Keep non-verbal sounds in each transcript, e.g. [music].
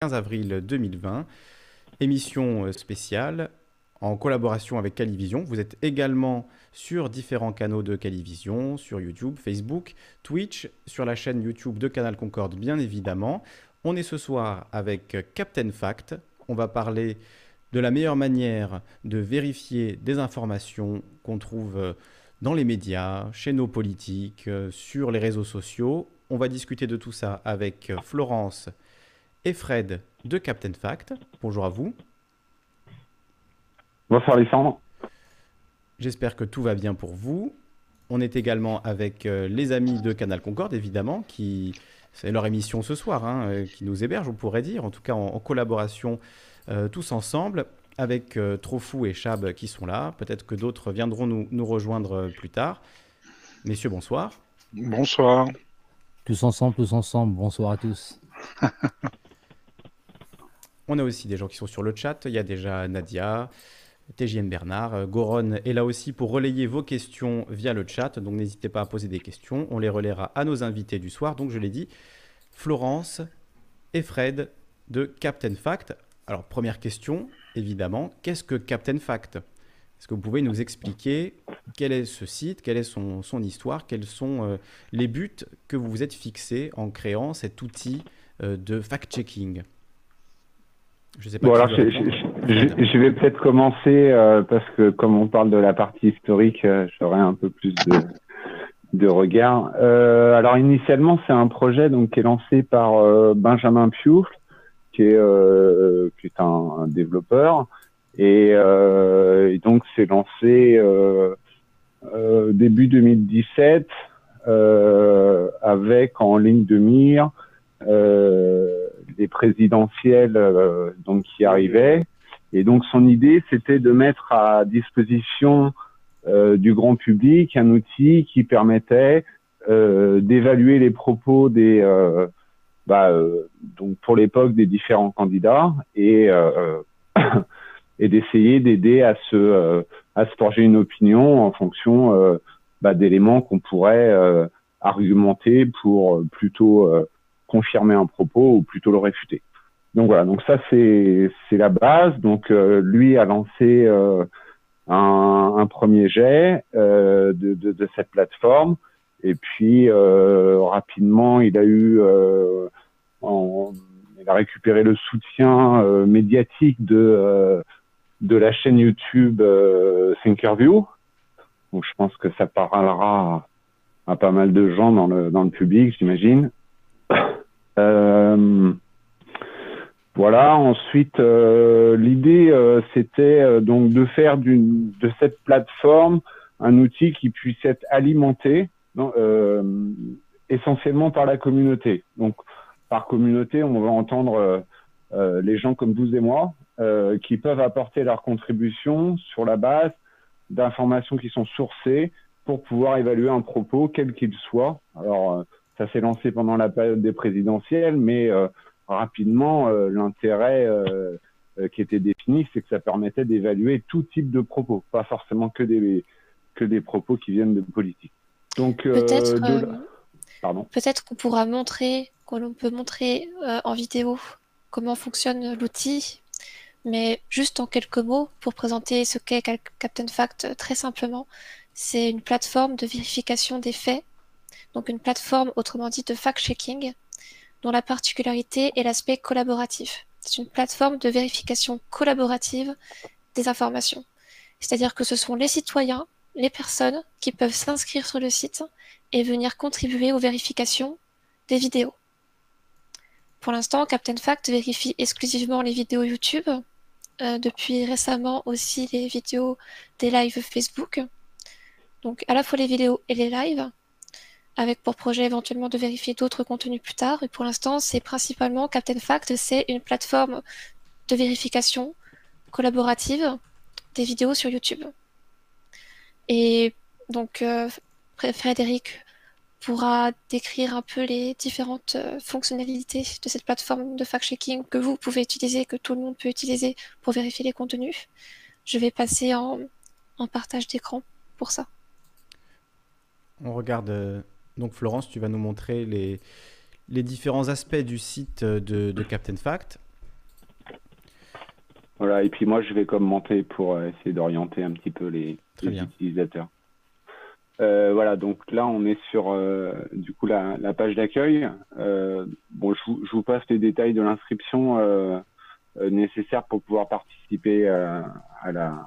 15 avril 2020. Émission euh, spéciale en collaboration avec Calivision. Vous êtes également sur différents canaux de Calivision, sur YouTube, Facebook, Twitch, sur la chaîne YouTube de Canal Concorde, bien évidemment. On est ce soir avec Captain Fact. On va parler de la meilleure manière de vérifier des informations qu'on trouve euh, dans les médias, chez nos politiques, euh, sur les réseaux sociaux. On va discuter de tout ça avec Florence et Fred de Captain Fact. Bonjour à vous. Bonsoir Alexandre. J'espère que tout va bien pour vous. On est également avec euh, les amis de Canal Concorde, évidemment, qui c'est leur émission ce soir, hein, euh, qui nous héberge, on pourrait dire, en tout cas en, collaboration euh, tous ensemble, avec Trofou et Chab qui sont là. Peut-être que d'autres viendront nous, nous, rejoindre plus tard. Messieurs, bonsoir. Bonsoir. Tous ensemble, tous ensemble, bonsoir à tous. [laughs] On a aussi des gens qui sont sur le chat. Il y a déjà Nadia, TJN Bernard, euh, Goron est là aussi pour relayer vos questions via le chat. Donc n'hésitez pas à poser des questions. On les relaiera à nos invités du soir. Donc je l'ai dit, Florence et Fred de Captain Fact. Alors première question, évidemment, qu'est-ce que Captain Fact? Est-ce que vous pouvez nous expliquer quel est ce site, quelle est son, histoire, quels sont euh, les buts que vous vous êtes fixés en créant cet outil euh, de fact-checking? Je sais pas. je, vais peut-être commencer euh, parce que comme on parle de la partie historique, euh, j'aurai un peu plus de, de regard. Euh, alors initialement, c'est un projet donc qui est lancé par euh, Benjamin Pioufle, qui est qui est un, développeur et, et donc c'est lancé début 2017 avec en ligne de mire des présidentielles euh, donc qui arrivaient. Et donc son idée, c'était de mettre à disposition euh, du grand public un outil qui permettait euh, d'évaluer les propos des bah, donc pour l'époque des différents candidats et [coughs] et d'essayer d'aider à se à se forger une opinion en fonction bah, d'éléments qu'on pourrait argumenter pour plutôt confirmer un propos ou plutôt le réfuter. Donc voilà, donc ça c'est la base. Donc euh, lui a lancé euh, un, un, premier jet euh, de, de, de, cette plateforme et puis euh, rapidement il a eu en, il a récupéré le soutien médiatique de de la chaîne YouTube Thinkerview. Donc je pense que ça parlera à pas mal de gens dans le dans le public, j'imagine. Euh, voilà. Ensuite, euh, l'idée, euh, c'était donc de faire de cette plateforme un outil qui puisse être alimenté essentiellement par la communauté. Donc, par communauté, on va entendre les gens comme vous et moi qui peuvent apporter leur contribution sur la base d'informations qui sont sourcées pour pouvoir évaluer un propos, quel qu'il soit. Ça s'est lancé pendant la période des présidentielles, mais euh, rapidement, euh, l'intérêt euh, qui était défini, c'est que ça permettait d'évaluer tout type de propos, pas forcément que des, que des propos qui viennent de politique. Donc, peut-être peut-être qu'on pourra montrer, qu'on peut montrer en vidéo comment fonctionne l'outil, mais juste en quelques mots pour présenter ce qu'est Captain Fact très simplement. C'est une plateforme de vérification des faits donc une plateforme autrement dit de fact-checking, dont la particularité est l'aspect collaboratif. C'est une plateforme de vérification collaborative des informations. C'est-à-dire que ce sont les citoyens, les personnes qui peuvent s'inscrire sur le site et venir contribuer aux vérifications des vidéos. Pour l'instant, Captain Fact vérifie exclusivement les vidéos YouTube, euh, depuis récemment aussi les vidéos des lives Facebook. Donc à la fois les vidéos et les lives, avec pour projet éventuellement de vérifier d'autres contenus plus tard. Pour l'instant, c'est principalement Captain Fact, c'est une plateforme de vérification collaborative des vidéos sur YouTube. Et donc, euh, Frédéric pourra décrire un peu les différentes euh, fonctionnalités de cette plateforme de fact-checking que vous pouvez utiliser, que tout le monde peut utiliser pour vérifier les contenus. Je vais passer en, en partage d'écran pour ça. On regarde euh, donc Florence, tu vas nous montrer les, les différents aspects du site de, Captain Fact. Voilà, et puis moi, je vais commenter pour essayer d'orienter un petit peu les, utilisateurs. voilà, donc là, on est sur du coup la, page d'accueil. bon, je vous, je vous, passe les détails de l'inscription nécessaires pour pouvoir participer à la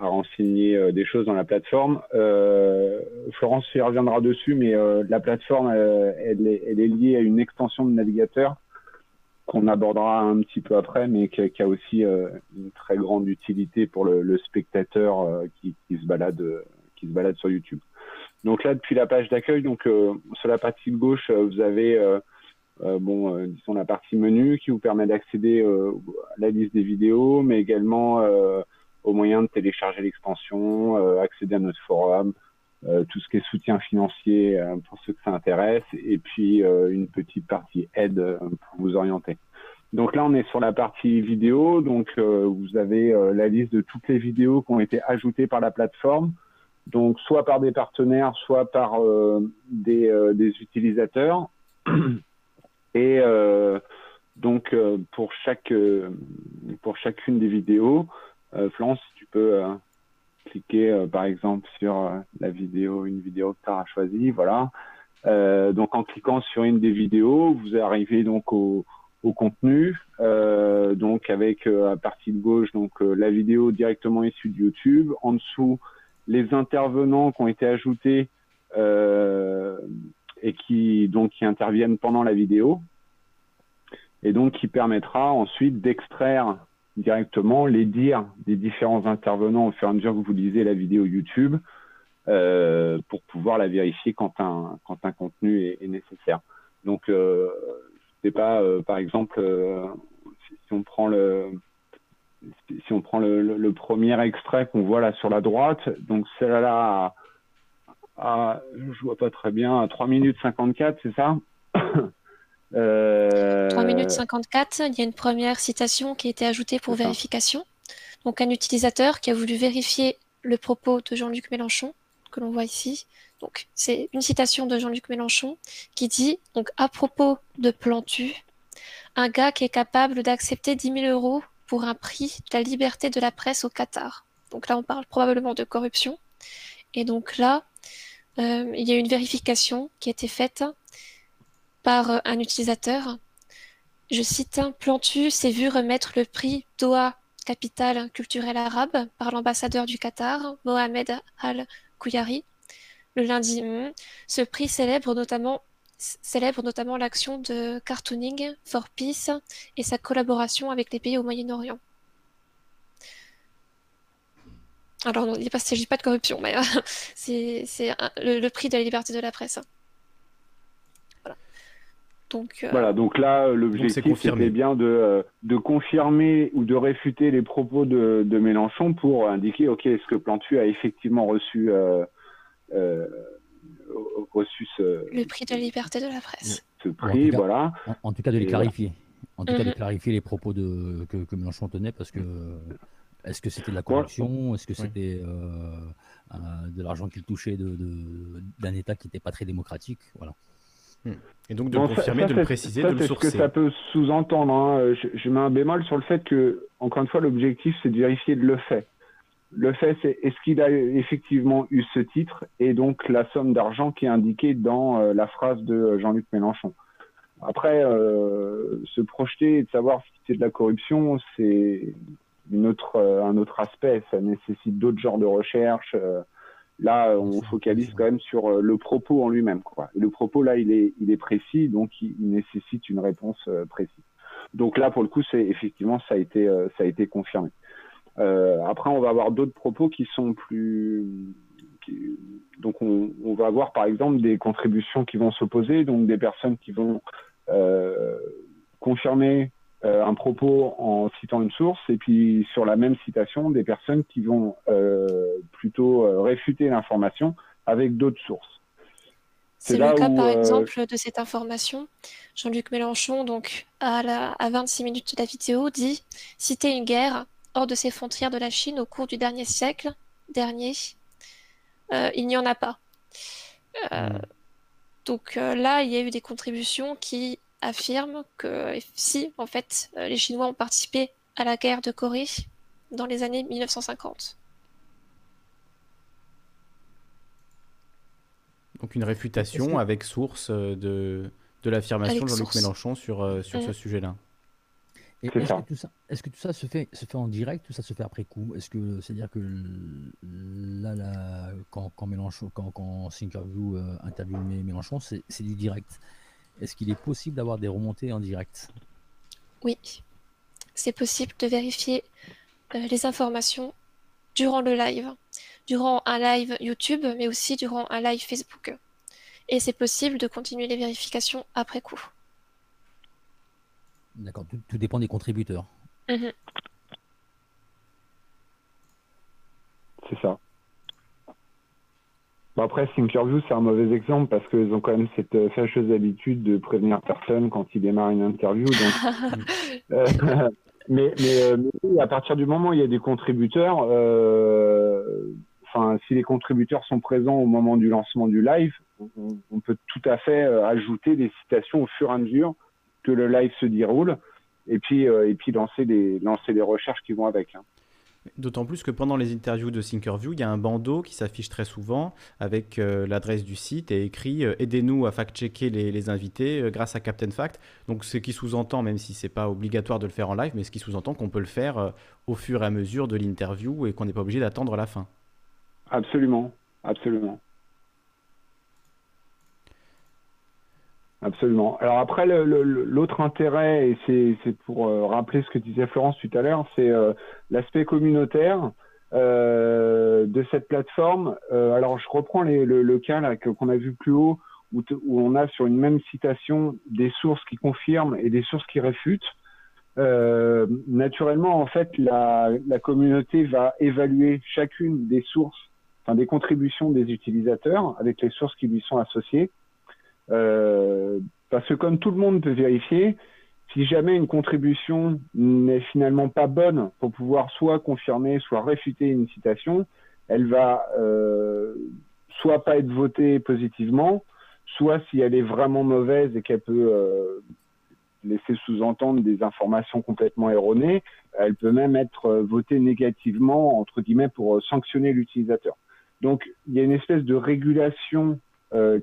à renseigner euh, des choses dans la plateforme. Euh, Florence y reviendra dessus, mais euh, la plateforme, elle est, elle, est, liée à une extension de navigateur qu'on abordera un petit peu après, mais qui, qui a aussi une très grande utilité pour le, le spectateur qui, qui, se balade, qui se balade sur YouTube. Donc là, depuis la page d'accueil, donc sur la partie de gauche, vous avez bon, disons la partie menu qui vous permet d'accéder à la liste des vidéos, mais également au moyen de télécharger l'extension, euh, accéder à notre forum, euh, tout ce qui est soutien financier euh, pour ceux que ça intéresse, et puis une petite partie aide pour vous orienter. Donc là, on est sur la partie vidéo. Donc vous avez la liste de toutes les vidéos qui ont été ajoutées par la plateforme. Donc soit par des partenaires, soit par des, des, utilisateurs. [clears throat] Et donc pour chaque pour chacune des vidéos, euh, Florence, tu peux euh, cliquer euh, par exemple sur la vidéo, une vidéo que tu as choisie, voilà. donc en cliquant sur une des vidéos, vous arrivez donc au, contenu, donc avec à partie de gauche donc la vidéo directement issue de YouTube, en dessous les intervenants qui ont été ajoutés et qui donc qui interviennent pendant la vidéo, et donc qui permettra ensuite d'extraire directement les dires des différents intervenants au fur et à mesure que vous lisez la vidéo YouTube euh, pour pouvoir la vérifier quand un, quand un contenu est, nécessaire. Donc, euh, sais pas, euh, par exemple, euh, si, on prend le si on prend le, le, premier extrait qu'on voit là sur la droite, donc celle-là, à, je vois pas très bien, à 3 minutes 54, c'est ça? 3 euh, minutes 54, il y a une première citation qui a été ajoutée pour vérification. Donc un utilisateur qui a voulu vérifier le propos de Jean-Luc Mélenchon, que l'on voit ici. Donc c'est une citation de Jean-Luc Mélenchon qui dit, donc à propos de Plantu, un gars qui est capable d'accepter 10 000 euros pour un prix de la liberté de la presse au Qatar. Donc là, on parle probablement de corruption. Et donc là, euh, il y a une vérification qui a été faite par euh, un utilisateur. Je cite Plantu s'est vu remettre le prix Doha capitale culturelle arabe par l'ambassadeur du Qatar, Mohamed Al-Kouyari, le lundi. Hmm. Ce prix célèbre notamment célèbre notamment l'action de Cartooning for Peace et sa collaboration avec les pays au Moyen-Orient. Alors, non, il ne s'agit pas de corruption, mais [laughs] c'est le, prix de la liberté de la presse. Euh, voilà, donc là, l'objectif c'était bien de, euh, de, confirmer ou de réfuter les propos de, de Mélenchon pour indiquer, ok, est-ce que Plantu a effectivement reçu, euh, reçu ce... Le prix de la liberté de la presse. Ce prix, voilà. En, tout cas, de les clarifier. En tout cas, de mhm. clarifier les propos de, que, que, Mélenchon tenait, parce que est-ce que c'était de la corruption? Est-ce que c'était de l'argent qu'il touchait d'un de, État qui n'était pas très démocratique? Voilà. Hmm. Et donc de confirmer, de le préciser, de le sourcer. ce que ça peut sous-entendre. Hein. Je, mets un bémol sur le fait que, encore une fois, l'objectif, c'est de vérifier le fait. Le fait, c'est est-ce qu'il a effectivement eu ce titre et donc la somme d'argent qui est indiquée dans euh, la phrase de Jean-Luc Mélenchon. Après, euh, se projeter et de savoir si c'est de la corruption, c'est une autre, euh, un autre aspect. Ça nécessite d'autres genres de recherches. Là, on focalise quand même sur euh, le propos en lui-même. Le propos, là, il est, il est précis, donc il, nécessite une réponse euh, précise. Donc là, pour le coup, c'est effectivement, ça a été, euh, ça a été confirmé. après, on va avoir d'autres propos qui sont plus. Donc, on, on, va avoir par exemple des contributions qui vont s'opposer, donc des personnes qui vont confirmer euh, un propos en citant une source et puis sur la même citation des personnes qui vont euh, plutôt euh, réfuter l'information avec d'autres sources. C'est le cas, par exemple, de cette information. Jean-Luc Mélenchon, donc, à, la, à 26 minutes de la vidéo, dit Citer une guerre hors de ses frontières de la Chine au cours du dernier siècle, dernier, il n'y en a pas. Hmm. Donc là, il y a eu des contributions qui affirme que si, en fait, les Chinois ont participé à la guerre de Corée dans les années 1950. Donc une réfutation avec source euh, de, de l'affirmation de Jean-Luc Mélenchon sur, euh, sur ce mm. sujet-là. Est-ce que, tout ça, est-ce que tout ça se fait, se fait en direct ou ça se fait après coup? Est-ce que c'est-à-dire que là, là quand, quand, Mélenchon, quand, quand euh, interviewe Mélenchon, c'est, du direct? Est-ce qu'il est possible d'avoir des remontées en direct? Oui, c'est possible de vérifier les informations durant le live durant un live YouTube, mais aussi durant un live Facebook. Et c'est possible de continuer les vérifications après coup. D'accord, tout, dépend des contributeurs. Mhm. C'est ça. Bon après, Thinkerview, c'est un mauvais exemple parce qu'ils ont quand même cette euh, fâcheuse habitude de prévenir personne quand ils démarrent une interview. [laughs] Euh, [laughs] mais, euh, mais, à partir du moment où il y a des contributeurs, enfin, si les contributeurs sont présents au moment du lancement du live, on, peut tout à fait euh, ajouter des citations au fur et à mesure que le live se déroule, et puis euh, et puis lancer des lancer des recherches qui vont avec. Hein. D'autant plus que pendant les interviews de Thinkerview, il y a un bandeau qui s'affiche très souvent avec euh, l'adresse du site et écrit Aidez-nous à fact-checker les, invités grâce à Captain Fact. Donc, ce qui sous-entend, même si c'est pas obligatoire de le faire en live, mais ce qui sous-entend qu'on peut le faire au fur et à mesure de l'interview et qu'on n'est pas obligé d'attendre la fin. Absolument, absolument. Absolument. Alors après, l'autre intérêt, et c'est pour euh, rappeler ce que disait Florence tout à l'heure, c'est euh, l'aspect communautaire euh, de cette plateforme. alors je reprends le, cas qu'on a vu plus haut, où, on a sur une même citation des sources qui confirment et des sources qui réfutent. naturellement, en fait, la, la communauté va évaluer chacune des sources enfin, des contributions des utilisateurs avec les sources qui lui sont associées. Euh, parce que comme tout le monde peut vérifier, si jamais une contribution n'est finalement pas bonne pour pouvoir soit confirmer, soit réfuter une citation, elle va euh, soit pas être votée positivement, soit si elle est vraiment mauvaise et qu'elle peut euh, laisser sous-entendre des informations complètement erronées, elle peut même être euh, votée négativement, entre guillemets, pour sanctionner l'utilisateur. Donc, il y a une espèce de régulation euh,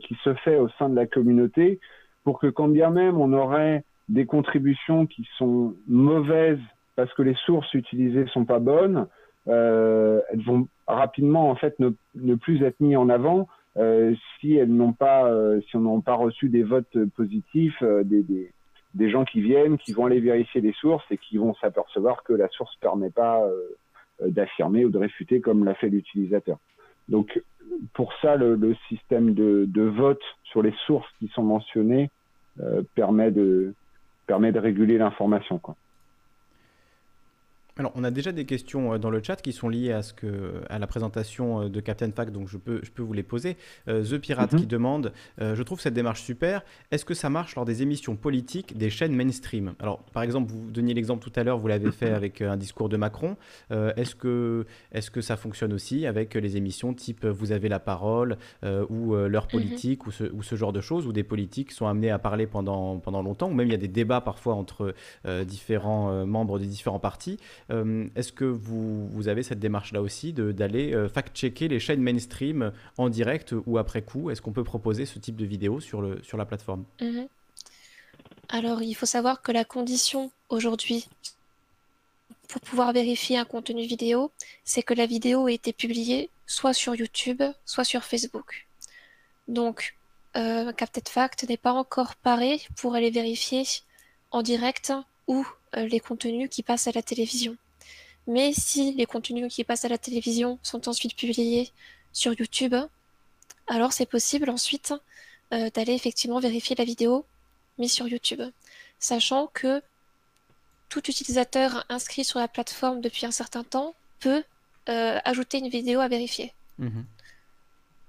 qui se fait au sein de la communauté pour que quand bien même on aurait des contributions qui sont mauvaises parce que les sources utilisées sont pas bonnes, euh, elles vont rapidement en fait ne, plus être mises en avant euh, si elles n'ont pas, si on n'a pas reçu des votes positifs, des, des, des, gens qui viennent, qui vont aller vérifier les sources et qui vont s'apercevoir que la source permet pas d'affirmer ou de réfuter comme l'a fait l'utilisateur. Donc, pour ça, le, système de, vote sur les sources qui sont mentionnées euh, permet, de, permet de réguler l'information. Alors, on a déjà des questions euh, dans le chat qui sont liées à, ce que, à la présentation euh, de Captain Fact, donc je peux, je peux vous les poser. Euh, The Pirate qui mhm. demande Je trouve cette démarche super. Est-ce que ça marche lors des émissions politiques des chaînes mainstream? Alors, par exemple, vous donniez l'exemple tout à l'heure, vous l'avez fait avec un discours de Macron. est-ce, que, est-ce que ça fonctionne aussi avec les émissions type Vous avez la parole ou l'heure mhm. politique ou, ce, ou ce genre de choses où des politiques sont amenés à parler pendant, pendant longtemps, ou même il y a des débats parfois entre différents membres des différents partis? Est-ce que vous, avez cette démarche-là aussi d'aller euh, fact-checker les chaînes mainstream en direct ou après coup? Est-ce qu'on peut proposer ce type de vidéo sur, la plateforme? Mhm. Alors, il faut savoir que la condition aujourd'hui pour pouvoir vérifier un contenu vidéo, c'est que la vidéo ait été publiée soit sur YouTube, soit sur Facebook. Donc, euh, Fact n'est pas encore paré pour aller vérifier en direct ou euh, les contenus qui passent à la télévision. Mais si les contenus qui passent à la télévision sont ensuite publiés sur YouTube, alors c'est possible ensuite euh, d'aller effectivement vérifier la vidéo mise sur YouTube. Sachant que tout utilisateur inscrit sur la plateforme depuis un certain temps peut euh, ajouter une vidéo à vérifier. Mhm.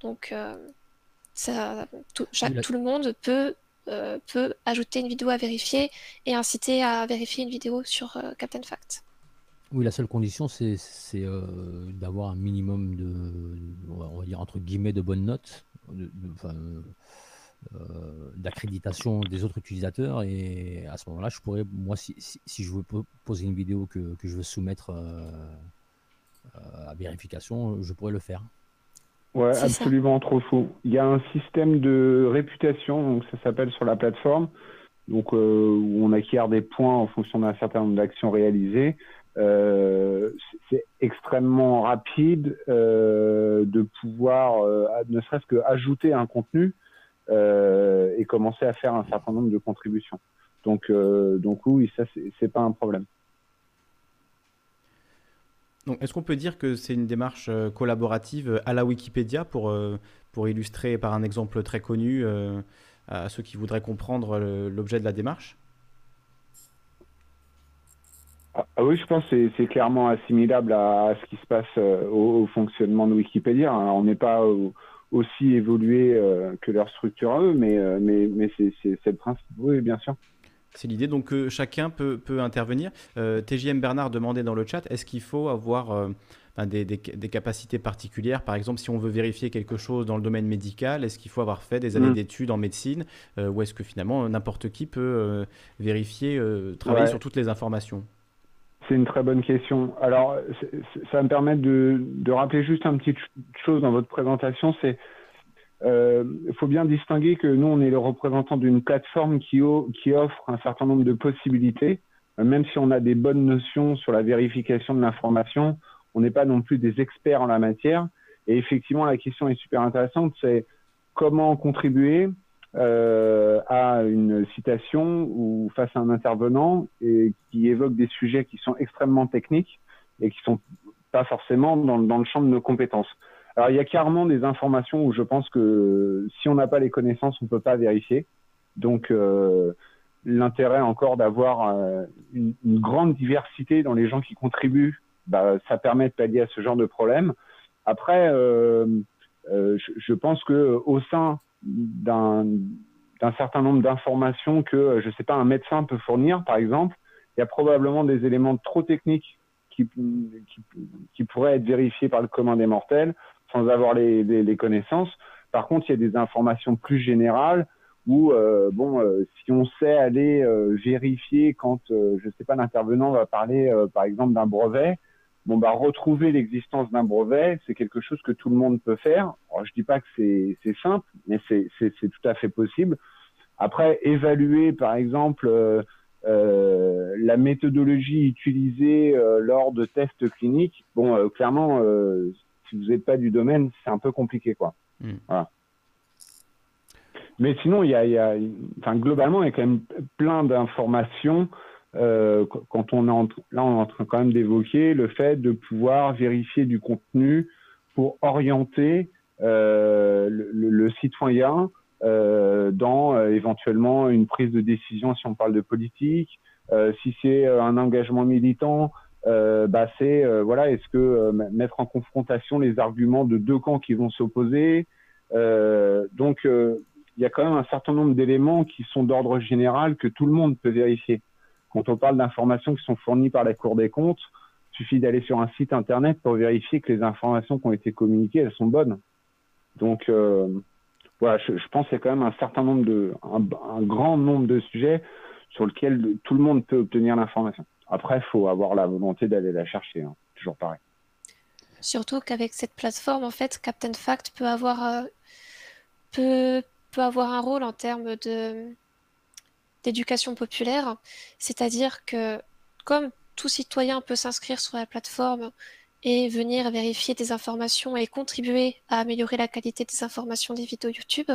Donc, ça, tout, tout, le monde peut euh, peut ajouter une vidéo à vérifier et inciter à vérifier une vidéo sur euh, Captain Fact. Oui, la seule condition, c'est euh, d'avoir un minimum de, on va dire entre guillemets, de bonnes notes. d'accréditation des autres utilisateurs. Et à ce moment-là, je pourrais, moi, si, si, je veux poser une vidéo que, que je veux soumettre à vérification, je pourrais le faire. Ouais, absolument trop fou. Il y a un système de réputation, donc ça s'appelle sur la plateforme, donc euh, où on acquiert des points en fonction d'un certain nombre d'actions réalisées. Euh, c'est extrêmement rapide euh, de pouvoir, ne serait-ce que ajouter un contenu et commencer à faire un certain nombre de contributions. Donc, donc oui, ça c'est pas un problème. Est-ce qu'on peut dire que c'est une démarche euh, collaborative euh, à la Wikipédia pour, euh, pour illustrer par un exemple très connu à ceux qui voudraient comprendre l'objet de la démarche? Ah, ah, oui, je pense que c'est clairement assimilable à, ce qui se passe au, fonctionnement de Wikipédia. Hein. On n'est pas aussi évolué que leur structure à eux, mais, mais, mais c'est le principe, oui, bien sûr. C'est l'idée, donc chacun peut, peut intervenir. Euh, TJM Bernard demandait dans le chat, est-ce qu'il faut avoir euh, ben, des, des, capacités particulières? Par exemple, si on veut vérifier quelque chose dans le domaine médical, est-ce qu'il faut avoir fait des années mm. d'études en médecine? Euh, Ou est-ce que finalement n'importe qui peut vérifier, travailler sur toutes les informations? C'est une très bonne question. Alors, ça va me permet de, de rappeler juste un petit chose dans votre présentation, c'est il euh, faut bien distinguer que nous, on est le représentant d'une plateforme qui, offre un certain nombre de possibilités. Euh, même si on a des bonnes notions sur la vérification de l'information, on n'est pas non plus des experts en la matière. Et effectivement, la question est super intéressante, c'est comment contribuer euh, à une citation ou face à un intervenant qui évoque des sujets qui sont extrêmement techniques et qui sont pas forcément dans le champ de nos compétences. Alors, il y a clairement des informations où je pense que si on n'a pas les connaissances, on ne peut pas vérifier. Donc, euh, l'intérêt encore d'avoir euh, une, grande diversité dans les gens qui contribuent, bah, ça permet de pallier à ce genre de problème. Après, euh, je, pense que au sein d'un certain nombre d'informations que, je ne sais pas, un médecin peut fournir, par exemple, il y a probablement des éléments trop techniques qui, qui, qui pourraient être vérifiés par le commun des mortels sans avoir les, connaissances. Par contre, il y a des informations plus générales où, euh, bon, euh, si on sait aller euh, vérifier quand, je sais pas, l'intervenant va parler, par exemple, d'un brevet, bon, bah, retrouver l'existence d'un brevet, c'est quelque chose que tout le monde peut faire. Alors, je dis pas que c'est simple, mais c'est tout à fait possible. Après, évaluer, par exemple, la méthodologie utilisée lors de tests cliniques, bon, clairement, si vous n'êtes pas du domaine, c'est un peu compliqué, quoi. Hmm. Mais sinon, il y a, enfin, globalement, il y a quand même plein d'informations. Euh, quand on est en, là, on est en train quand même d'évoquer le fait de pouvoir vérifier du contenu pour orienter euh, le, citoyen euh, dans éventuellement une prise de décision si on parle de politique, si c'est un engagement militant, euh, bah, c'est euh, voilà, est-ce que euh, mettre en confrontation les arguments de deux camps qui vont s'opposer. donc, il y a quand même un certain nombre d'éléments qui sont d'ordre général que tout le monde peut vérifier. Quand on parle d'informations qui sont fournies par la Cour des comptes, il suffit d'aller sur un site internet pour vérifier que les informations qui ont été communiquées, elles sont bonnes. Donc, voilà, je, je, pense qu'il y a quand même un certain nombre de, un, un grand nombre de sujets sur lesquels tout le monde peut obtenir l'information. Après, il faut avoir la volonté d'aller la chercher, hein. toujours pareil. Surtout qu'avec cette plateforme, en fait, Captain Fact peut avoir, euh, peut, peut avoir un rôle en termes de d'éducation populaire, c'est-à-dire que comme tout citoyen peut s'inscrire sur la plateforme et venir vérifier des informations et contribuer à améliorer la qualité des informations des vidéos YouTube,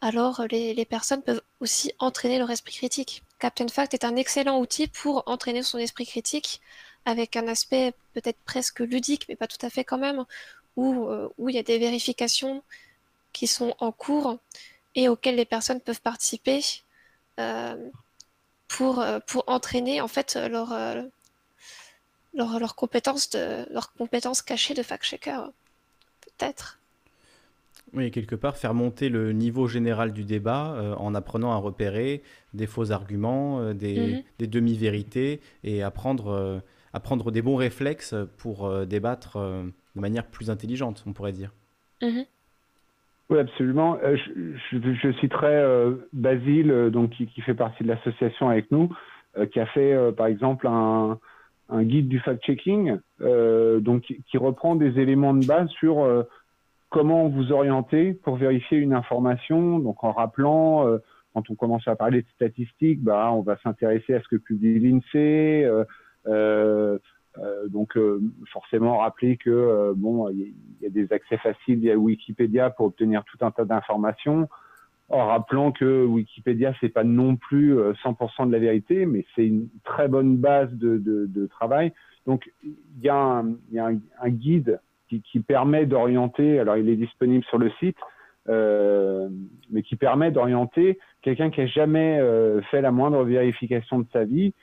alors les, les personnes peuvent aussi entraîner leur esprit critique. Captain Fact est un excellent outil pour entraîner son esprit critique avec un aspect peut-être presque ludique, mais pas tout à fait quand même, où, euh, il y a des vérifications qui sont en cours et auxquelles les personnes peuvent participer euh, pour, euh, pour entraîner en fait leur, leur, leur, compétence de, leur compétence cachée de fact-checker, peut-être. Oui, quelque part, faire monter le niveau général du débat euh, en apprenant à repérer des faux arguments, euh, mhm. des, demi-vérités et apprendre, euh, apprendre des bons réflexes pour débattre de manière plus intelligente, on pourrait dire. Mhm. Oui, absolument. je, citerai Basile, donc qui, fait partie de l'association avec nous, qui a fait par exemple un, un guide du fact-checking, donc qui reprend des éléments de base sur comment vous orienter pour vérifier une information, donc en rappelant, euh, quand on commence à parler de statistiques, bah, on va s'intéresser à ce que publie l'INSEE, euh, euh, donc forcément rappeler que bon, il y, a des accès faciles via Wikipédia pour obtenir tout un tas d'informations, en rappelant que Wikipédia c'est pas non plus 100% de la vérité, mais c'est une très bonne base de, de, de travail. Donc il y a un, y a un guide qui, permet d'orienter, alors il est disponible sur le site, euh, mais qui permet d'orienter quelqu'un qui a jamais euh, fait la moindre vérification de sa vie,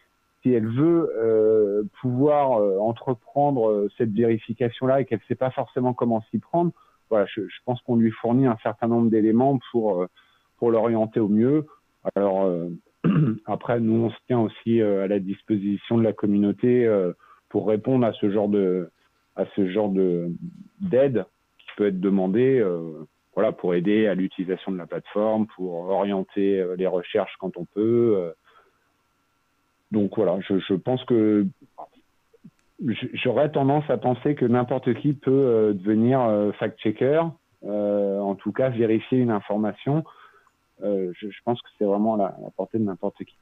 si elle veut euh, pouvoir entreprendre cette vérification-là et qu'elle ne sait pas forcément comment s'y prendre, voilà, je, je pense qu'on lui fournit un certain nombre d'éléments pour pour l'orienter au mieux. Alors [clears throat] après, nous on se tient aussi à la disposition de la communauté pour répondre à ce genre de à ce genre de d'aide qui peut être demandée euh, voilà pour aider à l'utilisation de la plateforme pour orienter euh, les recherches quand on peut euh. donc voilà je, pense que j'aurais tendance à penser que n'importe qui peut devenir fact-checker en tout cas vérifier une information je, pense que c'est vraiment la portée de n'importe qui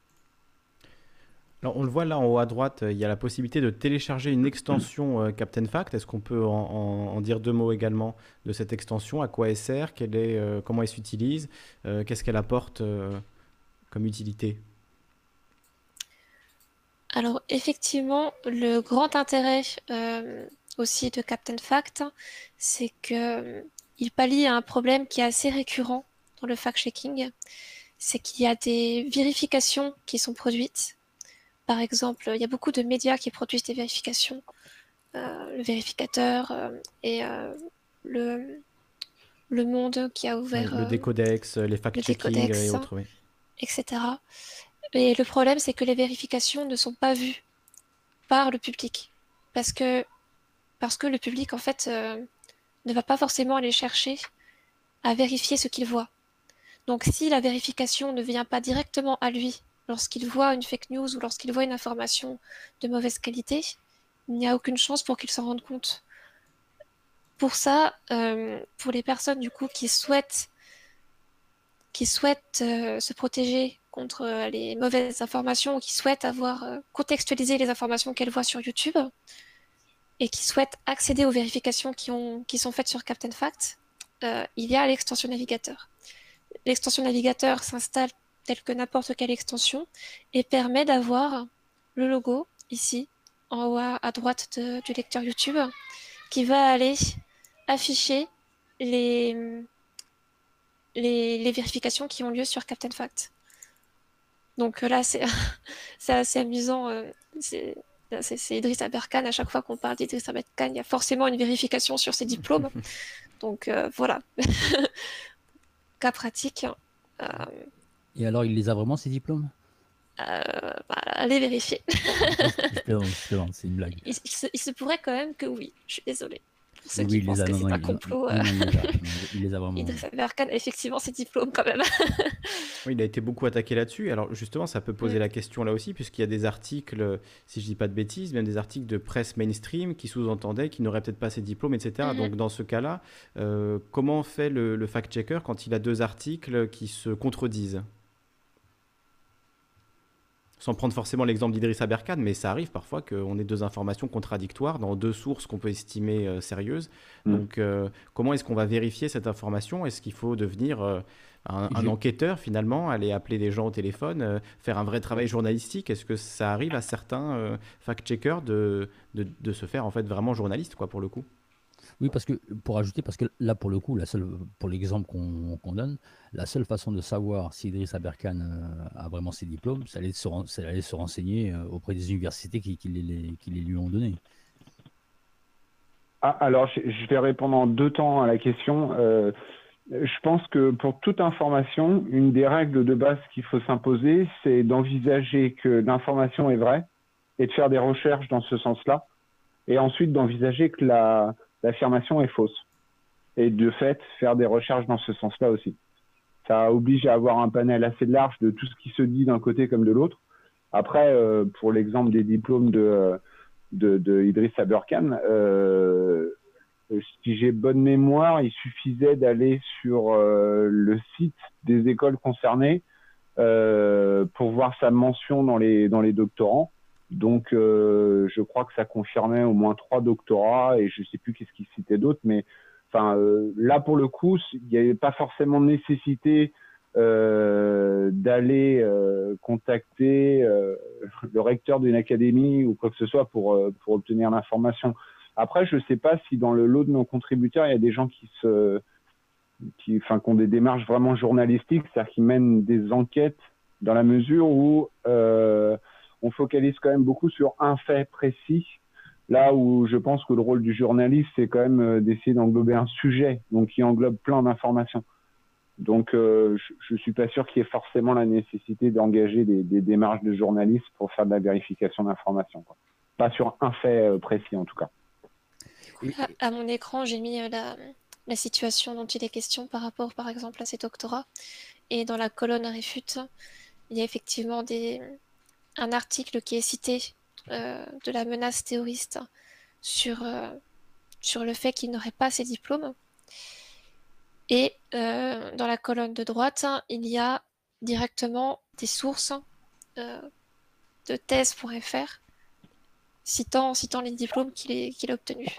on le voit là en haut à droite, il y a la possibilité de télécharger une extension euh, Captain Fact. Est-ce qu'on peut en, dire deux mots également de cette extension? À quoi elle sert? Euh, Comment elle s'utilise? Euh, Qu'est-ce qu'elle apporte comme utilité? Alors effectivement, le grand intérêt aussi de Captain Fact, c'est qu'il pallie à un problème qui est assez récurrent dans le fact-checking. C'est qu'il y a des vérifications qui sont produites par exemple, il y a beaucoup de médias qui produisent des vérifications. Euh, le vérificateur euh, et euh, le, le Monde qui a ouvert. le décodex, les fact-checking et autres. Etc. Et le problème, c'est que les vérifications ne sont pas vues par le public. Parce que, parce que le public, en fait, ne va pas forcément aller chercher à vérifier ce qu'il voit. Donc si la vérification ne vient pas directement à lui lorsqu'il voit une fake news ou lorsqu'il voit une information de mauvaise qualité, il n'y a aucune chance pour qu'il s'en rende compte. Pour ça, euh, pour les personnes du coup qui souhaitent, qui souhaitent euh, se protéger contre euh, les mauvaises informations ou qui souhaitent avoir contextualisé les informations qu'elles voient sur YouTube et qui souhaitent accéder aux vérifications qui, ont, qui sont faites sur Captain Fact, il y a l'extension navigateur. L'extension navigateur s'installe tel que n'importe quelle extension, et permet d'avoir le logo ici, en haut à, droite du lecteur YouTube, qui va aller afficher les, les, vérifications qui ont lieu sur Captain Fact. Donc là, [laughs] c'est assez amusant. Euh, c'est Idriss Aberkan. À chaque fois qu'on parle d'Idriss Aberkan, il y a forcément une vérification sur ses diplômes. [laughs] Donc euh, voilà. [laughs] Cas pratique. Euh, et alors, il les a vraiment, ces diplômes? Euh, bah, Allez vérifier. c'est une blague. Il, se, pourrait quand même que oui, je suis désolée. Pour ceux qui pensent que c'est pas complot. Euh. [laughs] il, les a vraiment. effectivement, ses diplômes quand même. oui, il a été beaucoup attaqué là-dessus. Alors justement, ça peut poser la question là aussi, puisqu'il y a des articles, si je dis pas de bêtises, même des articles de presse mainstream qui sous-entendaient qu'il n'aurait peut-être pas ses diplômes, etc. Mm-hmm. Donc dans ce cas-là, euh, comment fait le fact-checker quand il a deux articles qui se contredisent? Sans prendre forcément l'exemple d'Idriss Aberkan, mais ça arrive parfois qu'on ait deux informations contradictoires dans deux sources qu'on peut estimer euh, sérieuses. Mm. Donc, euh, comment est-ce qu'on va vérifier cette information? Est-ce qu'il faut devenir euh, un, enquêteur finalement, aller appeler des gens au téléphone, faire un vrai travail journalistique? Est-ce que ça arrive à certains fact-checkers de, de, de, se faire en fait vraiment journaliste, quoi, pour le coup? Oui, parce que pour ajouter, parce que là, pour le coup, la seule, pour l'exemple qu'on donne, la seule façon de savoir si Idriss Aberkan euh, a vraiment ses diplômes, c'est d'aller se, se, renseigner euh, auprès des universités qui, les, lui ont donnés. Ah, alors, je vais répondre en deux temps à la question. Euh, je pense que pour toute information, une des règles de base qu'il faut s'imposer, c'est d'envisager que l'information est vraie et de faire des recherches dans ce sens-là, et ensuite d'envisager que la, l'affirmation est fausse. et de fait faire des recherches dans ce sens-là aussi. Ça oblige à avoir un panel assez large de tout ce qui se dit d'un côté comme de l'autre. Après, euh, pour l'exemple des diplômes de, de, de Aberkan, euh, si j'ai bonne mémoire, il suffisait d'aller sur euh, le site des écoles concernées euh, pour voir sa mention dans les, dans les doctorants. Donc, euh, je crois que ça confirmait au moins trois doctorats et je sais plus qu'est-ce qu'il citait d'autres, mais enfin euh, là pour le coup, il n'y avait pas forcément nécessité euh, d'aller euh, contacter le recteur d'une académie ou quoi que ce soit pour pour obtenir l'information. Après, je ne sais pas si dans le lot de nos contributeurs, il y a des gens qui se qui, enfin, qui ont des démarches vraiment journalistiques, c'est-à-dire qui mènent des enquêtes dans la mesure où euh, on focalise quand même beaucoup sur un fait précis, là où je pense que le rôle du journaliste, c'est quand même euh, d'essayer d'englober un sujet, donc qui englobe plein d'informations. Donc, euh, je, ne suis pas sûr qu'il y ait forcément la nécessité d'engager des, des, démarches de journalistes pour faire de la vérification d'informations. Pas sur un fait euh, précis, en tout cas. À, à mon écran, j'ai mis la, la situation dont il est question par rapport, par exemple, à ces doctorats. Et dans la colonne réfute, il y a effectivement des, un article qui est cité euh, de la menace terroriste sur, euh, sur le fait qu'il n'aurait pas ces diplômes. Et euh, dans la colonne de droite, il y a directement des sources de thèse.fr citant, citant les diplômes qu'il a obtenus.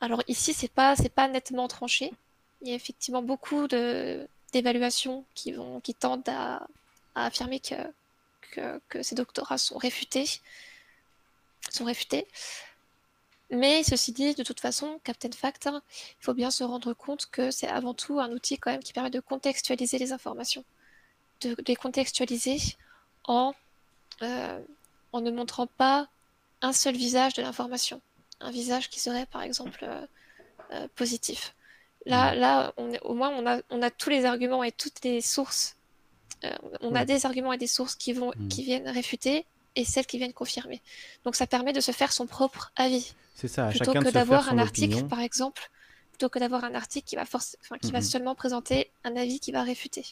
Alors ici, c'est pas pas nettement tranché. Il y a effectivement beaucoup d'évaluations qui qui tendent à, affirmer que, que, ces doctorats sont réfutés sont réfutés. Mais ceci dit, de toute façon, Captain Fact, il faut bien se rendre compte que c'est avant tout un outil quand même qui permet de contextualiser les informations, de les contextualiser en, euh, en ne montrant pas un seul visage de l'information un visage qui serait par exemple euh, euh, positif. Là, mm. là on est, au moins, on a, on a tous les arguments et toutes les sources. Euh, on a des arguments et des sources qui, vont, mm. qui viennent réfuter et celles qui viennent confirmer. Donc ça permet de se faire son propre avis. C'est ça, plutôt que d'avoir un article, par exemple, plutôt que d'avoir un article qui va, force, qui va seulement présenter un avis qui va réfuter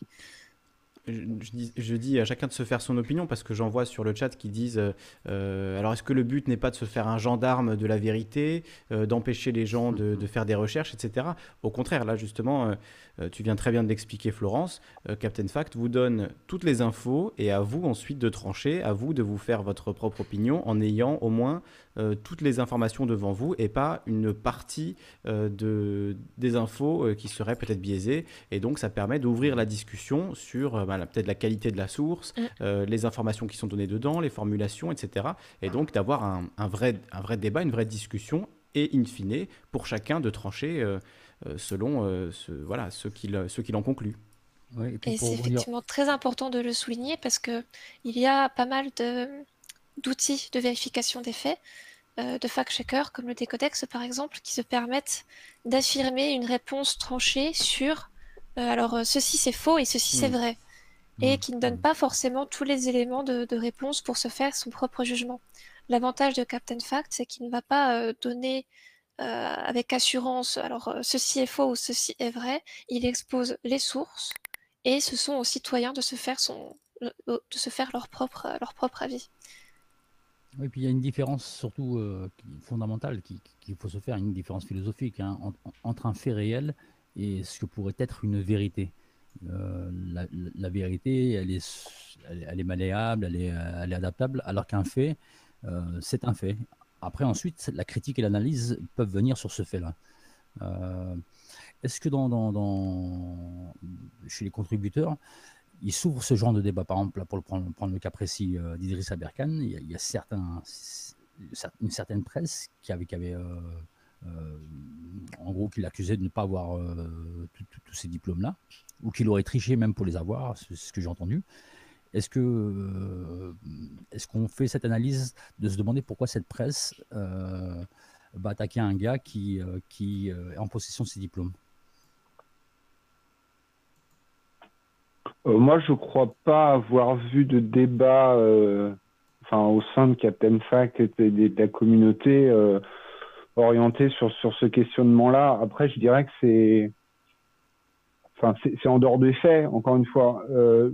je, dis, à chacun de se faire son opinion parce que j'en vois sur le chat qui disent euh, euh, alors est-ce que le but n'est pas de se faire un gendarme de la vérité, euh, d'empêcher les gens de, faire des recherches, etc. Au contraire, là justement, tu viens très bien de l'expliquer, Florence. Captain Fact vous donne toutes les infos et à vous ensuite de trancher, à vous de vous faire votre propre opinion en ayant au moins toutes les informations devant vous et pas une partie de, des infos qui seraient peut-être biaisées. Et donc ça permet d'ouvrir la discussion sur bah, peut-être la qualité de la source, mm. euh, les informations qui sont données dedans, les formulations, etc. Et donc d'avoir un, vrai, un vrai débat, une vraie discussion, et in fine, pour chacun de trancher euh, euh, selon ce, voilà, ce qu'il en conclut. et, c'est effectivement très important de le souligner parce qu'il y a pas mal d'outils de, vérification des faits, de fact-checkers comme le Décodex par exemple, qui se permettent d'affirmer une réponse tranchée sur alors ceci c'est faux et ceci c'est mm. vrai et qui ne donne pas forcément tous les éléments de, réponse pour se faire son propre jugement. L'avantage de Captain Fact, c'est qu'il ne va pas euh, donner euh, avec assurance, alors euh, ceci est faux ou ceci est vrai, il expose les sources et ce sont aux citoyens de se faire, son, de se faire leur, propre, leur propre avis. Oui, puis il y a une différence surtout fondamentale qu'il faut se faire, une différence philosophique hein, entre un fait réel et ce que pourrait être une vérité. Euh, la, vérité, elle est, elle, est malléable, elle est, elle est adaptable, alors qu'un fait, euh, c'est un fait. Après, ensuite, la critique et l'analyse peuvent venir sur ce fait-là. Euh, est-ce que dans, dans, chez les contributeurs, il s'ouvre ce genre de débat Par exemple, pour prendre, prendre le cas précis d'Idriss Aberkan, il y a, une certaine presse qui avait, qui avait en gros, qui l'accusait de ne pas avoir tous ces diplômes-là ou qu'il aurait triché même pour les avoir, c'est ce que j'ai entendu. Est-ce euh, qu'on fait cette analyse de se demander pourquoi cette presse euh, va attaquer un gars euh, qui est en possession de ses diplômes? Moi, je ne crois pas avoir vu de débat enfin, au sein de Captain Fact et de, la communauté orienté sur, sur ce questionnement-là. Après, je dirais que c'est enfin, c'est en dehors des faits, encore une fois. Euh,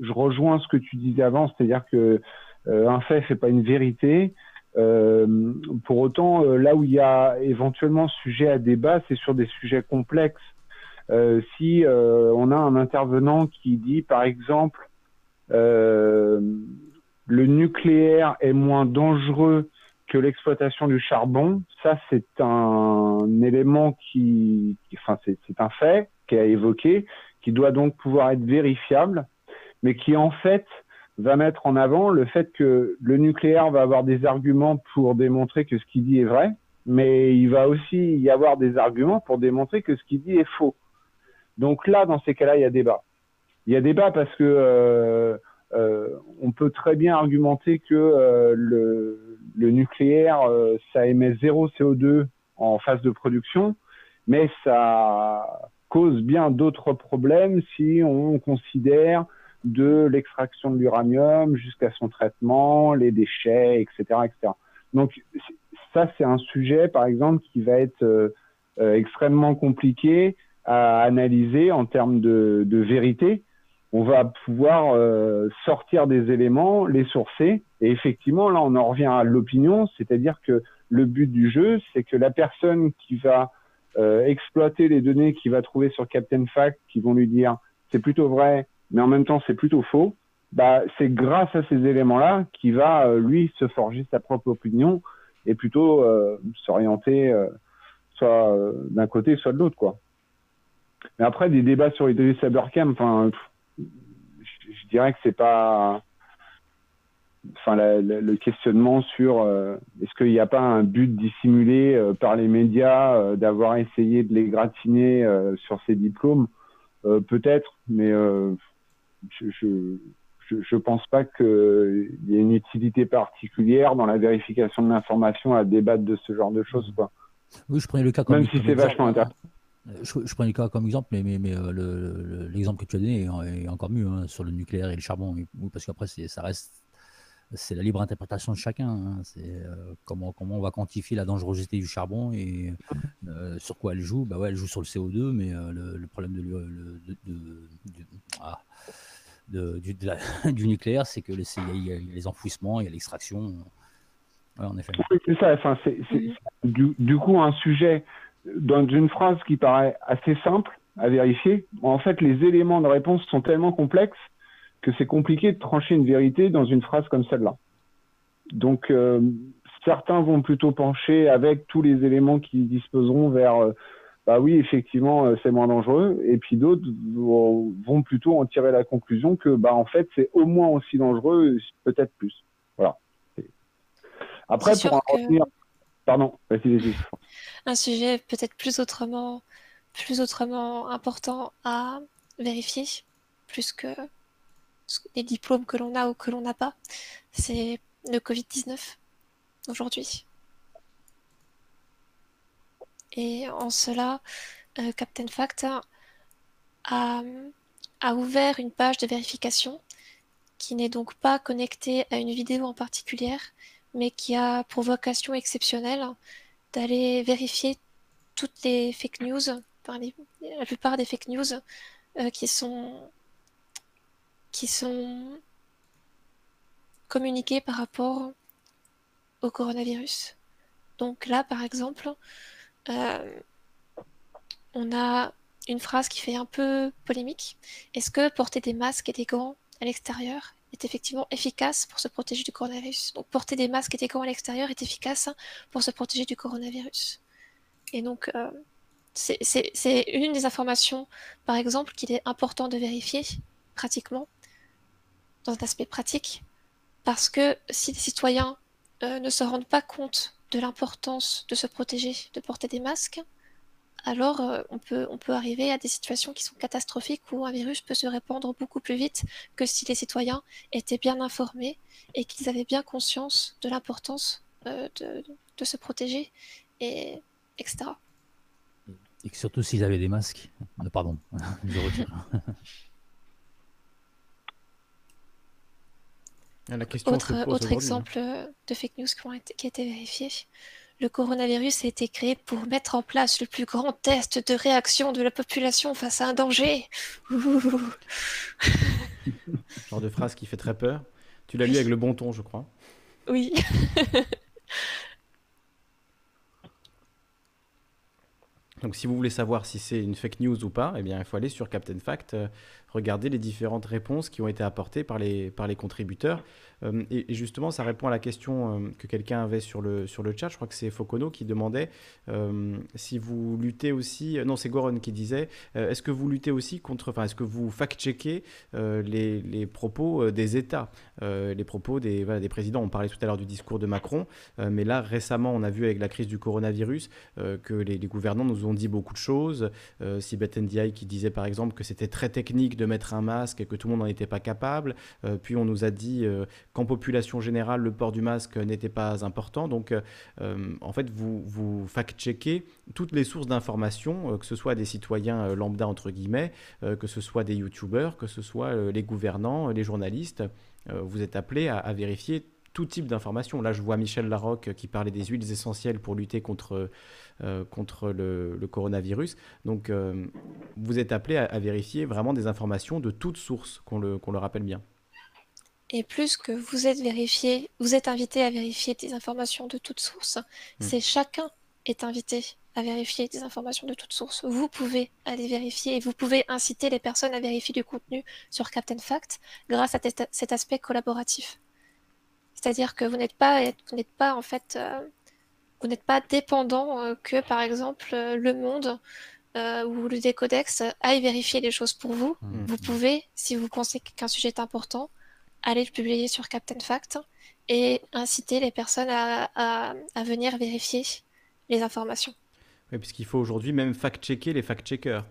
je, rejoins ce que tu disais avant, c'est-à-dire que euh, un fait fait pas une vérité. Euh, pour autant, euh, là où il y a éventuellement sujet à débat, c'est sur des sujets complexes. Euh, si on a un intervenant qui dit, par exemple, le nucléaire est moins dangereux que l'exploitation du charbon, ça c'est un élément qui, enfin c'est un fait qui a évoqué, qui doit donc pouvoir être vérifiable, mais qui en fait va mettre en avant le fait que le nucléaire va avoir des arguments pour démontrer que ce qu'il dit est vrai, mais il va aussi y avoir des arguments pour démontrer que ce qu'il dit est faux. Donc là, dans ces cas-là, il y a débat. Il y a débat parce que euh, euh, on peut très bien argumenter que euh, le, le, nucléaire, euh, ça émet zéro CO2 en phase de production, mais ça cause bien d'autres problèmes si on considère de l'extraction de l'uranium jusqu'à son traitement, les déchets, etc., etc. Donc ça, c'est un sujet, par exemple, qui va être euh, euh, extrêmement compliqué à analyser en termes de, de vérité. On va pouvoir euh, sortir des éléments, les sourcer, et effectivement, là, on en revient à l'opinion, c'est-à-dire que le but du jeu, c'est que la personne qui va exploiter les données qu'il va trouver sur Captain Fact, qui vont lui dire c'est plutôt vrai, mais en même temps c'est plutôt faux, bah, c'est grâce à ces éléments-là qu'il va, euh, lui, se forger sa propre opinion et plutôt euh, s'orienter euh, soit d'un côté, soit de l'autre. quoi. Mais après, des débats sur Idriss Aberkam, enfin, je, dirais que c'est pas... Enfin, le questionnement sur est-ce qu'il n'y a pas un but dissimulé par les médias d'avoir essayé de les gratiner sur ces diplômes? Peut-être, mais je, je, je, pense pas qu'il y ait une utilité particulière dans la vérification de l'information à débattre de ce genre de choses. Quoi. Oui, je prenais le cas comme Même si c'est vachement intéressant. Je, je, prenais le cas comme exemple, mais, mais, mais euh, l'exemple que tu as donné est, encore mieux hein, sur le nucléaire et le charbon, parce qu'après, ça reste c'est la libre interprétation de chacun. Hein. C'est euh, comment, comment on va quantifier la dangerosité du charbon et euh, sur quoi elle joue. Bah ouais, elle joue sur le CO2, mais le, le, problème de, de, de, ah, de, du, [laughs] du, nucléaire, c'est que il y, a les enfouissements, il y a l'extraction. en effet. c'est ça. Enfin, c'est, du, du, coup un sujet dans une phrase qui paraît assez simple à vérifier. En fait, les éléments de réponse sont tellement complexes que c'est compliqué de trancher une vérité dans une phrase comme celle-là. Donc, euh, certains vont plutôt pencher avec tous les éléments qui disposeront vers euh, bah oui, effectivement, euh, c'est moins dangereux. Et puis d'autres vont plutôt en tirer la conclusion que, bah, en fait, c'est au moins aussi dangereux, peut-être plus. Voilà. Après, pour en revenir. Un sujet peut-être plus autrement, plus autrement important à vérifier, plus que les diplômes que l'on a ou que l'on n'a pas, c'est le Covid-19 aujourd'hui. Et en cela, euh, Captain Fact a, ouvert une page de vérification qui n'est donc pas connectée à une vidéo en particulier, mais qui a pour vocation exceptionnelle d'aller vérifier toutes les fake news, la plupart des fake news euh, qui sont qui sont communiquées par rapport au coronavirus. Donc là, par exemple, euh, on a une phrase qui fait un peu polémique. Est-ce que porter des masques et des gants à l'extérieur est effectivement efficace pour se protéger du coronavirus Donc porter des masques et des gants à l'extérieur est efficace pour se protéger du coronavirus. Et donc, euh, c'est une des informations, par exemple, qu'il est important de vérifier pratiquement, dans un aspect pratique, parce que si les citoyens euh, ne se rendent pas compte de l'importance de se protéger, de porter des masques, alors euh, on, peut, on peut arriver à des situations qui sont catastrophiques où un virus peut se répandre beaucoup plus vite que si les citoyens étaient bien informés et qu'ils avaient bien conscience de l'importance euh, de, de, se protéger, et, etc. Et surtout s'ils avaient des masques. Euh, pardon, [laughs] je retire. autre, autre exemple de fake news qui, ont été, qui a été vérifié. Le coronavirus a été créé pour mettre en place le plus grand test de réaction de la population face à un danger. [laughs] Genre de phrase qui fait très peur. Tu l'as lu avec le bon ton, je crois. Oui. [laughs] Donc si vous voulez savoir si c'est une fake news ou pas, eh bien il faut aller sur Captain Fact, euh, regarder les différentes réponses qui ont été apportées par les, par les contributeurs. Euh, et, justement, ça répond à la question euh, que quelqu'un avait sur le, sur le chat. Je crois que c'est Focono qui demandait euh, si vous luttez aussi. Non, c'est Goron qui disait est-ce que vous luttez aussi contre. Enfin, est-ce que vous fact-checkez les, les, propos des États? Les propos des, des présidents. On parlait tout à l'heure du discours de Macron, mais là, récemment, on a vu avec la crise du coronavirus que les, gouvernants nous ont dit beaucoup de choses. Sibeth Ndiaye qui disait par exemple que c'était très technique de mettre un masque et que tout le monde n'en était pas capable. puis on nous a dit qu'en population générale, le port du masque n'était pas important. Donc, euh, en fait, vous, vous fact-checkez toutes les sources d'informations, euh, que ce soit des citoyens euh, lambda, entre guillemets, que ce soit des youtubeurs, que ce soit les gouvernants, les journalistes. vous êtes appelés à, vérifier tout type d'informations. Là, je vois Michel Larocque qui parlait des huiles essentielles pour lutter contre, contre le, coronavirus. Donc, vous êtes appelé à, vérifier vraiment des informations de toutes sources, qu'on le rappelle bien. Et plus que vous êtes vérifié, vous êtes invité à vérifier des informations de toutes sources, hmm. c'est chacun est invité à vérifier des informations de toutes sources. Vous pouvez aller vérifier et vous pouvez inciter les personnes à vérifier du contenu sur Captain Fact grâce à cet aspect collaboratif. C'est-à-dire que vous n'êtes pas, vous n'êtes pas en fait, euh, vous n'êtes pas dépendant euh, que par exemple euh, Le Monde ou le Décodex aille vérifier les choses pour vous. Hmm. Vous pouvez, si vous pensez qu'un sujet est important, aller le publier sur Captain Fact et inciter les personnes à, venir vérifier les informations. Oui, puisqu'il faut aujourd'hui même fact-checker les fact-checkers,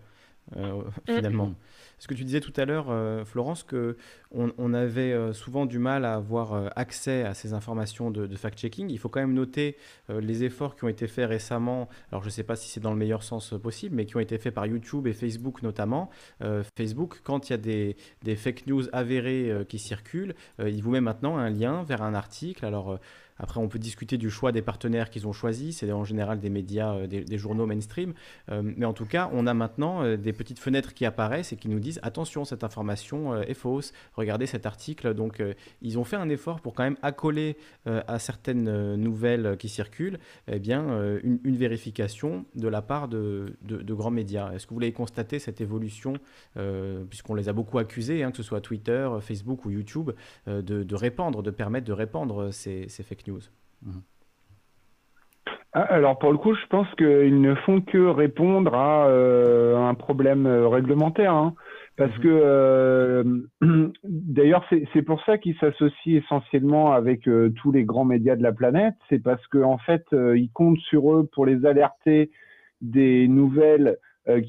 euh, mm. finalement. Ce que tu disais tout à l'heure, euh, Florence, que on, avait euh, souvent du mal à avoir euh, accès à ces informations de, fact-checking. Il faut quand même noter les efforts qui ont été faits récemment. Alors, je ne sais pas si c'est dans le meilleur sens possible, mais qui ont été faits par YouTube et Facebook notamment. Facebook, quand il y a des, des fake news avérées qui circulent, il vous met maintenant un lien vers un article. Alors, après, on peut discuter du choix des partenaires qu'ils ont choisis. C'est en général des médias, euh, des, journaux mainstream. Euh, mais en tout cas, on a maintenant euh, des petites fenêtres qui apparaissent et qui nous disent attention, cette information est fausse. Regardez cet article. Donc, ils ont fait un effort pour quand même accoler à certaines nouvelles qui circulent, eh bien, une, vérification de la part de, grands médias. Est-ce que vous l'avez constaté cette évolution, puisqu'on les a beaucoup accusés, hein, que ce soit Twitter, Facebook ou YouTube, de, répandre, de permettre de répandre ces, ces Mhm. Ah, alors pour le coup, je pense qu'ils ne font que répondre à euh, un problème euh, réglementaire. Hein. parce mhm. que euh, [clears throat] d'ailleurs, c'est pour ça qu'ils s'associent essentiellement avec tous les grands médias de la planète. C'est parce qu'en en fait, ils comptent sur eux pour les alerter des nouvelles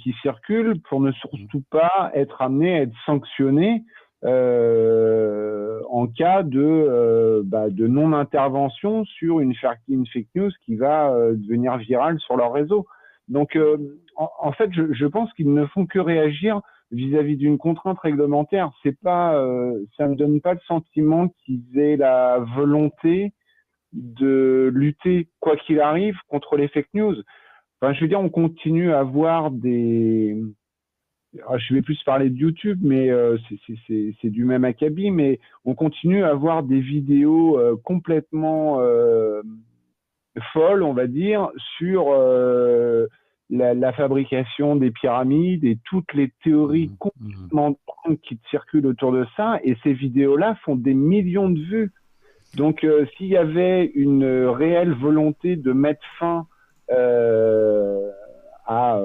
qui circulent, pour ne surtout pas être amenés à être sanctionnés euh, en cas de, euh, bah, de non-intervention sur une, fake news qui va euh, devenir virale sur leur réseau. Donc, en, fait, je, je pense qu'ils ne font que réagir vis-à-vis d'une contrainte réglementaire. C'est pas, ça me donne pas le sentiment qu'ils aient la volonté de lutter quoi qu'il arrive contre les fake news. Enfin, je veux dire, on continue à avoir des ah, je vais plus parler de YouTube, mais euh, c'est du même acabit, mais on continue à avoir des vidéos euh, complètement euh, folles, on va dire, sur la, fabrication des pyramides et toutes les théories mmh, complètement mmh. qui circulent autour de ça. Et ces vidéos-là font des millions de vues. Donc, s'il y avait une réelle volonté de mettre fin à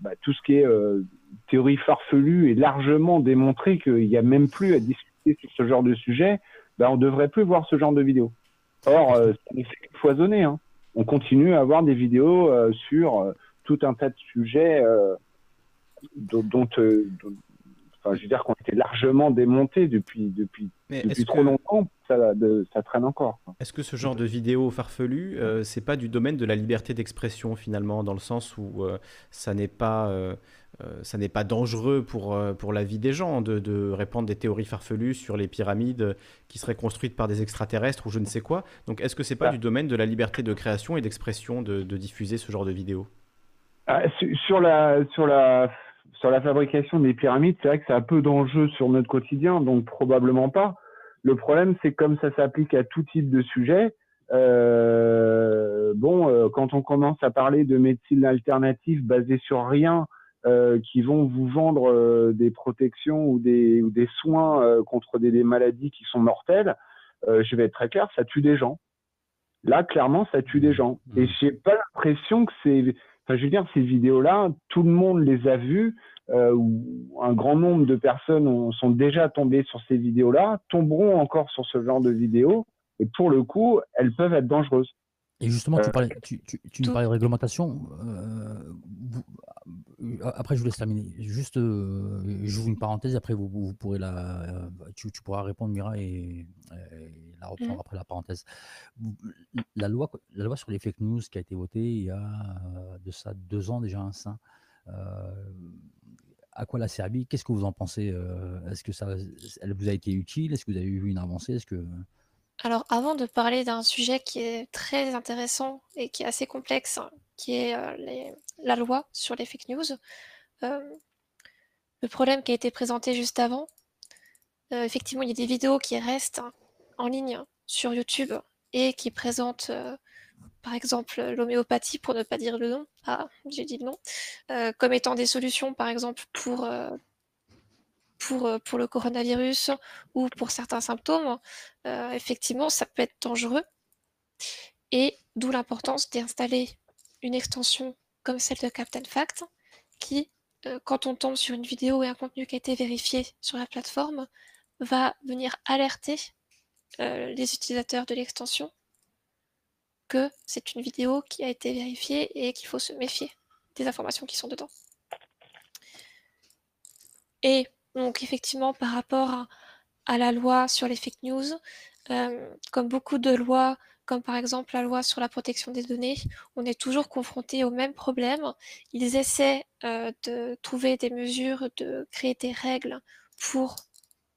bah, tout ce qui est théorie farfelue et largement démontré qu'il n'y a même plus à discuter sur ce genre de sujet, ben on devrait plus voir ce genre de vidéos. Or, euh, ça n'est fait foisonner. Hein. On continue à avoir des vidéos euh, sur euh, tout un tas de sujets dont, dont, enfin, je veux dire, qu'on été largement démontés depuis, depuis, depuis trop longtemps ça, de, ça traîne encore. Est-ce que ce genre de vidéo farfelue, euh, c'est pas du domaine de la liberté d'expression finalement, dans le sens où euh, ça n'est pas, euh, ça n'est pas dangereux pour, pour la vie des gens de, de, répandre des théories farfelues sur les pyramides qui seraient construites par des extraterrestres ou je ne sais quoi. Donc est-ce que c'est pas bah. du domaine de la liberté de création et d'expression de, de, diffuser ce genre de vidéos ah, sur la sur la sur la fabrication des pyramides, c'est vrai que c'est un peu d'enjeu sur notre quotidien, donc probablement pas. Le problème, c'est comme ça s'applique à tout type de sujet. Euh, bon, euh, quand on commence à parler de médecine alternative basée sur rien, euh, qui vont vous vendre euh, des protections ou des, ou des soins euh, contre des, des, maladies qui sont mortelles, je vais être très clair, ça tue des gens. Là, clairement, ça tue des gens. Et mmh. j'ai pas l'impression que c'est Enfin, je veux dire, ces vidéos-là, tout le monde les a vues, ou un grand nombre de personnes sont déjà tombées sur ces vidéos-là, tomberont encore sur ce genre de vidéos, et pour le coup, elles peuvent être dangereuses. Et justement, tu, euh, parlais, tu, tu, tu nous parlais de réglementation. Euh, euh, après, je vous laisse terminer. Juste, euh, j'ouvre une parenthèse. Après, vous, vous pourrez la, tu, tu, pourras répondre, Mira, et, et la reprendre mmh. après la parenthèse. La loi, la loi sur les fake news qui a été votée il y a de ça deux ans déjà, un sein. à quoi elle a servi Qu'est-ce que vous en pensez Est-ce que ça, elle vous a été utile? Est-ce que vous avez vu une avancée? Est-ce que alors, avant de parler d'un sujet qui est très intéressant et qui est assez complexe, qui est euh, la loi sur les fake news, euh, le problème qui a été présenté juste avant, euh, effectivement, il y a des vidéos qui restent en ligne sur YouTube et qui présentent, par exemple, l'homéopathie, pour ne pas dire le nom, ah, j'ai dit le nom, comme étant des solutions, par exemple, pour pour le coronavirus ou pour certains symptômes, euh, effectivement, ça peut être dangereux. Et d'où l'importance d'installer une extension comme celle de Captain Fact, qui, euh, quand on tombe sur une vidéo et un contenu qui a été vérifié sur la plateforme, va venir alerter les utilisateurs de l'extension que c'est une vidéo qui a été vérifiée et qu'il faut se méfier des informations qui sont dedans. Et donc effectivement, par rapport à, la loi sur les fake news, euh, comme beaucoup de lois, comme par exemple la loi sur la protection des données, on est toujours confronté au même problème. Ils essaient euh, de trouver des mesures, de créer des règles pour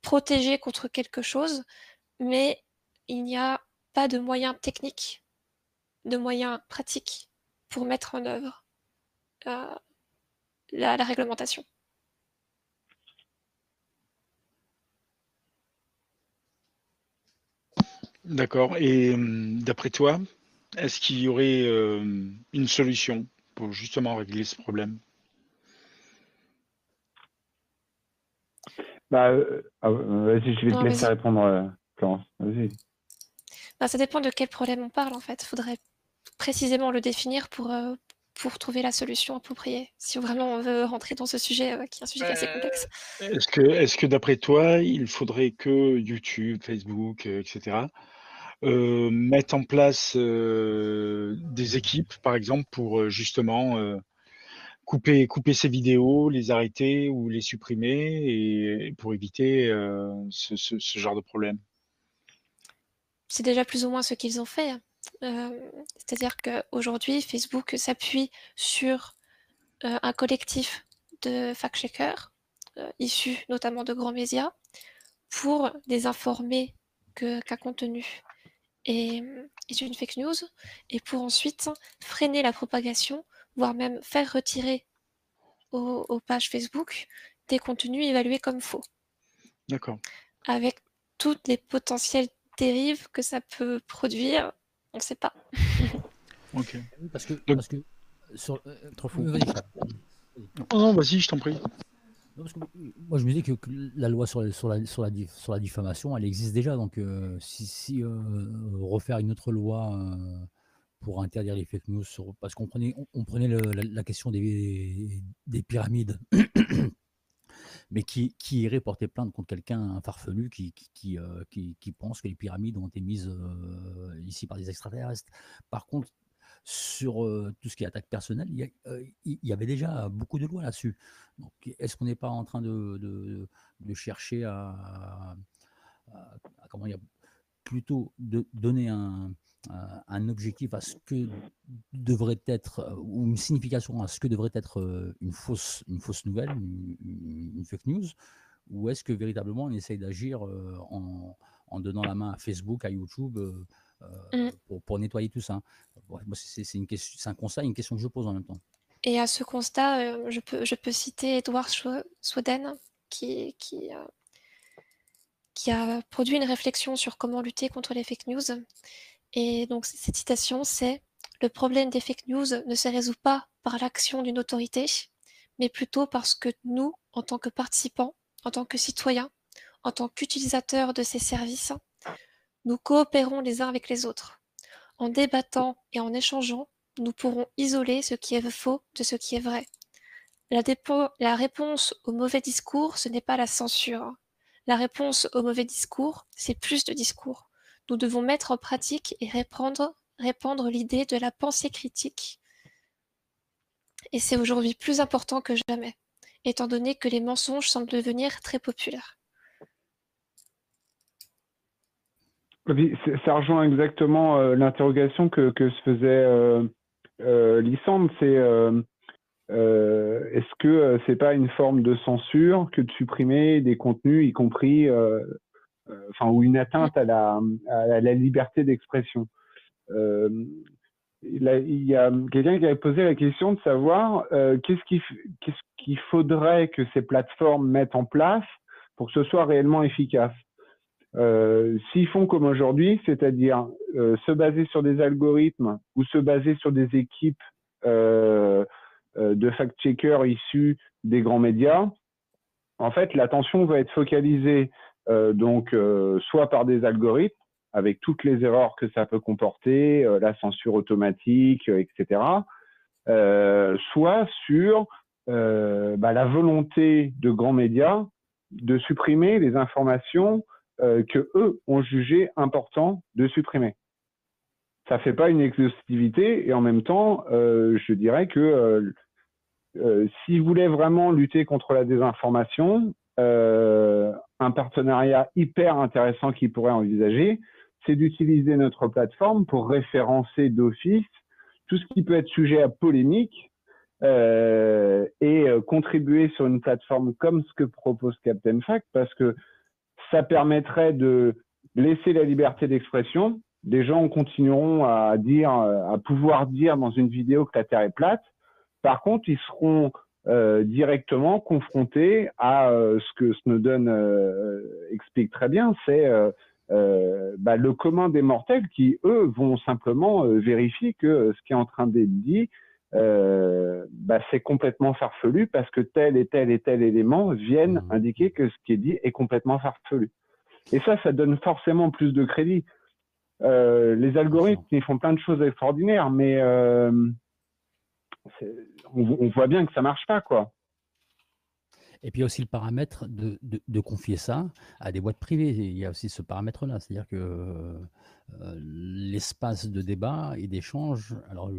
protéger contre quelque chose, mais il n'y a pas de moyens techniques, de moyens pratiques pour mettre en œuvre euh, la réglementation. D'accord. Et hum, d'après toi, est-ce qu'il y aurait euh, une solution pour justement régler ce problème? Bah, euh, ah, Vas-y, je vais te laisser répondre, euh, Florence. Vas-y. Bah, ça dépend de quel problème on parle, en fait. Il faudrait précisément le définir pour, pour trouver la solution appropriée, si vraiment on veut rentrer dans ce sujet qui est un sujet assez complexe. Est-ce que, est que d'après toi, il faudrait que YouTube, Facebook, etc., euh, mettre en place euh, des équipes, par exemple, pour euh, justement couper, ces vidéos, les arrêter ou les supprimer et, pour éviter ce, genre de problème C'est déjà plus ou moins ce qu'ils ont fait. C'est-à-dire qu'aujourd'hui, Facebook s'appuie sur un collectif de fact-checkers, issus notamment de grands médias, pour désinformer qu'un contenu est, une fake news et pour ensuite freiner la propagation, voire même faire retirer aux, pages Facebook des contenus évalués comme faux. D'accord. Avec toutes les potentielles dérives que ça peut produire, on ne sait pas. [laughs] ok. Parce que, parce que sur, euh, Trop fou. non, vas-y, je t'en prie moi, je me dis que, la loi sur, la, sur, la, sur, la, diffamation, elle existe déjà. Donc, euh, si, euh, refaire une autre loi euh, pour interdire les fake news, parce qu'on prenait, on, prenait la, question des, des pyramides, [coughs] mais qui, qui, irait porter plainte contre quelqu'un, un farfelu, qui, qui, qui, pense que les pyramides ont été mises ici par des extraterrestres. Par contre, sur tout ce qui est attaque personnelle, il y, avait déjà beaucoup de lois là-dessus. Donc, est-ce qu'on n'est pas en train de, chercher à, comment plutôt de donner un, objectif à ce que devrait être, ou une signification à ce que devrait être une fausse, une fausse nouvelle, une, fake news, ou est-ce que véritablement on essaye d'agir en, donnant la main à Facebook, à YouTube mmh. pour, pour, nettoyer tout ça C'est un constat, une question que je pose en même temps. Et à ce constat, je, peux, je peux citer Edward Snowden qui, qui, qui a produit une réflexion sur comment lutter contre les fake news et donc cette citation, c'est Le problème des fake news ne se résout pas par l'action d'une autorité, mais plutôt parce que nous, en tant que participants, en tant que citoyens, en tant qu'utilisateurs de ces services, nous coopérons les uns avec les autres. En débattant et en échangeant, nous pourrons isoler ce qui est faux de ce qui est vrai. La, réponse au mauvais discours, ce n'est pas la censure. La réponse au mauvais discours, c'est plus de discours. Nous devons mettre en pratique et répandre l'idée de la pensée critique. Et c'est aujourd'hui plus important que jamais, étant donné que les mensonges semblent devenir très populaires. Ça rejoint exactement euh, l'interrogation que, se faisait euh, euh C'est euh, est-ce que c'est pas une forme de censure que de supprimer des contenus, y compris enfin ou une atteinte à la, liberté d'expression? Il, y a quelqu'un qui avait posé la question de savoir qu'est-ce qu'il faudrait que ces plateformes mettent en place pour que ce soit réellement efficace? Euh, S'ils font comme aujourd'hui, c'est-à-dire euh, se baser sur des algorithmes ou se baser sur des équipes euh, de fact-checkers issus des grands médias, en fait, l'attention va être focalisée donc soit par des algorithmes avec toutes les erreurs que ça peut comporter, la censure automatique, etc. soit sur bah, la volonté de grands médias de supprimer les informations que eux ont jugé important de supprimer. Ça fait pas une exhaustivité et en même temps, je dirais que s'ils voulaient vraiment lutter contre la désinformation, euh, un partenariat hyper intéressant qu'ils pourraient envisager, c'est d'utiliser notre plateforme pour référencer d'office tout ce qui peut être sujet à polémique euh, et euh, contribuer sur une plateforme comme ce que propose Captain Fact parce que ça permettrait de laisser la liberté d'expression. Des gens continueront à dire, à pouvoir dire dans une vidéo que la Terre est plate. Par contre, ils seront euh, directement confronté à euh, ce que Snowden euh, explique très bien, c'est bah, le commun des mortels qui, eux, vont simplement vérifier que ce qui est en train d'être dit, bah, c'est complètement farfelu parce que tel et tel et tel élément viennent mmh. indiquer que ce qui est dit est complètement farfelu. Et ça, ça donne forcément plus de crédit. les algorithmes, ils font plein de choses extraordinaires, mais on, voit bien que ça marche pas, quoi. Et puis il y a aussi le paramètre de, de, confier ça à des boîtes privées. Il y a aussi ce paramètre-là, c'est-à-dire que euh, l'espace de débat et d'échange, alors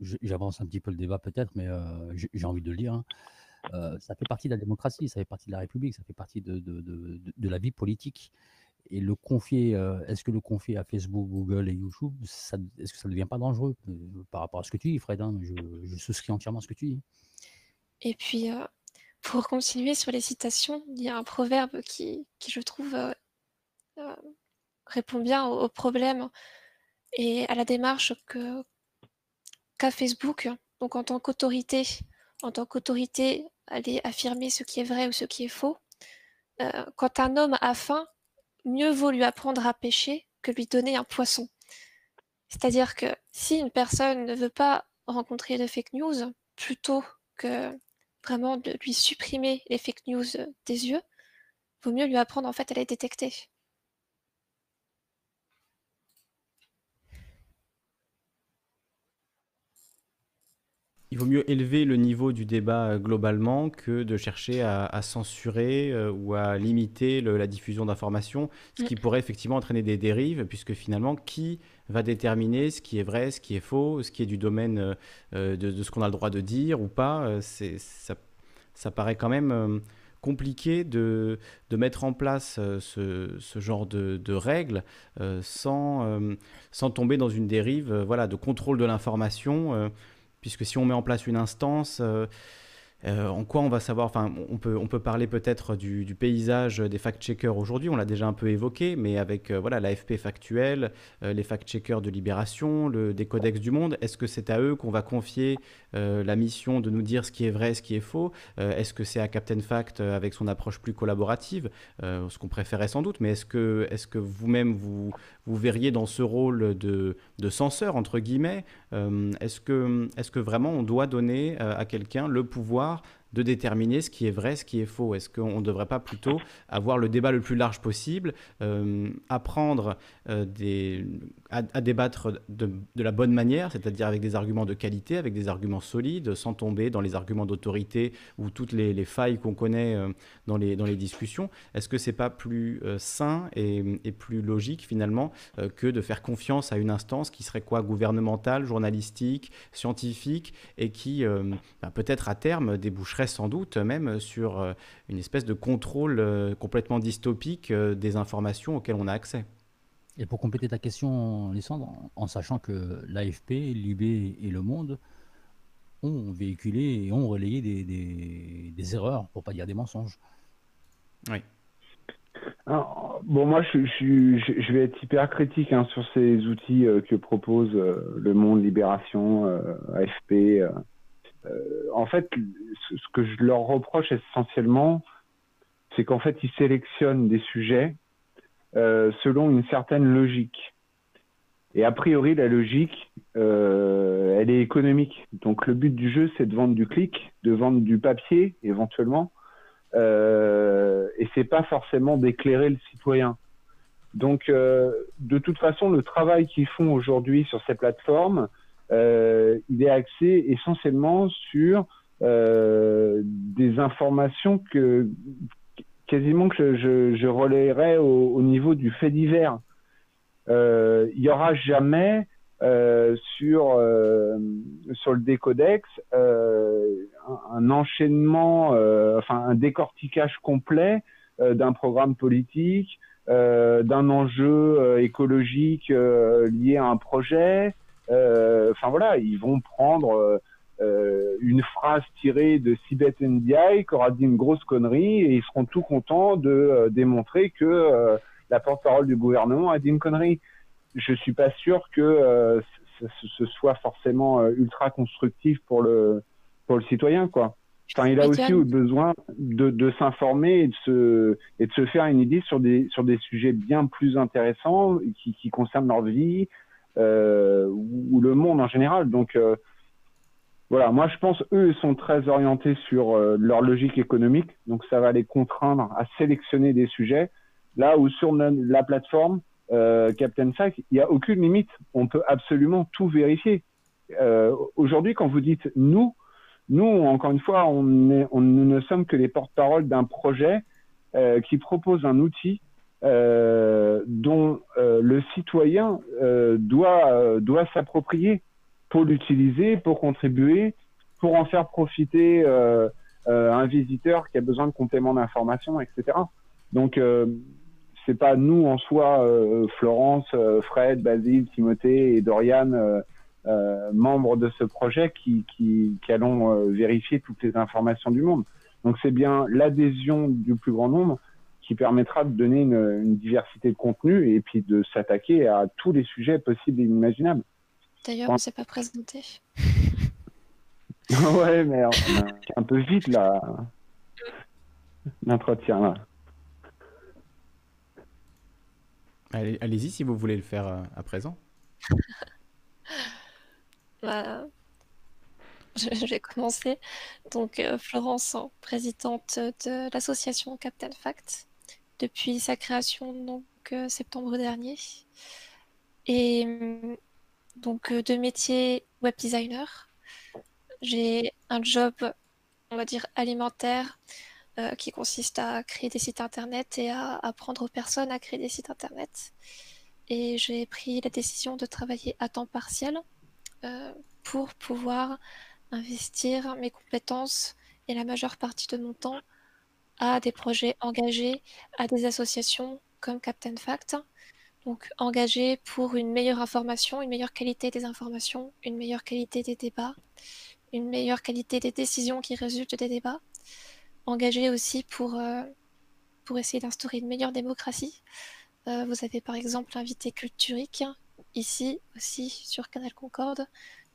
j'avance un petit peu le débat peut-être, mais euh, j'ai envie de le dire, hein. euh, ça fait partie de la démocratie, ça fait partie de la République, ça fait partie de, de la vie politique et le confier, est-ce que le confier à Facebook, Google et YouTube, est-ce que ça ne devient pas dangereux par rapport à ce que tu dis, Fred hein, je, souscris entièrement ce que tu dis. Et puis, pour continuer sur les citations, il y a un proverbe qui, je trouve, répond bien au, problème et à la démarche qu'a Facebook. Donc, en tant qu'autorité, en tant qu'autorité, aller affirmer ce qui est vrai ou ce qui est faux. quand un homme a faim, mieux vaut lui apprendre à pêcher que lui donner un poisson. C'est-à-dire que si une personne ne veut pas rencontrer de fake news, plutôt que vraiment de lui supprimer les fake news des yeux, vaut mieux lui apprendre en fait à les détecter. Il vaut mieux élever le niveau du débat euh, globalement que de chercher à, censurer euh, ou à limiter la diffusion d'informations, ce qui mm. pourrait effectivement entraîner des dérives, puisque finalement, qui va déterminer ce qui est vrai, ce qui est faux, ce qui est du domaine euh, de, ce qu'on a le droit de dire ou pas ça, ça, paraît quand même compliqué de, de, mettre en place ce, ce genre de, de règles sans, sans tomber dans une dérive voilà, de contrôle de l'information, puisque si on met en place une instance, euh, en quoi on va savoir Enfin, on peut, on peut parler peut-être du, paysage des fact-checkers aujourd'hui. On l'a déjà un peu évoqué, mais avec euh, voilà l'AFP factuel, euh, les fact-checkers de Libération, le, des codex du Monde. Est-ce que c'est à eux qu'on va confier la mission de nous dire ce qui est vrai, ce qui est faux? Est-ce que c'est à Captain Fact avec son approche plus collaborative, ce qu'on préférait sans doute Mais est-ce que, est-ce que vous-même vous, vous verriez dans ce rôle de, de censeur entre guillemets Est-ce que, est-ce que vraiment on doit donner à quelqu'un le pouvoir de déterminer ce qui est vrai, ce qui est faux. Est-ce qu'on ne devrait pas plutôt avoir le débat le plus large possible, euh, apprendre euh, des, à, débattre de, la bonne manière, c'est-à-dire avec des arguments de qualité, avec des arguments solides, sans tomber dans les arguments d'autorité ou toutes les, failles qu'on connaît euh, dans, les, discussions Est-ce que c'est pas plus sain et, plus logique finalement que de faire confiance à une instance qui serait quoi? Gouvernementale, journalistique, scientifique et qui bah, peut-être à terme déboucherait sans doute même sur euh, une espèce de contrôle euh, complètement dystopique euh, des informations auxquelles on a accès? Et pour compléter ta question, Lissandre, en, sachant que l'AFP, l'IB et Le Monde ont véhiculé et ont relayé des, erreurs, pour pas dire des mensonges. Oui. bon, moi, je, je, vais être hyper critique hein, sur ces outils que propose Le Monde, Libération, AFP. Euh, en fait, ce que je leur reproche essentiellement, c'est qu'en fait, ils sélectionnent des sujets euh, selon une certaine logique. Et a priori, la logique, euh, elle est économique. Donc le but du jeu, c'est de vendre du clic, de vendre du papier éventuellement, euh, et c'est pas forcément d'éclairer le citoyen. Donc de toute façon, le travail qu'ils font aujourd'hui sur ces plateformes, euh, il est axé essentiellement sur euh, des informations que quasiment que je, je, relayerais au, niveau du fait divers. Euh, il y aura jamais euh, sur euh, sur le décodex euh, un, enchaînement, enfin un décortiquage complet d'un programme politique, d'un enjeu écologique lié à un projet, euh, enfin voilà, ils vont prendre euh, euh, une phrase tirée de Sibeth Ndiaye qui aura dit une grosse connerie et ils seront tout contents de démontrer que la porte-parole du gouvernement a dit une connerie. Je suis pas sûr que ce soit forcément ultra constructif pour le pour le citoyen quoi. Enfin, il a aussi besoin de, de s'informer et de se et de se faire une idée sur des sur des sujets bien plus intéressants qui, qui concernent leur vie, euh, ou, le monde en général. Donc euh, voilà, moi je pense eux ils sont très orientés sur euh, leur logique économique, donc ça va les contraindre à sélectionner des sujets. Là où sur la plateforme euh, Captain Fact, il n'y a aucune limite, on peut absolument tout vérifier. Euh, Aujourd'hui, quand vous dites nous, nous encore une fois, nous ne sommes que les porte-parole d'un projet qui propose un outil dont le citoyen doit, doit s'approprier pour l'utiliser, pour contribuer, pour en faire profiter un visiteur qui a besoin de compléments d'information, etc. Donc, c'est pas nous en soi, Florence, Fred, Basile, Timothée et Dorian, euh, membres de ce projet, qui, qui, qui allons vérifier toutes les informations du monde. Donc, c'est bien l'adhésion du plus grand nombre qui permettra de donner une, diversité de contenu et puis de s'attaquer à tous les sujets possibles et imaginables. D'ailleurs, on ne s'est pas présenté. [laughs] ouais, mais un peu vite là, l'entretien là. Allez, allez-y si vous voulez le faire euh, à présent. [laughs] bah, je, vais commencer. Donc, euh, Florence, présidente de l'association Captain Fact depuis sa création donc euh, septembre dernier. Et donc euh, de métier web designer. J'ai un job, on va dire, alimentaire euh, qui consiste à créer des sites internet et à apprendre aux personnes à créer des sites internet. Et j'ai pris la décision de travailler à temps partiel pour pouvoir investir mes compétences et la majeure partie de mon temps à des projets engagés, à des associations comme Captain Fact. Donc engagés pour une meilleure information, une meilleure qualité des informations, une meilleure qualité des débats, une meilleure qualité des décisions qui résultent des débats. Engagés aussi pour, euh, essayer d'instaurer une meilleure démocratie. Euh, vous avez par exemple l'invité Culturique, ici aussi sur Canal Concorde.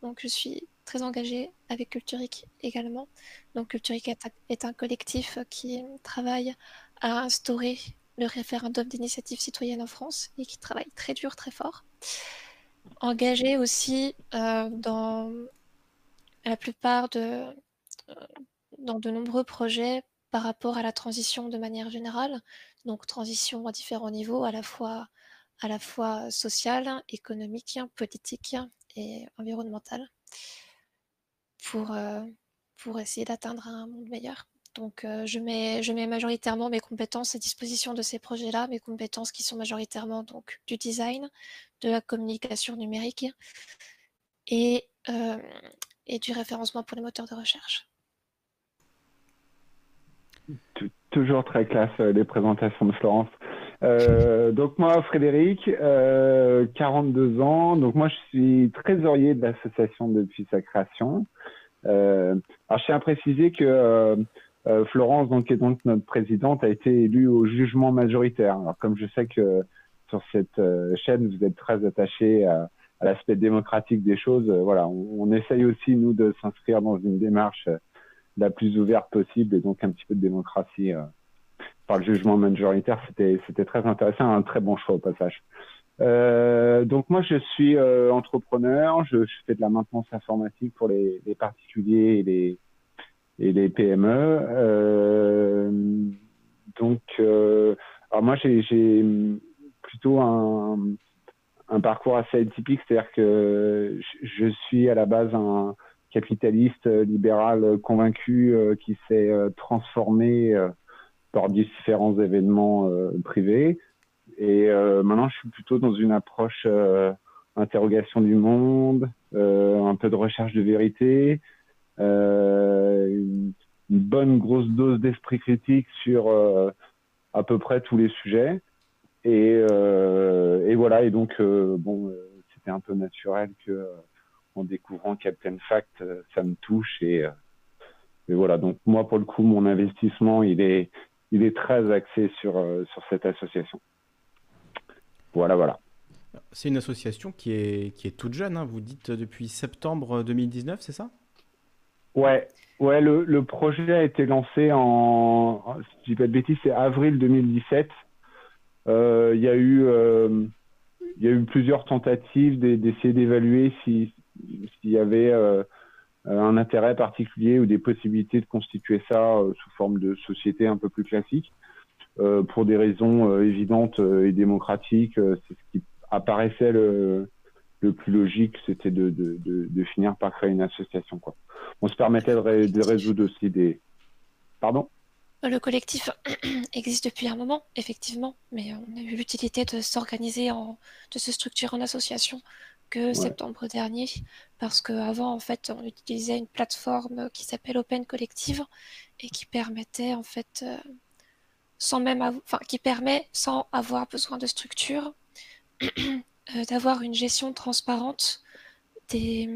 Donc je suis très engagée avec Culturique également. Donc Culturique est un, collectif qui travaille à instaurer le référendum d'initiative citoyenne en France et qui travaille très dur, très fort. Engagé aussi euh, dans la plupart de, euh, dans de nombreux projets par rapport à la transition de manière générale, donc transition à différents niveaux, à la fois, à la fois sociale, économique, politique et environnementale, pour, euh, pour essayer d'atteindre un monde meilleur. Donc euh, je, mets, je mets majoritairement mes compétences à disposition de ces projets-là, mes compétences qui sont majoritairement donc du design, de la communication numérique et, euh, et du référencement pour les moteurs de recherche toujours très classe euh, les présentations de Florence. Donc moi, Frédéric, euh, 42 ans. Donc moi, je suis trésorier de l'association depuis sa création. Alors je tiens à préciser que euh, euh, Florence, donc qui est donc notre présidente, a été élue au jugement majoritaire. Alors comme je sais que sur cette chaîne, vous êtes très attaché à, l'aspect démocratique des choses, voilà, on, essaye aussi nous de s'inscrire dans une démarche la plus ouverte possible et donc un petit peu de démocratie euh, par le jugement majoritaire. C'était très intéressant, un très bon choix au passage. Euh, donc moi je suis euh, entrepreneur, je, je, fais de la maintenance informatique pour les, les particuliers et les et les PME. Euh, donc euh, moi j'ai plutôt un, parcours assez atypique, c'est-à-dire que je suis à la base un capitaliste euh, libéral convaincu qui s'est transformé par différents événements privés. Et maintenant, je suis plutôt dans une approche interrogation du monde, un peu de recherche de vérité, une, bonne grosse dose d'esprit critique sur à peu près tous les sujets. Et, et voilà. Et donc, bon, c'était un peu naturel que en découvrant Captain Fact, euh, ça me touche euh, et, voilà. Donc moi, pour le coup, mon investissement, il est, il est très axé sur, euh, sur cette association. Voilà, voilà. C'est une association qui est, qui est toute jeune, hein. vous dites depuis septembre 2019, c'est ça? Ouais, ouais le, le, projet a été lancé en, si je dis pas de bêtises, c'est avril 2017. Il y a eu il y a eu plusieurs tentatives d'essayer d'évaluer si, s'il y avait euh, un intérêt particulier ou des possibilités de constituer ça euh, sous forme de société un peu plus classique. Euh, pour des raisons évidentes et démocratiques, c'est ce qui apparaissait le, le plus logique, c'était de, de, de, de, finir par créer une association. Quoi. On se permettait de, de résoudre aussi des... Pardon? Le collectif [clears throat] existe depuis un moment, effectivement, mais on a eu l'utilité de s'organiser, en, de se structurer en association que septembre dernier, parce qu'avant, en fait, on utilisait une plateforme qui s'appelle Open Collective et qui permettait, en fait, euh, sans même enfin, qui permet, sans avoir besoin de structure, [clears throat] euh, d'avoir une gestion transparente des,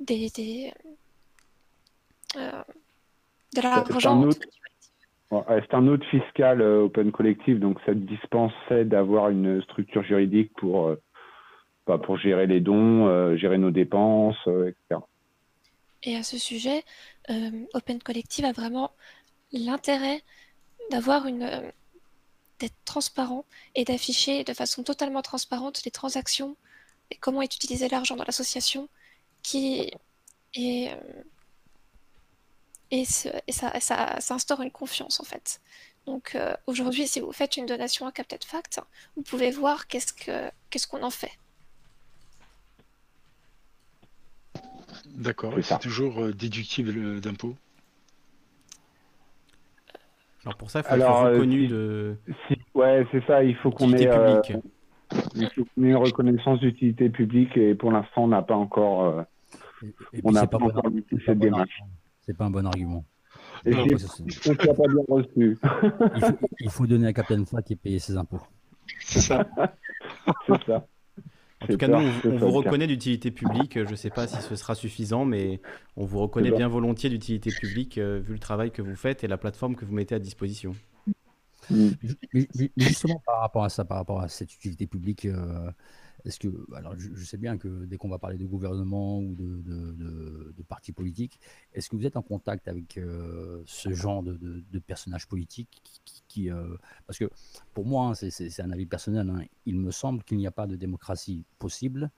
des, des euh, de l'argent. C'est un autre fiscal Open Collective, donc ça dispensait d'avoir une structure juridique pour bah, pour gérer les dons, euh, gérer nos dépenses, euh, etc. Et à ce sujet, euh, Open Collective a vraiment l'intérêt d'avoir une d'être transparent et d'afficher de façon totalement transparente les transactions et comment est utilisé l'argent dans l'association qui et, et, ça, ça, ça, instaure une confiance en fait. Donc aujourd'hui, si vous faites une donation à Captain Fact, vous pouvez voir qu'est-ce que qu'est-ce qu'on en fait. D'accord, et c'est toujours euh, déductible d'impôt Alors pour ça, il faut être euh, reconnu de. Ouais, c'est ça, il faut qu'on ait, euh, une reconnaissance d'utilité publique et pour l'instant, on n'a pas encore, on n'a pas, encore cette démarche. C'est pas un bon argument. Et Non, pas bien reçu. il, faut, il faut donner à Captain Fat et payer ses impôts. C'est ça. [laughs] C'est ça. En tout cas, nous, on, vous reconnaît d'utilité publique. Je ne sais pas si ce sera suffisant, mais on vous reconnaît bien volontiers d'utilité publique euh, vu le travail que vous faites et la plateforme que vous mettez à disposition. Mm. Justement, par rapport à ça, par rapport à cette utilité publique, euh, est-ce que, alors je, je sais bien que dès qu'on va parler de gouvernement ou de, de, de- de partis politiques, est-ce que vous êtes en contact avec euh, ce genre de, de- personnages politiques qui, qui- qui, euh, parce que pour moi, hein, c'est- un avis personnel, hein, il me semble qu'il n'y a pas de démocratie possible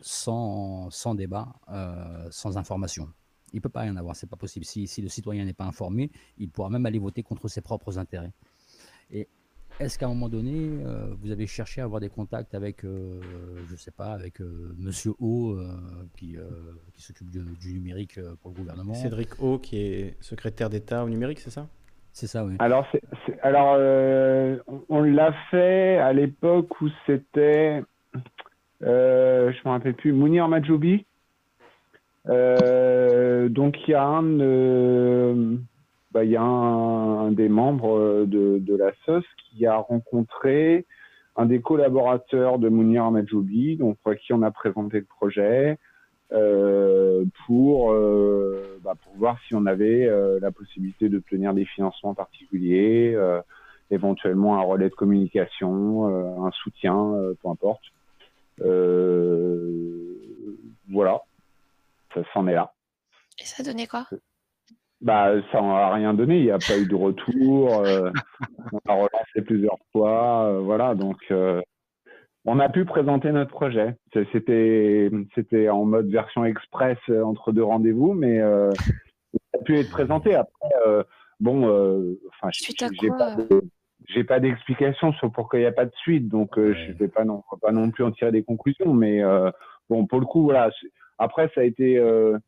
sans, sans débat, euh, sans information. Il peut pas rien avoir, c'est pas possible. Si, si le citoyen n'est pas informé, il pourra même aller voter contre ses propres intérêts. Et est-ce qu'à un moment donné, euh, vous avez cherché à avoir des contacts avec, euh, je sais pas, avec euh, Monsieur O, euh, qui, euh, qui s'occupe du, du numérique euh, pour le gouvernement? Cédric O, qui est secrétaire d'État au numérique, c'est ça? C'est ça, oui. Alors, euh, on- on l'a fait à l'époque où c'était, euh, je me rappelle plus, Mounir Majoubi. Euh, donc il y a un, euh, bah, y a un, des membres de, de la SOS qui a rencontré un des collaborateurs de Mounir Majoubi, donc à qui on a présenté le projet euh, pour, euh, bah, pour voir si on avait euh, la possibilité d'obtenir des financements particuliers, euh, éventuellement un relais de communication, euh, un soutien, euh, peu importe. Euh, voilà, ça s'en est là. Et ça donnait quoi? Bah, ça n'a rien donné, il n'y a pas eu de retour. euh, [laughs] on a relancé plusieurs fois, euh, voilà. Donc, euh, on a pu présenter notre projet. C'était, c'était en mode version express euh, entre deux rendez-vous, mais euh, ça a pu être présenté. Après, euh, bon, euh, enfin, j'ai pas, de- j'ai pas d'explication sur pourquoi il n'y a pas de suite, donc euh, Ouais. je vais pas non, pas non plus en tirer des conclusions. Mais euh, bon, pour le coup, voilà. Après, ça a été euh,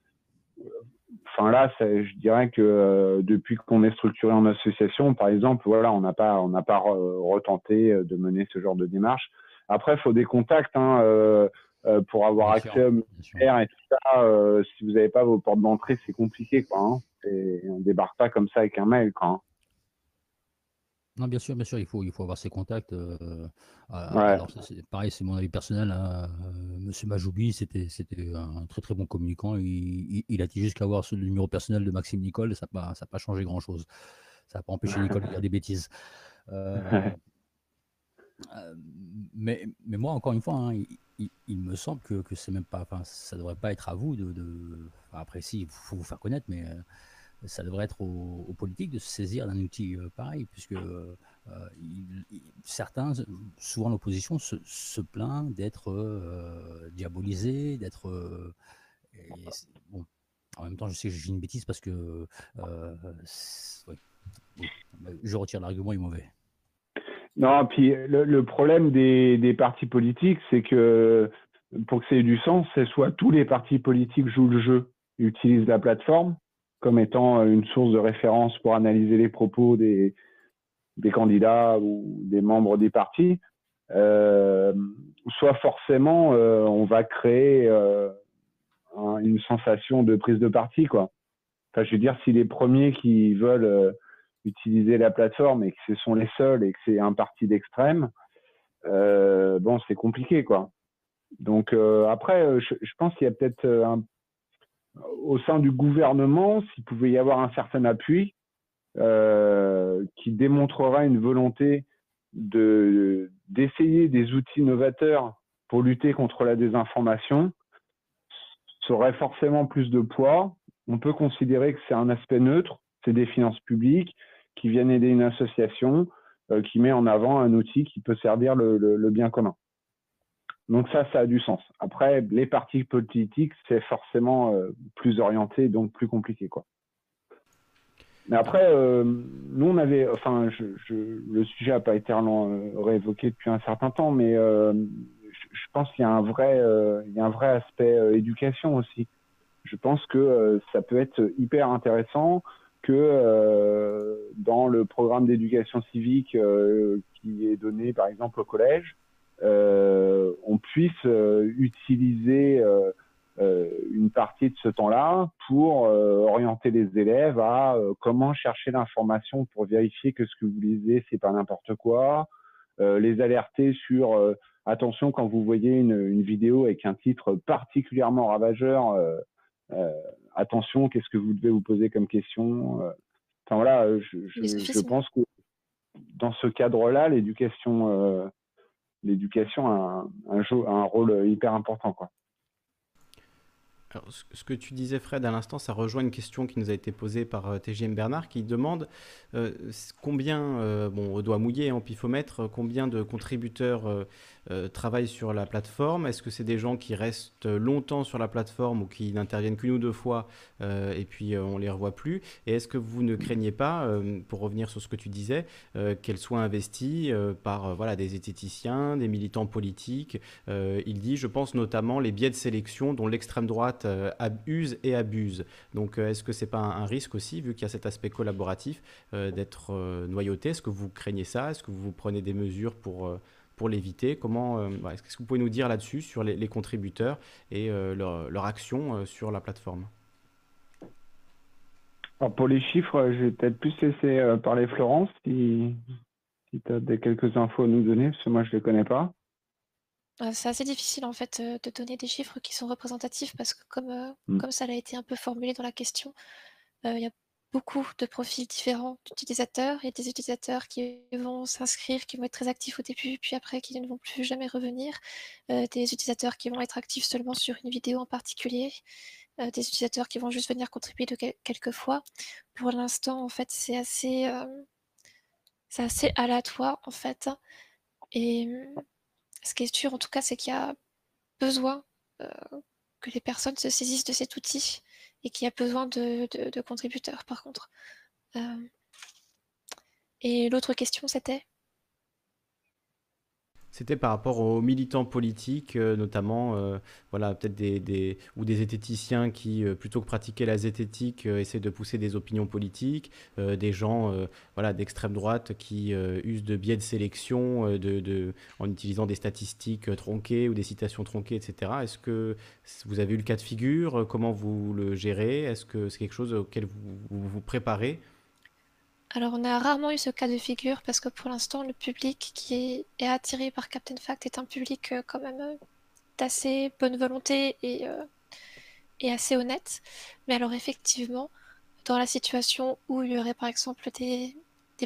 enfin là, ça- je dirais que euh, depuis qu'on est structuré en association, par exemple, voilà, on n'a pas, on n'a pas re- retenté euh, de mener ce genre de démarche. Après, il faut des contacts hein, euh, euh, pour avoir Bien accès au bien sûr. ministère et tout ça. euh, si vous n'avez pas vos portes d'entrée, c'est compliqué, quoi. Hein. Et on débarque pas comme ça avec un mail, quoi. hein. Non, bien sûr, bien sûr, il faut, il faut avoir ses contacts. euh, euh. Alors, ça, pareil, c'est mon avis personnel. hein, euh, Monsieur Majoubi, c'était, c'était un très très bon communicant. Il, il, il a dit jusqu'à avoir ce numéro personnel de Maxime Nicole, ça n'a pas, ça pas changé grand chose. Ça n'a pas empêché [laughs] Nicole de dire des bêtises. Euh, mais, mais moi, encore une fois, hein, il, il- il me semble que, que c'est même pas, ça devrait pas être à vous de. de- enfin, après, si, il faut vous faire connaître, mais ça devrait être aux, politiques de se saisir d'un outil euh, pareil, puisque euh, il- certains, souvent l'opposition, se, se plaint d'être euh, diabolisé, d'être. euh, en même temps, je sais que dis une bêtise parce que euh. Oui. je retire l'argument, il est mauvais. Non, puis le, le problème des, des partis politiques, c'est que pour que ça ait du sens, c'est soit tous les partis politiques jouent le jeu, utilisent la plateforme comme étant une source de référence pour analyser les propos des, candidats ou des membres des partis, euh, soit forcément euh, on va créer euh, un- une sensation de prise de parti, quoi. Enfin, je veux dire, si les premiers qui veulent euh, utiliser la plateforme et que ce sont les seuls et que c'est un parti d'extrême, euh, bon, c'est compliqué, quoi. Donc euh, après, euh, je, je pense qu'il y a peut-être euh, un- au sein du gouvernement, s'il pouvait y avoir un certain appui euh, qui démontrerait une volonté de d'essayer des outils novateurs pour lutter contre la désinformation, ça aurait forcément plus de poids. On peut considérer que c'est un aspect neutre, c'est des finances publiques qui viennent aider une association euh, qui met en avant un outil qui peut servir le bien commun. Donc ça, ça a du sens. Après, les partis politiques, c'est forcément euh, plus orienté, donc plus compliqué, quoi. Mais après, euh, nous, on avait, enfin, je, je- le sujet n'a pas été euh, réévoqué depuis un certain temps, mais je, pense qu'il y a un vrai, aspect éducation aussi. Je pense que ça peut être hyper intéressant que dans le programme d'éducation civique qui est donné, par exemple, au collège, on puisse euh, utiliser euh, une partie de ce temps-là pour orienter les élèves à comment chercher l'information pour vérifier que ce que vous lisez c'est pas n'importe quoi, les alerter sur attention quand vous voyez une, vidéo avec un titre particulièrement ravageur, attention qu'est-ce que vous devez vous poser comme question. Enfin voilà, je, je pense que dans ce cadre-là, l'éducation, euh, l'éducation a un, rôle hyper important. Alors, ce que tu disais, Fred, à l'instant, ça rejoint une question qui nous a été posée par euh, TGM Bernard, qui demande euh, combien, euh, bon, on doit mouiller en pifomètre, combien de contributeurs travaillent sur la plateforme. Est-ce que c'est des gens qui restent longtemps sur la plateforme ou qui n'interviennent qu'une ou deux fois et puis on les revoit plus? Et est-ce que vous ne craignez pas, pour revenir sur ce que tu disais, qu'elles soient investies par voilà, des esthéticiens, des militants politiques? Il dit, je pense notamment les biais de sélection dont l'extrême droite euh, abuse et abuse. Donc euh, est-ce que c'est pas un, risque aussi, vu qu'il y a cet aspect collaboratif, euh, d'être noyauté? Est-ce que vous craignez ça? Est-ce que vous prenez des mesures pour pour l'éviter Comment Est-ce que vous pouvez nous dire là-dessus sur les, contributeurs et leur, leur, action sur la plateforme? Alors pour les chiffres, je vais peut-être plus laisser parler Florence si, si tu as des quelques infos à nous donner, parce que moi je ne les connais pas. Euh, c'est assez difficile en fait euh, de donner des chiffres qui sont représentatifs parce que comme, euh, mmh. comme ça a été un peu formulé dans la question, il y a beaucoup de profils différents d'utilisateurs. Il y a des utilisateurs qui vont s'inscrire, qui vont être très actifs au début, puis après qui ne vont plus jamais revenir. des utilisateurs qui vont être actifs seulement sur une vidéo en particulier. des utilisateurs qui vont juste venir contribuer de quelques fois. Pour l'instant, en fait, c'est assez, c'est assez aléatoire en fait. Et ce qui est sûr, en tout cas, c'est qu'il y a besoin euh, que les personnes se saisissent de cet outil et qu'il y a besoin de, contributeurs, par contre. Euh, et l'autre question, c'était? C'était par rapport aux militants politiques, euh, notamment, euh, voilà, peut-être des, ou des zététiciens qui, euh, plutôt que pratiquer la zététique, essaient de pousser des opinions politiques, des gens, voilà, d'extrême droite qui usent de biais de sélection, de, en utilisant des statistiques tronquées ou des citations tronquées, etc. Est-ce que vous avez eu le cas de figure? Comment vous le gérez? Est-ce que c'est quelque chose auquel vous vous préparez? Alors, on a rarement eu ce cas de figure parce que pour l'instant, le public qui est, attiré par Captain Fact est un public euh, quand même euh, d'assez bonne volonté euh, et, assez honnête. Mais alors, effectivement, dans la situation où il y aurait par exemple des,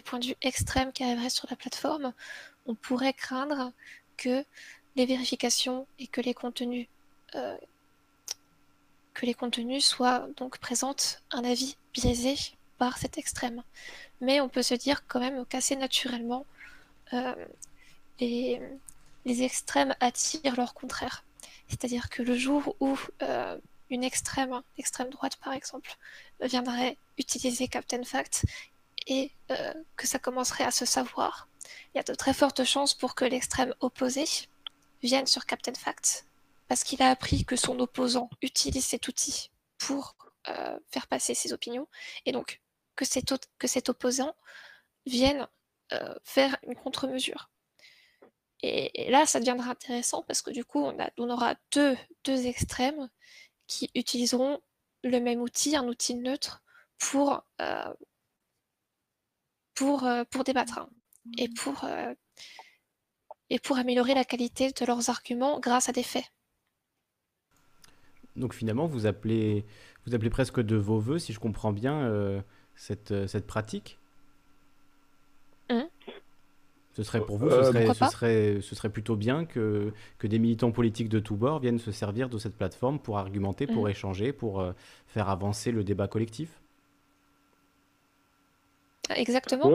points de vue extrêmes qui arriveraient sur la plateforme, on pourrait craindre que les vérifications et que les contenus que les contenus soient donc présentent un avis biaisé par cet extrême mais on peut se dire quand même qu'assez naturellement, euh, les, extrêmes attirent leur contraire. C'est-à-dire que le jour où euh, une extrême, extrême droite par exemple, viendrait utiliser Captain Fact et euh, que ça commencerait à se savoir, il y a de très fortes chances pour que l'extrême opposé vienne sur Captain Fact parce qu'il a appris que son opposant utilise cet outil pour faire passer ses opinions. Et donc, que cet, que cet opposant vienne euh, faire une contre-mesure. Et, là, ça deviendra intéressant parce que du coup, on, a, on aura deux, deux, extrêmes qui utiliseront le même outil, un outil neutre, pour, euh, pour, euh, pour débattre hein, et, pour, et pour améliorer la qualité de leurs arguments grâce à des faits. Donc finalement, vous appelez, vous appelez presque de vos voeux, si je comprends bien, cette, euh, cette pratique hein ce serait pour vous, ce, euh, serait, ce, serait, ce serait plutôt bien que, que des militants politiques de tous bords viennent se servir de cette plateforme pour argumenter, pour hein échanger, pour euh, faire avancer le débat collectif Exactement.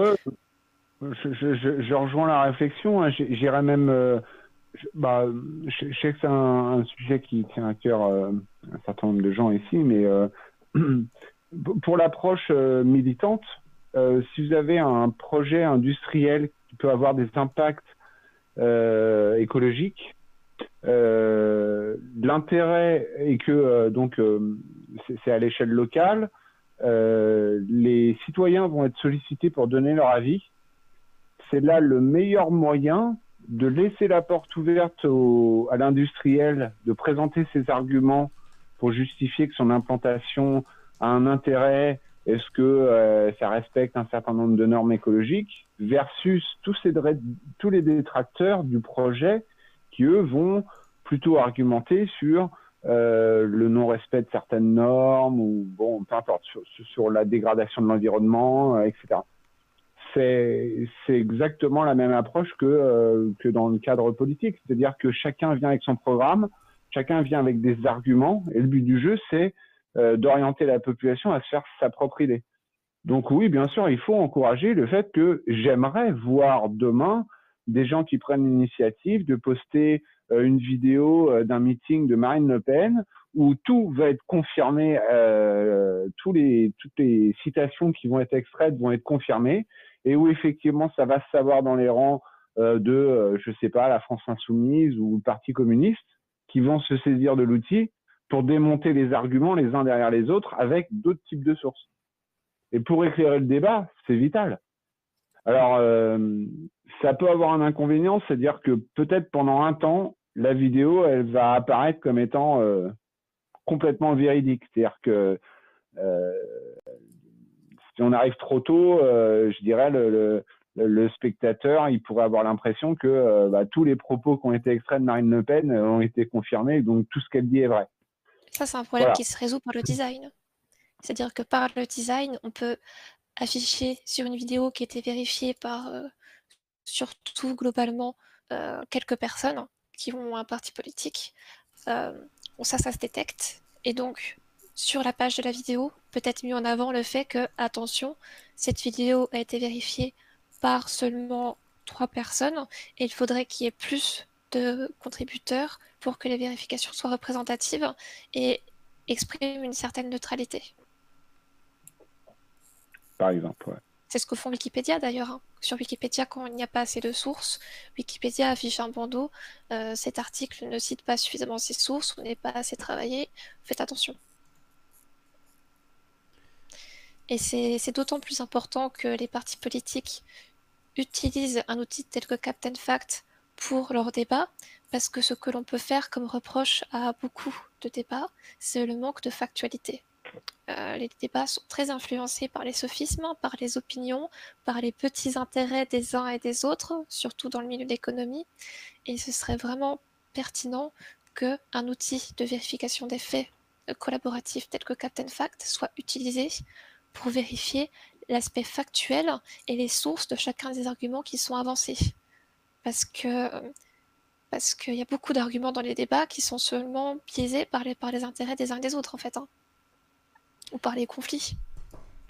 je, je, je, rejoins la réflexion. Hein. J'irais même. je, bah, je, sais que c'est un, sujet qui tient à cœur un certain nombre de gens ici, mais [clears throat] pour l'approche euh, militante, euh, si vous avez un projet industriel qui peut avoir des impacts euh, écologiques, l'intérêt est que donc c'est à l'échelle locale, les citoyens vont être sollicités pour donner leur avis. C'est là le meilleur moyen de laisser la porte ouverte à l'industriel de présenter ses arguments pour justifier que son implantation un intérêt Est-ce que euh, ça respecte un certain nombre de normes écologiques Versus tous, les détracteurs du projet qui, eux, vont plutôt argumenter sur euh, le non-respect de certaines normes ou, bon, peu importe, sur, la dégradation de l'environnement, euh, etc. C'est exactement la même approche que, dans le cadre politique. C'est-à-dire que chacun vient avec son programme, chacun vient avec des arguments, et le but du jeu, c'est d'orienter la population à se faire sa propre idée. Donc oui, bien sûr, il faut encourager le fait que j'aimerais voir demain des gens qui prennent l'initiative de poster euh, une vidéo euh, d'un meeting de Marine Le Pen où tout va être confirmé, tous les, toutes les citations qui vont être extraites vont être confirmées et où effectivement ça va se savoir dans les rangs de, je sais pas, la France Insoumise ou le Parti communiste qui vont se saisir de l'outil pour démonter les arguments les uns derrière les autres avec d'autres types de sources. Et pour éclairer le débat, c'est vital. Alors, euh, ça peut avoir un inconvénient, c'est-à-dire que peut-être pendant un temps, la vidéo, elle va apparaître comme étant euh, complètement véridique. C'est-à-dire que euh, si on arrive trop tôt, je dirais, le, le, spectateur, il pourrait avoir l'impression que bah, tous les propos qui ont été extraits de Marine Le Pen ont été confirmés, donc tout ce qu'elle dit est vrai. Ça, c'est un problème qui se résout par le design. C'est-à-dire que par le design, on peut afficher sur une vidéo qui était vérifiée par euh, surtout globalement euh, quelques personnes qui ont un parti politique. Euh, ça, ça se détecte. Et donc, sur la page de la vidéo, peut-être mis en avant le fait que, attention, cette vidéo a été vérifiée par seulement trois personnes et il faudrait qu'il y ait plus de contributeurs pour que les vérifications soient représentatives et expriment une certaine neutralité. Par exemple, ouais. C'est ce que font Wikipédia d'ailleurs. Hein. Sur Wikipédia, quand il n'y a pas assez de sources, Wikipédia affiche un bandeau. Euh, cet article ne cite pas suffisamment ses sources, ou n'est pas assez travaillé. Faites attention. Et c'est d'autant plus important que les partis politiques utilisent un outil tel que Captain Fact pour leur débat, parce que ce que l'on peut faire comme reproche à beaucoup de débats, c'est le manque de factualité. Euh, les débats sont très influencés par les sophismes, par les opinions, par les petits intérêts des uns et des autres, surtout dans le milieu de l'économie, et ce serait vraiment pertinent qu'un outil de vérification des faits collaboratif tel que Captain Fact soit utilisé pour vérifier l'aspect factuel et les sources de chacun des arguments qui sont avancés parce que parce qu'il y a beaucoup d'arguments dans les débats qui sont seulement biaisés par les, intérêts des uns et des autres, en fait, hein. ou par les conflits.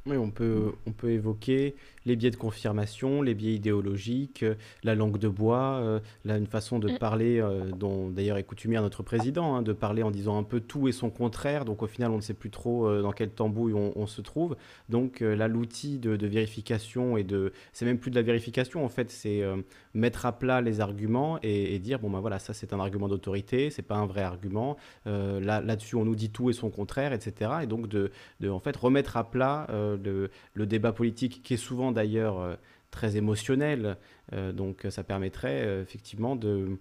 Oui, on peut évoquer les biais de confirmation, les biais idéologiques, euh, la langue de bois, euh, là, une façon de mm. parler, euh, dont d'ailleurs est coutumière notre président, hein, de parler en disant un peu tout et son contraire. Donc au final, on ne sait plus trop dans quel tambouille on, se trouve. Donc là, l'outil de, vérification et de. C'est même plus de la vérification, en fait, c'est mettre à plat les arguments et, dire bon, ben voilà, ça c'est un argument d'autorité, c'est pas un vrai argument. là, là-dessus, on nous dit tout et son contraire, etc. Et donc de, de en fait, remettre à plat le, le débat politique qui est souvent d'ailleurs euh, très émotionnel. Euh, donc ça permettrait euh, effectivement de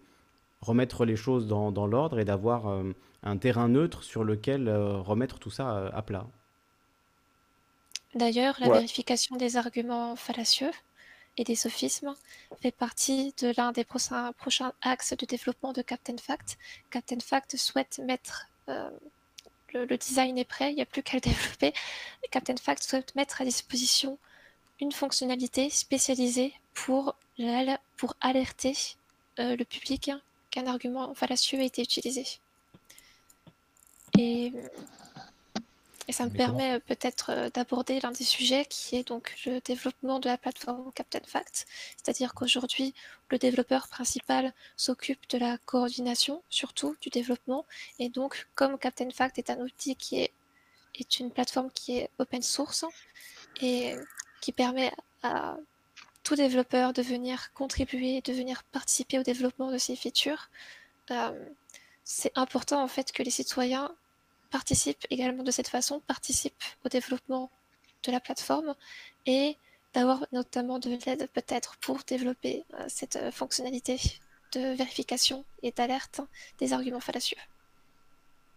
remettre les choses dans, dans l'ordre et d'avoir un terrain neutre sur lequel remettre tout ça à, plat. D'ailleurs, la vérification des arguments fallacieux et des sophismes fait partie de l'un des prochains, prochains, axes de développement de Captain Fact. Captain Fact souhaite mettre le, le, design est prêt, il n'y a plus qu'à le [laughs] développer. Captain Fact souhaite mettre à disposition une fonctionnalité spécialisée pour, pour alerter euh, le public qu'un argument fallacieux a été utilisé. Et, et ça me permet euh, peut-être euh, d'aborder l'un des sujets qui est donc le développement de la plateforme Captain Fact. C'est-à-dire qu'aujourd'hui, le développeur principal s'occupe de la coordination, surtout du développement. Et donc, comme Captain Fact est un outil qui est, est une plateforme qui est open source, et qui permet à tout développeur de venir contribuer, de venir participer au développement de ces features. Euh, c'est important en fait que les citoyens participent également de cette façon, participent au développement de la plateforme et d'avoir notamment de l'aide peut-être pour développer euh, cette euh, fonctionnalité de vérification et d'alerte des arguments fallacieux.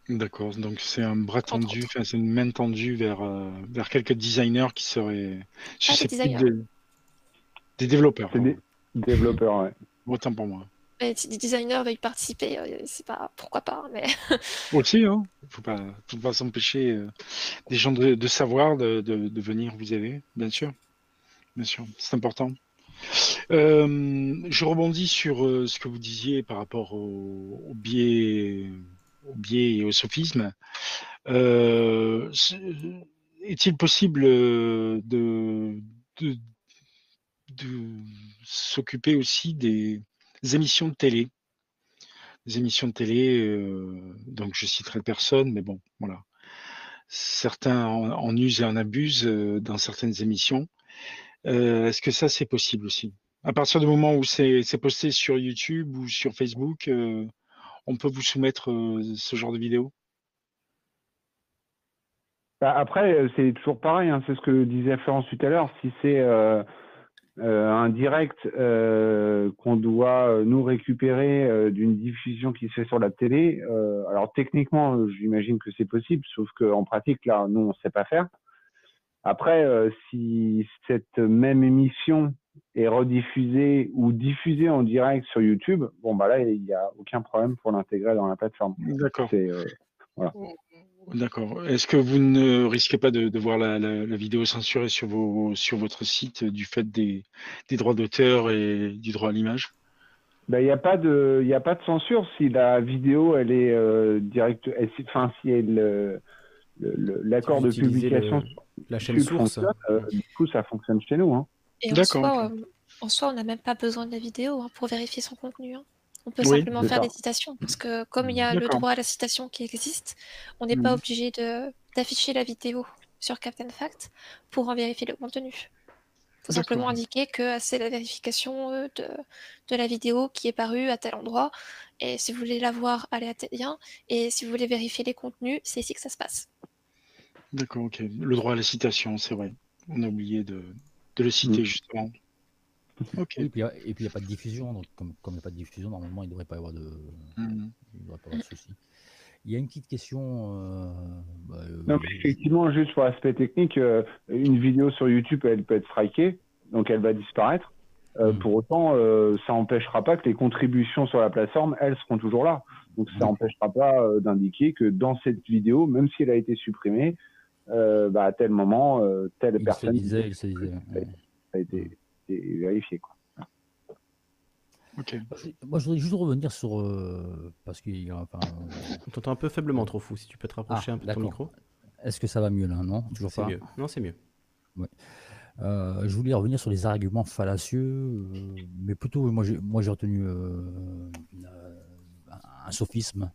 D'accord, donc c'est un bras tendu, enfin, c'est une main tendue vers, euh, vers quelques designers qui seraient ah, des, des développeurs. Des développeurs, ouais. [laughs] Autant pour moi. Mais si des designers veulent participer, euh, c'est pas pourquoi pas, mais. [laughs] Aussi, hein. Faut pas, faut pas s'empêcher euh, des gens de, savoir, de, de, venir vous aider, bien sûr, bien sûr, c'est important. je rebondis sur ce que vous disiez par rapport au, au biais au biais et au sophisme. Euh, est-il possible euh, de, s'occuper aussi des émissions de télé? Des émissions de télé, euh, donc je citerai personne, mais bon, voilà. Certains en, usent et en abusent dans certaines émissions. Est-ce que ça, c'est possible aussi? À partir du moment où c'est posté sur YouTube ou sur Facebook, on peut vous soumettre euh, ce genre de vidéo? Bah, Après, euh, c'est toujours pareil, hein, c'est ce que disait Florence tout à l'heure. Si c'est euh, un direct qu'on doit nous récupérer d'une diffusion qui se fait sur la télé, alors techniquement, j'imagine que c'est possible, sauf qu'en pratique, là, nous, on ne sait pas faire. Après, si cette même émission est rediffusé ou diffusé en direct sur YouTube, bon bah là il n'y a aucun problème pour l'intégrer dans la plateforme. D'accord. Euh, D'accord. Est-ce que vous ne risquez pas de, voir la, vidéo censurée sur, vos, sur votre site du fait des, droits d'auteur et du droit à l'image? Ben, il n'y a pas de il a pas de censure si la vidéo elle est euh, directe enfin si elle l'accord de publication la chaîne source euh, du coup ça fonctionne chez nous hein. Et en soi, euh, en soi, on n'a même pas besoin de la vidéo hein, pour vérifier son contenu. Hein. On peut simplement faire des citations parce que comme il y a le droit à la citation qui existe, on n'est pas mmh. obligé de d'afficher la vidéo sur Captain Fact pour en vérifier le contenu. Il faut simplement indiquer que c'est la vérification euh, de, de la vidéo qui est parue à tel endroit. Et si vous voulez la voir, allez à tel lien. Et si vous voulez vérifier les contenus, c'est ici que ça se passe. D'accord, ok. Le droit à la citation, c'est vrai. On a oublié de, de le citer, mm. justement. et puis il n'y a pas de diffusion, donc comme il n'y a pas de diffusion, normalement il ne devrait pas y avoir de, mm. il souci. Il y a une petite question. Euh, bah, euh, non, mais effectivement, juste pour l'aspect technique, euh, une vidéo sur YouTube, elle peut être strikée, donc elle va disparaître. Mm. Pour autant, ça n'empêchera pas que les contributions sur la plateforme, elles seront toujours là. Donc ça n'empêchera pas d'indiquer que dans cette vidéo, même si elle a été supprimée, euh, bah, à tel moment, euh, telle personne. il se disait. Ça a été, vérifié. Quoi. Moi, je voudrais juste revenir sur. Euh, parce qu'il y a. Enfin, On t'entend un peu faiblement, trop fou. Si tu peux te rapprocher ah, un peu de ton micro. Est-ce que ça va mieux là? Non Toujours pas mieux. Non, c'est mieux. Ouais. je voulais revenir sur les arguments fallacieux, mais plutôt, moi j'ai retenu un sophisme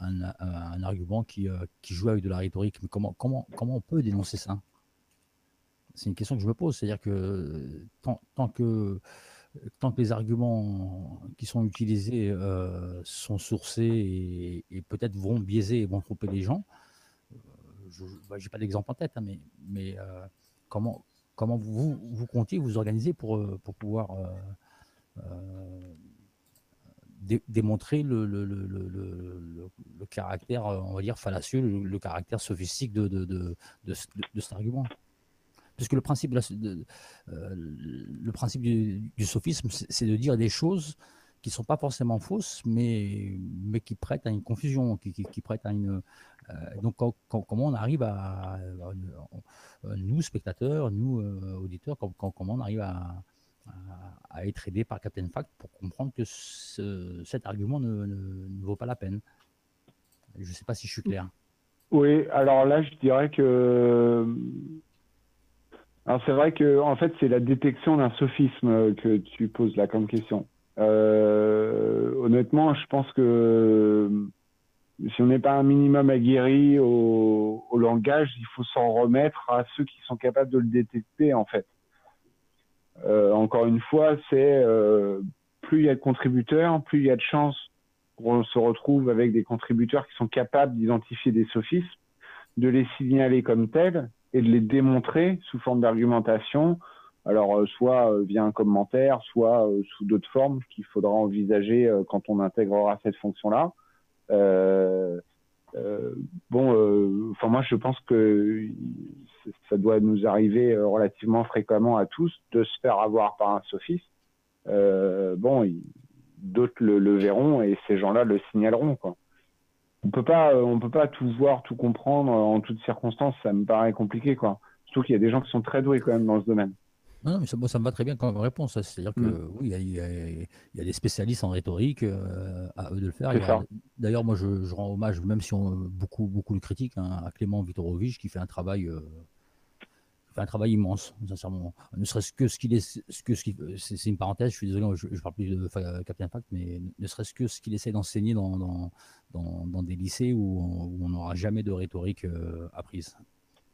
un, argument qui, euh, qui, joue avec de la rhétorique. Mais comment, comment, comment on peut dénoncer ça? C'est une question que je me pose. C'est-à-dire que tant, tant, que tant que les arguments qui sont utilisés euh, sont sourcés et, peut-être vont biaiser et vont tromper les gens, euh, je n'ai bah, pas d'exemple en tête, hein, mais, comment, comment vous, vous comptez vous organiser pour pouvoir démontrer le, le, le, le, caractère, on va dire, fallacieux, le, caractère sophistique de, de, de, de, cet argument. Puisque le principe, euh, le principe du, sophisme, c'est de dire des choses qui ne sont pas forcément fausses, mais, mais qui prêtent à une confusion, qui, qui, prêtent à une... Euh, donc comment on arrive à, nous, spectateurs, nous, euh, auditeurs, comment on arrive à, à, être aidé par Captain Fact pour comprendre que cet argument ne, vaut pas la peine. Je ne sais pas si je suis clair. Oui, alors là, je dirais que. Alors c'est vrai que en fait, c'est la détection d'un sophisme que tu poses là comme question. Euh, honnêtement, je pense que si on n'est pas un minimum aguerri au, au langage, il faut s'en remettre à ceux qui sont capables de le détecter en fait. Euh, encore une fois, c'est euh, plus il y a de contributeurs, plus il y a de chances qu'on se retrouve avec des contributeurs qui sont capables d'identifier des sophismes, de les signaler comme tels et de les démontrer sous forme d'argumentation. Alors, euh, soit via un commentaire, soit sous d'autres formes qu'il faudra envisager quand on intégrera cette fonction-là. enfin moi je pense que ça doit nous arriver relativement fréquemment à tous de se faire avoir par un sophiste. bon, d'autres le, le, verront et ces gens-là le signaleront. Quoi. On peut pas, on peut pas tout voir, tout comprendre en toutes circonstances. Ça me paraît compliqué, quoi. Surtout qu'il y a des gens qui sont très doués quand même dans ce domaine. Non, mais ça, ça me va très bien comme réponse. C'est-à-dire que mm. oui, il y, a, des spécialistes en rhétorique, euh, à eux de le faire. D'ailleurs, moi, je, rends hommage, même si on beaucoup beaucoup le critique, hein, à Clément Vitorovich qui fait un travail, euh, fait un travail immense, sincèrement. Ne serait-ce que ce qu'il est, ce que ce c'est une parenthèse. Je suis désolé, je, parle plus de Captain Fact, mais ne serait-ce que ce qu'il essaie d'enseigner dans dans, des lycées où on n'aura jamais de rhétorique euh, apprise.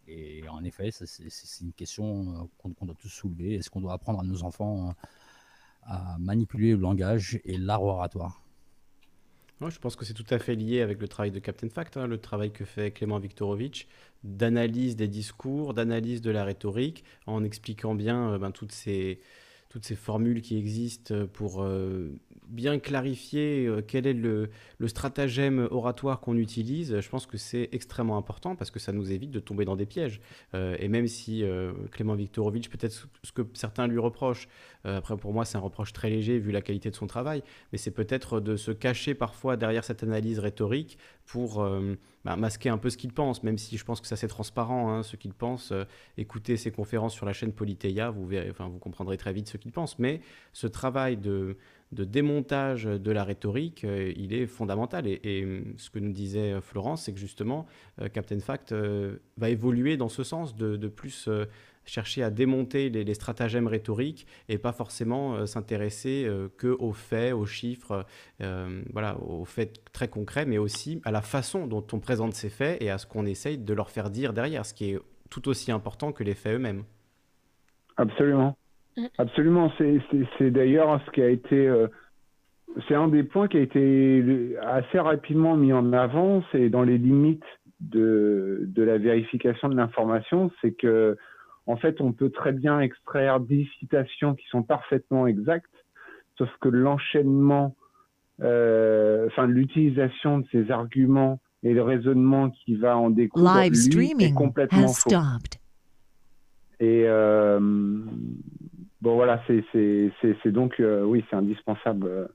Et en effet, c'est une question euh, qu'on doit tous soulever. Est-ce qu'on doit apprendre à nos enfants euh, à manipuler le langage et l'art oratoire? Je pense que c'est tout à fait lié avec le travail de Captain Fact, hein, le travail que fait Clément Viktorovitch, d'analyse des discours, d'analyse de la rhétorique, en expliquant bien euh, ben, toutes ces toutes ces formules qui existent pour bien clarifier euh, quel est le, stratagème oratoire qu'on utilise, je pense que c'est extrêmement important parce que ça nous évite de tomber dans des pièges. Euh, et même si euh, Clément Viktorovitch, peut-être ce que certains lui reprochent, après pour moi c'est un reproche très léger vu la qualité de son travail, mais c'est peut-être de se cacher parfois derrière cette analyse rhétorique pour bah, masquer un peu ce qu'il pense, même si je pense que ça c'est transparent, hein, ce qu'il pense. écoutez ses conférences sur la chaîne Politeia, vous, verrez, vous comprendrez très vite ce qu'il pense. Mais ce travail de démontage de la rhétorique, euh, il est fondamental. Et, hum, ce que nous disait euh, Florence, c'est que justement, euh, Captain Fact va évoluer dans ce sens, de, plus chercher à démonter les, stratagèmes rhétoriques et pas forcément s'intéresser que aux faits, aux chiffres, voilà, aux faits très concrets, mais aussi à la façon dont on présente ces faits et à ce qu'on essaye de leur faire dire derrière, ce qui est tout aussi important que les faits eux-mêmes. Absolument. Mm. Absolument, c'est d'ailleurs ce qui a été, euh, c'est un des points qui a été assez rapidement mis en avant, c'est dans les limites de, de la vérification de l'information, c'est que en fait on peut très bien extraire des citations qui sont parfaitement exactes, sauf que l'enchaînement, euh, enfin l'utilisation de ces arguments et le raisonnement qui va en découler est complètement faux. Et euh, bon voilà, c'est donc euh, oui, c'est indispensable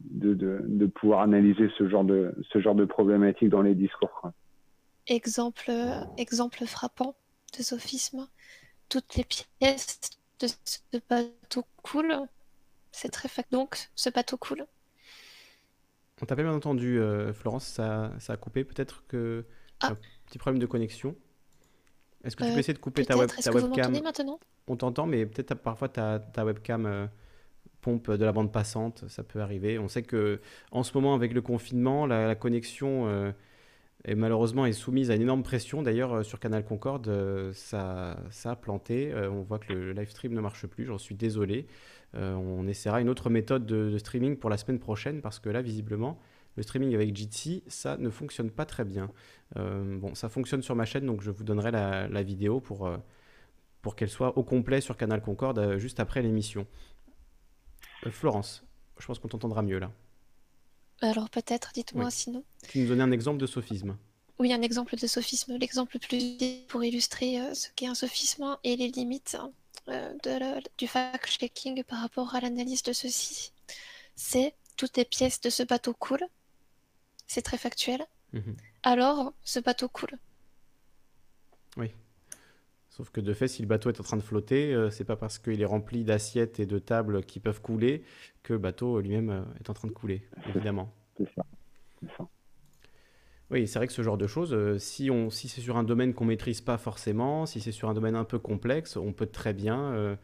de, de, pouvoir analyser ce genre de ce genre de problématique dans les discours. Exemple exemple frappant de sophisme, toutes les pièces de ce bateau coule. C'est très fait. Donc, ce bateau coule. On t'a pas bien entendu, euh, Florence, ça, ça, a coupé. Peut-être que ah. un petit problème de connexion. Est-ce que tu peux essayer de couper ta, web, ta webcam? maintenant? On t'entend, mais peut-être parfois ta, ta webcam euh, pompe de la bande passante, ça peut arriver. On sait que en ce moment, avec le confinement, la, connexion euh, est malheureusement est soumise à une énorme pression. D'ailleurs, euh, sur Canal Concorde, ça, ça a planté. on voit que le, live stream ne marche plus. J'en suis désolé. on essaiera une autre méthode de, streaming pour la semaine prochaine parce que là, visiblement, le streaming avec Jitsi, ça ne fonctionne pas très bien. bon, ça fonctionne sur ma chaîne, donc je vous donnerai la, la vidéo pour pour qu'elle soit au complet sur Canal Concorde euh, juste après l'émission. Euh, Florence, je pense qu'on t'entendra mieux là. Alors peut-être, dites-moi sinon. Tu nous donnais un exemple de sophisme. Oui, un exemple de sophisme. L'exemple plus pour illustrer euh, ce qu'est un sophisme et les limites de du fact-checking par rapport à l'analyse de ceci. C'est toutes les pièces de ce bateau coulent. C'est très factuel. Mhm. Alors, ce bateau coule. Oui. Sauf que de fait, si le bateau est en train de flotter, euh, c'est pas parce qu'il est rempli d'assiettes et de tables qui peuvent couler que le bateau lui-même euh, est en train de couler, évidemment. C'est ça. Oui, c'est vrai que ce genre de choses, euh, si, on, si c'est sur un domaine qu'on maîtrise pas forcément, si c'est sur un domaine un peu complexe, on peut très bien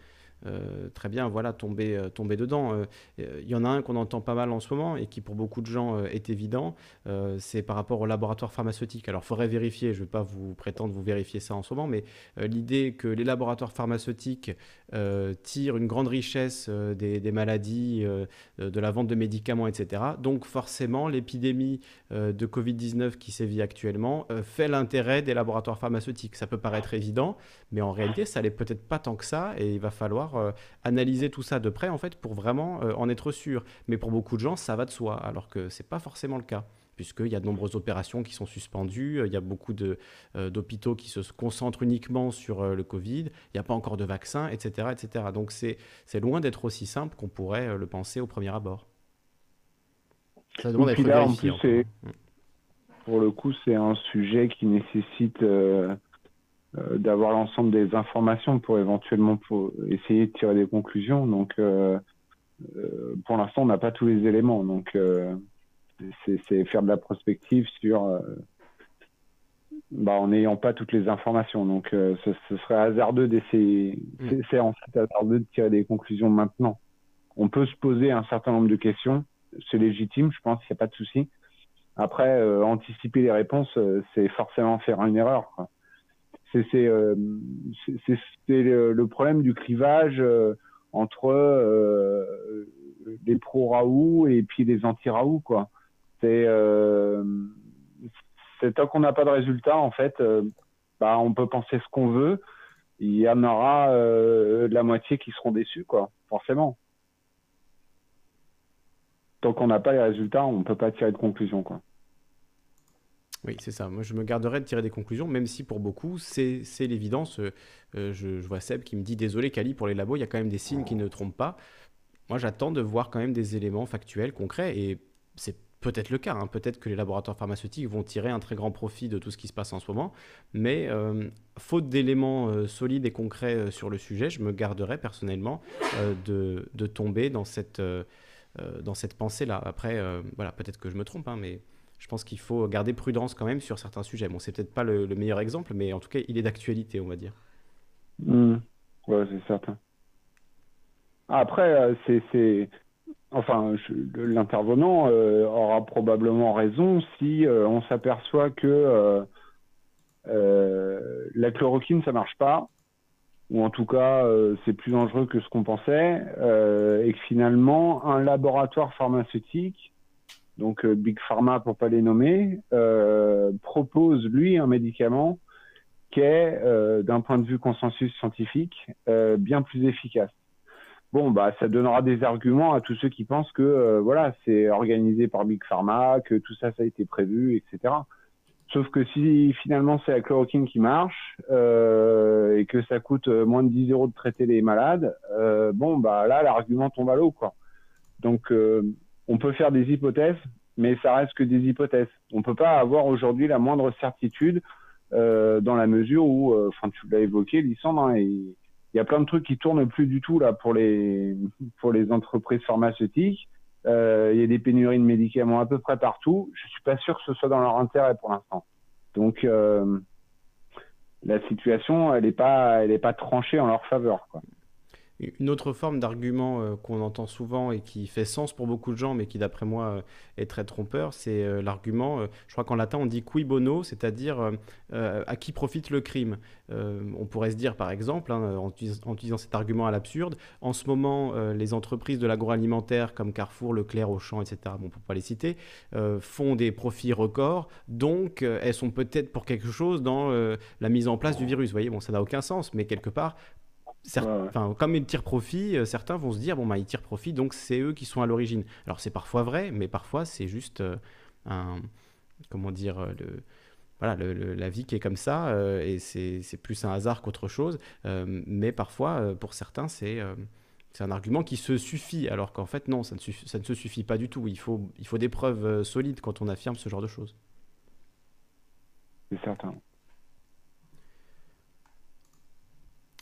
euh, très bien, voilà, tomber, euh, tomber dedans. Il euh, y en a un qu'on entend pas mal en ce moment et qui pour beaucoup de gens est évident, c'est par rapport au laboratoire pharmaceutique. Alors, il faudrait vérifier, je ne vais pas vous prétendre vous vérifier ça en ce moment, mais l'idée que les laboratoires pharmaceutiques tirent une grande richesse des, des, maladies, de la vente de médicaments, etc. Donc, forcément, l'épidémie de Covid-19 qui sévit actuellement fait l'intérêt des laboratoires pharmaceutiques. Ça peut paraître évident, mais en réalité, ça n'est peut-être pas tant que ça et il va falloir euh, analyser tout ça de près en fait pour vraiment euh, en être sûr. Mais pour beaucoup de gens, ça va de soi, alors que c'est pas forcément le cas puisqu'il y a de nombreuses opérations qui sont suspendues, il y a beaucoup d'hôpitaux qui se concentrent uniquement sur le Covid, il n'y a pas encore de vaccin, etc. etc. Donc c'est loin d'être aussi simple qu'on pourrait le penser au premier abord. Ça demande d'être vérifié. Mm. Pour le coup, c'est un sujet qui nécessite euh, d'avoir l'ensemble des informations pour éventuellement pour essayer de tirer des conclusions. Donc, euh, euh, pour l'instant, on n'a pas tous les éléments. Donc, c'est faire de la prospective sur bah, en n'ayant pas toutes les informations. Donc, ce, serait hasardeux d'essayer. Mm. C'est en fait hasardeux de tirer des conclusions maintenant. On peut se poser un certain nombre de questions. C'est légitime, je pense, il n'y a pas de souci. Après, anticiper les réponses, c'est forcément faire une erreur. Quoi c'est euh, le, problème du clivage euh, entre euh, les pro Raoult et puis les anti Raoult quoi. C'est tant qu'on n'a pas de résultat en fait, bah on peut penser ce qu'on veut. Il y en aura la moitié qui seront déçus quoi, forcément. Tant qu'on n'a pas les résultats, on ne peut pas tirer de conclusion quoi. Oui, c'est ça. Moi, je me garderai de tirer des conclusions, même si pour beaucoup, c'est l'évidence. Euh, euh, je, vois Seb qui me dit Désolé, Cali, pour les labos, il y a quand même des signes qui ne trompent pas. Moi, j'attends de voir quand même des éléments factuels, concrets, et c'est peut-être le cas. Hein. Peut-être que les laboratoires pharmaceutiques vont tirer un très grand profit de tout ce qui se passe en ce moment, mais euh, faute d'éléments solides et concrets sur le sujet, je me garderai personnellement de, tomber dans cette, dans cette pensée-là. Après, voilà, peut-être que je me trompe, hein, mais je pense qu'il faut garder prudence quand même sur certains sujets. Bon, c'est peut-être pas le, meilleur exemple, mais en tout cas, il est d'actualité, on va dire. Mmh. Ouais, c'est certain. Après, euh, c'est, enfin, l'intervenant euh, aura probablement raison si euh, on s'aperçoit que la chloroquine ça marche pas, ou en tout cas c'est plus dangereux que ce qu'on pensait, et que finalement un laboratoire pharmaceutique donc euh, Big Pharma pour pas les nommer, euh, propose lui un médicament qui est, euh, d'un point de vue consensus scientifique, bien plus efficace. Bon, bah, ça donnera des arguments à tous ceux qui pensent que voilà, c'est organisé par Big Pharma, que tout ça, ça a été prévu, etc. Sauf que si finalement c'est la chloroquine qui marche et que ça coûte moins de 10 euros de traiter les malades, bon bah là l'argument tombe à l'eau quoi. Donc on peut faire des hypothèses, mais ça reste que des hypothèses. On ne peut pas avoir aujourd'hui la moindre certitude euh, dans la mesure où, euh, enfin, tu l'as évoqué, Lissandre, hein, il y a plein de trucs qui tournent plus du tout là pour les pour entreprises pharmaceutiques. Euh, il y a des pénuries de médicaments à peu près partout. Je suis pas sûr que ce soit dans leur intérêt pour l'instant. Donc la situation, elle n'est pas, elle est pas tranchée en leur faveur. Quoi. Une autre forme d'argument euh, qu'on entend souvent et qui fait sens pour beaucoup de gens, mais qui d'après moi euh, est très trompeur, c'est euh, l'argument, je crois qu'en latin on dit qui bono, c'est-à-dire à qui profite le crime. on pourrait se dire par exemple, hein, en, utilisant, cet argument à l'absurde, en ce moment les entreprises de l'agroalimentaire comme Carrefour, Leclerc, Auchan, etc., bon, pour pas les citer, font des profits records, donc elles sont peut-être pour quelque chose dans la mise en place du virus. Vous voyez, bon, ça n'a aucun sens, mais quelque part, comme ils tirent profit, euh, certains vont se dire bon bah ils tirent profit, donc c'est eux qui sont à l'origine. Alors c'est parfois vrai, mais parfois c'est juste euh, un comment dire euh, le voilà la vie qui est comme ça et c'est plus un hasard qu'autre chose. mais parfois pour certains c'est c'est un argument qui se suffit, alors qu'en fait non, ça ne, ça ne se suffit pas du tout. Il faut, il faut des preuves solides quand on affirme ce genre de choses. C'est certain.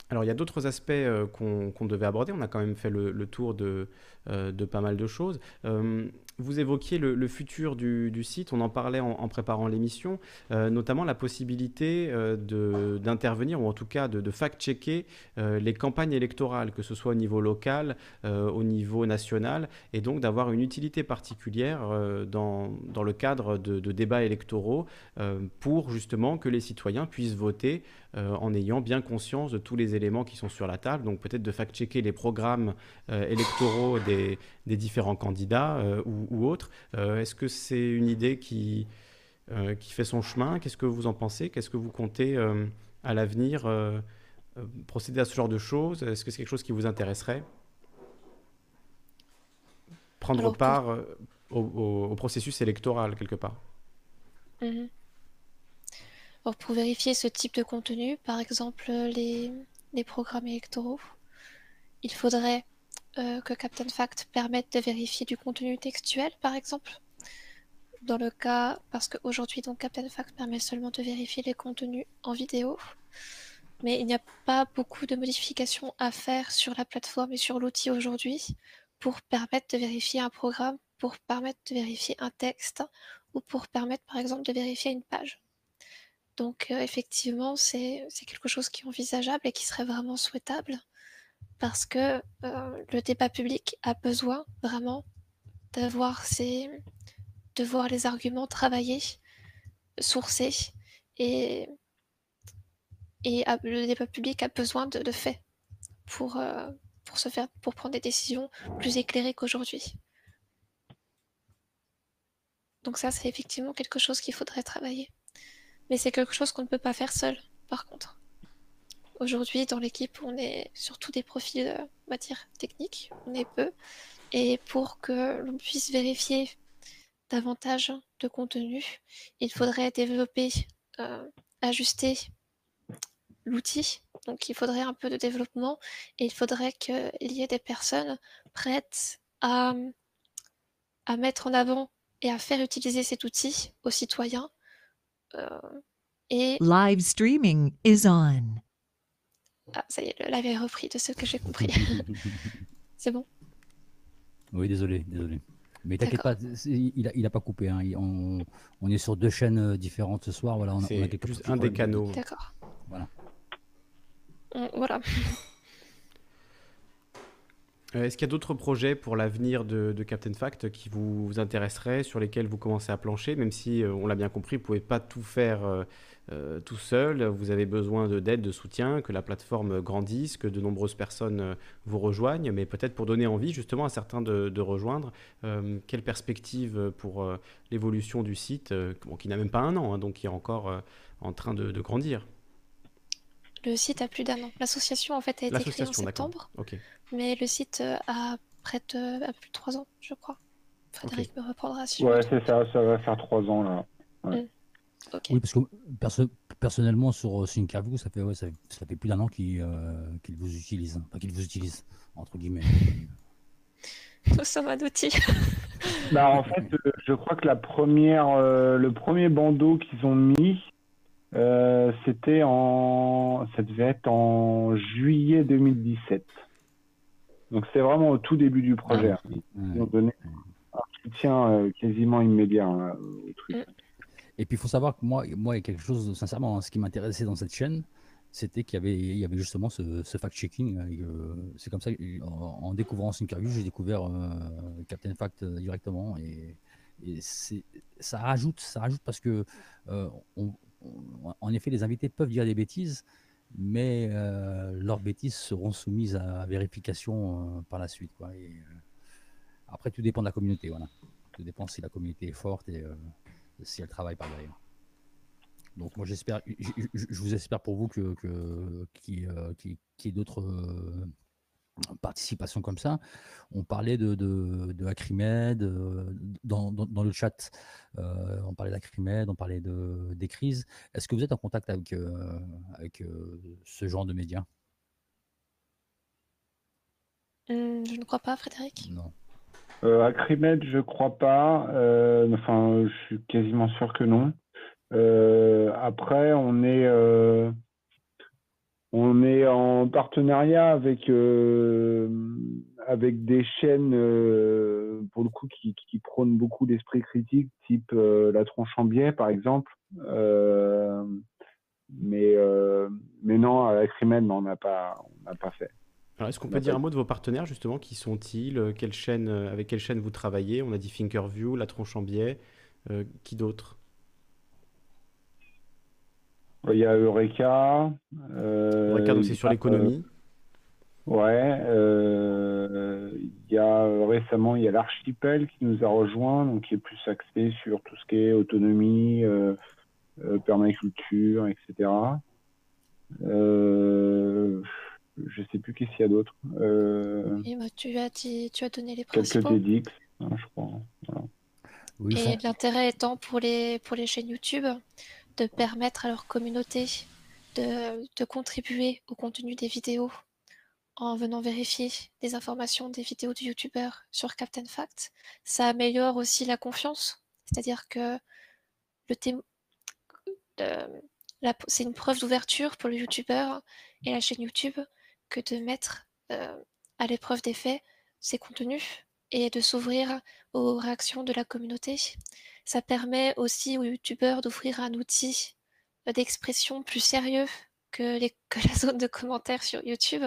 Alors il y a d'autres aspects euh, qu'on devait aborder. On a quand même fait le, tour de, euh, de, pas mal de choses. Euh, vous évoquiez le, futur du, site, on en parlait en, préparant l'émission, notamment la possibilité d'intervenir, ou en tout cas de, fact-checker les campagnes électorales, que ce soit au niveau local, au niveau national, et donc d'avoir une utilité particulière dans, le cadre de débats électoraux pour justement que les citoyens puissent voter euh, en ayant bien conscience de tous les éléments qui sont sur la table. Donc peut-être de fact-checker les programmes euh, électoraux des, différents candidats euh, ou, autres. Est-ce que c'est une idée qui, qui fait son chemin? Qu'est-ce que vous en pensez? Qu'est-ce que vous comptez à l'avenir procéder à ce genre de choses? Est-ce que c'est quelque chose qui vous intéresserait? Prendre part au processus électoral quelque part Pour vérifier ce type de contenu, par exemple les, programmes électoraux, il faudrait euh, que Captain Fact permette de vérifier du contenu textuel, par exemple. Dans le cas, parce qu'aujourd'hui, Captain Fact permet seulement de vérifier les contenus en vidéo, mais il n'y a pas beaucoup de modifications à faire sur la plateforme et sur l'outil aujourd'hui pour permettre de vérifier un programme, pour permettre de vérifier un texte ou pour permettre par exemple de vérifier une page. Donc euh, effectivement, c'est quelque chose qui est envisageable et qui serait vraiment souhaitable parce que euh, le débat public a besoin vraiment d'avoir de voir les arguments travaillés, sourcés et, le débat public a besoin de, faits pour, euh, pour prendre des décisions plus éclairées qu'aujourd'hui. Donc ça, c'est effectivement quelque chose qu'il faudrait travailler. Mais c'est quelque chose qu'on ne peut pas faire seul, par contre. Aujourd'hui, dans l'équipe, on est surtout des profils euh, matière technique, on est peu. Et pour que l'on puisse vérifier davantage de contenu, il faudrait développer, euh, ajuster l'outil. Donc il faudrait un peu de développement et il faudrait qu'il y ait des personnes prêtes à, à mettre en avant et à faire utiliser cet outil aux citoyens. Euh, et... Live streaming is on. Ah, ça y est, le live est repris de ce que j'ai compris. [laughs] C'est bon Oui, désolé, désolé. Mais t'inquiète pas, il a, il a pas coupé. Hein. On, on, est sur deux chaînes euh, différentes ce soir. Voilà, on, a, plus un des canaux. D'accord. Voilà. Voilà. [laughs] Euh, est-ce qu'il y a d'autres projets pour l'avenir de, Captain Fact qui vous, intéresseraient, sur lesquels vous commencez à plancher, même si, euh, on l'a bien compris, vous ne pouvez pas tout faire euh, tout seul, vous avez besoin d'aide, de, soutien, que la plateforme grandisse, que de nombreuses personnes vous rejoignent, mais peut-être pour donner envie justement à certains de, rejoindre. quelle perspective pour l'évolution du site, qui n'a même pas un an, hein, donc qui est encore en train de, grandir le site a plus d'un an. L'association en fait a été créée en septembre. Mais le site euh, a près de plus de trois ans, je crois. Frédéric me reprendra si Ouais, c'est ça, ça va faire trois ans là. Mm. Oui, parce que personnellement, sur Syncavou, ça fait, ouais, ça, ça fait plus d'un an qu'ils euh, vous utilisent. Hein. Enfin, qu'ils vous utilisent, entre guillemets. [laughs] Nous sommes un outil. [laughs] bah, en fait, euh, je crois que la première, le premier bandeau qu'ils ont mis, c'était en. Ça devait être en juillet 2017. Donc c'est vraiment au tout début du projet. Ah, Ils ont donné un soutien euh, quasiment immédiat hein, au truc. Mm. Et puis il faut savoir que moi, moi, il y a quelque chose, sincèrement, hein, ce qui m'intéressait dans cette chaîne, c'était qu'il y avait, il y avait justement ce, fact-checking. Euh, c'est comme ça, en, en découvrant interview, j'ai découvert euh, Captain Fact directement. Et, ça rajoute, ça rajoute parce que, en effet, les invités peuvent dire des bêtises, mais euh, leurs bêtises seront soumises à vérification euh, par la suite. Euh, après, tout dépend de la communauté. Tout dépend si la communauté est forte et si elle travaille par derrière. Donc moi j'espère, je vous espère pour vous que qu'il y ait d'autres participation comme ça. On parlait de, de, de Acrimed, euh, dans, dans, le chat, euh, on parlait d'Acrimed, on parlait de, des crises. Est-ce que vous êtes en contact avec, euh, avec ce genre de médias? Je ne crois pas, Frédéric. Non. Acrimed, je crois pas. enfin, je suis quasiment sûr que non. après, on est on est en partenariat avec euh, avec des chaînes euh, pour le coup qui, qui prônent beaucoup d'esprit critique, type euh, la tronche en biais par exemple. mais mais non, avec Rimen, on n'a pas on n'a pas fait. est-ce qu'on peut dire un mot de vos partenaires justement Qui sont-ils Quelle chaîne avec quelle chaîne vous travaillez? On a dit Thinkerview, la tronche en biais. qui d'autre? Il y a Eureka. Euh, Eureka, donc c'est sur l'économie. Ouais. Euh, il y a euh, récemment, il y a l'Archipel qui nous a rejoint, donc qui est plus axé sur tout ce qui est autonomie, permaculture, etc. Euh, je sais plus qu'est-ce qu'il y a d'autre. Euh, bah, tu, as tu as donné les principaux. Quelques TEDx, hein, je crois. et l'intérêt étant pour les, pour les chaînes YouTube de permettre à leur communauté de, contribuer au contenu des vidéos en venant vérifier les informations des vidéos du youtubeur sur Captain Fact. Ça améliore aussi la confiance, c'est-à-dire que le, c'est une preuve d'ouverture pour le youtubeur et la chaîne YouTube que de mettre euh, à l'épreuve des faits ses contenus et de s'ouvrir aux réactions de la communauté. Ça permet aussi aux youtubeurs d'offrir un outil d'expression plus sérieux [laughs] que, la zone de commentaires sur YouTube,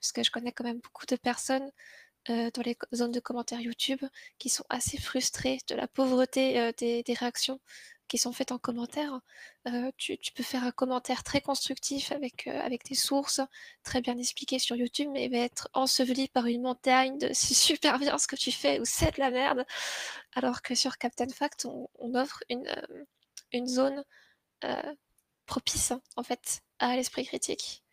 parce que je connais quand même beaucoup de personnes euh, dans les zones de commentaires YouTube qui sont assez frustrées de la pauvreté euh, des, réactions qui sont faites en commentaire. Euh, tu, peux faire un commentaire très constructif avec, euh, avec des sources très bien expliquées sur YouTube, mais va être enseveli par une montagne de [laughs] c'est super bien ce que tu fais ou c'est de la merde. Alors que sur Captain Fact, on, on offre une, euh, une zone propice en fait à l'esprit critique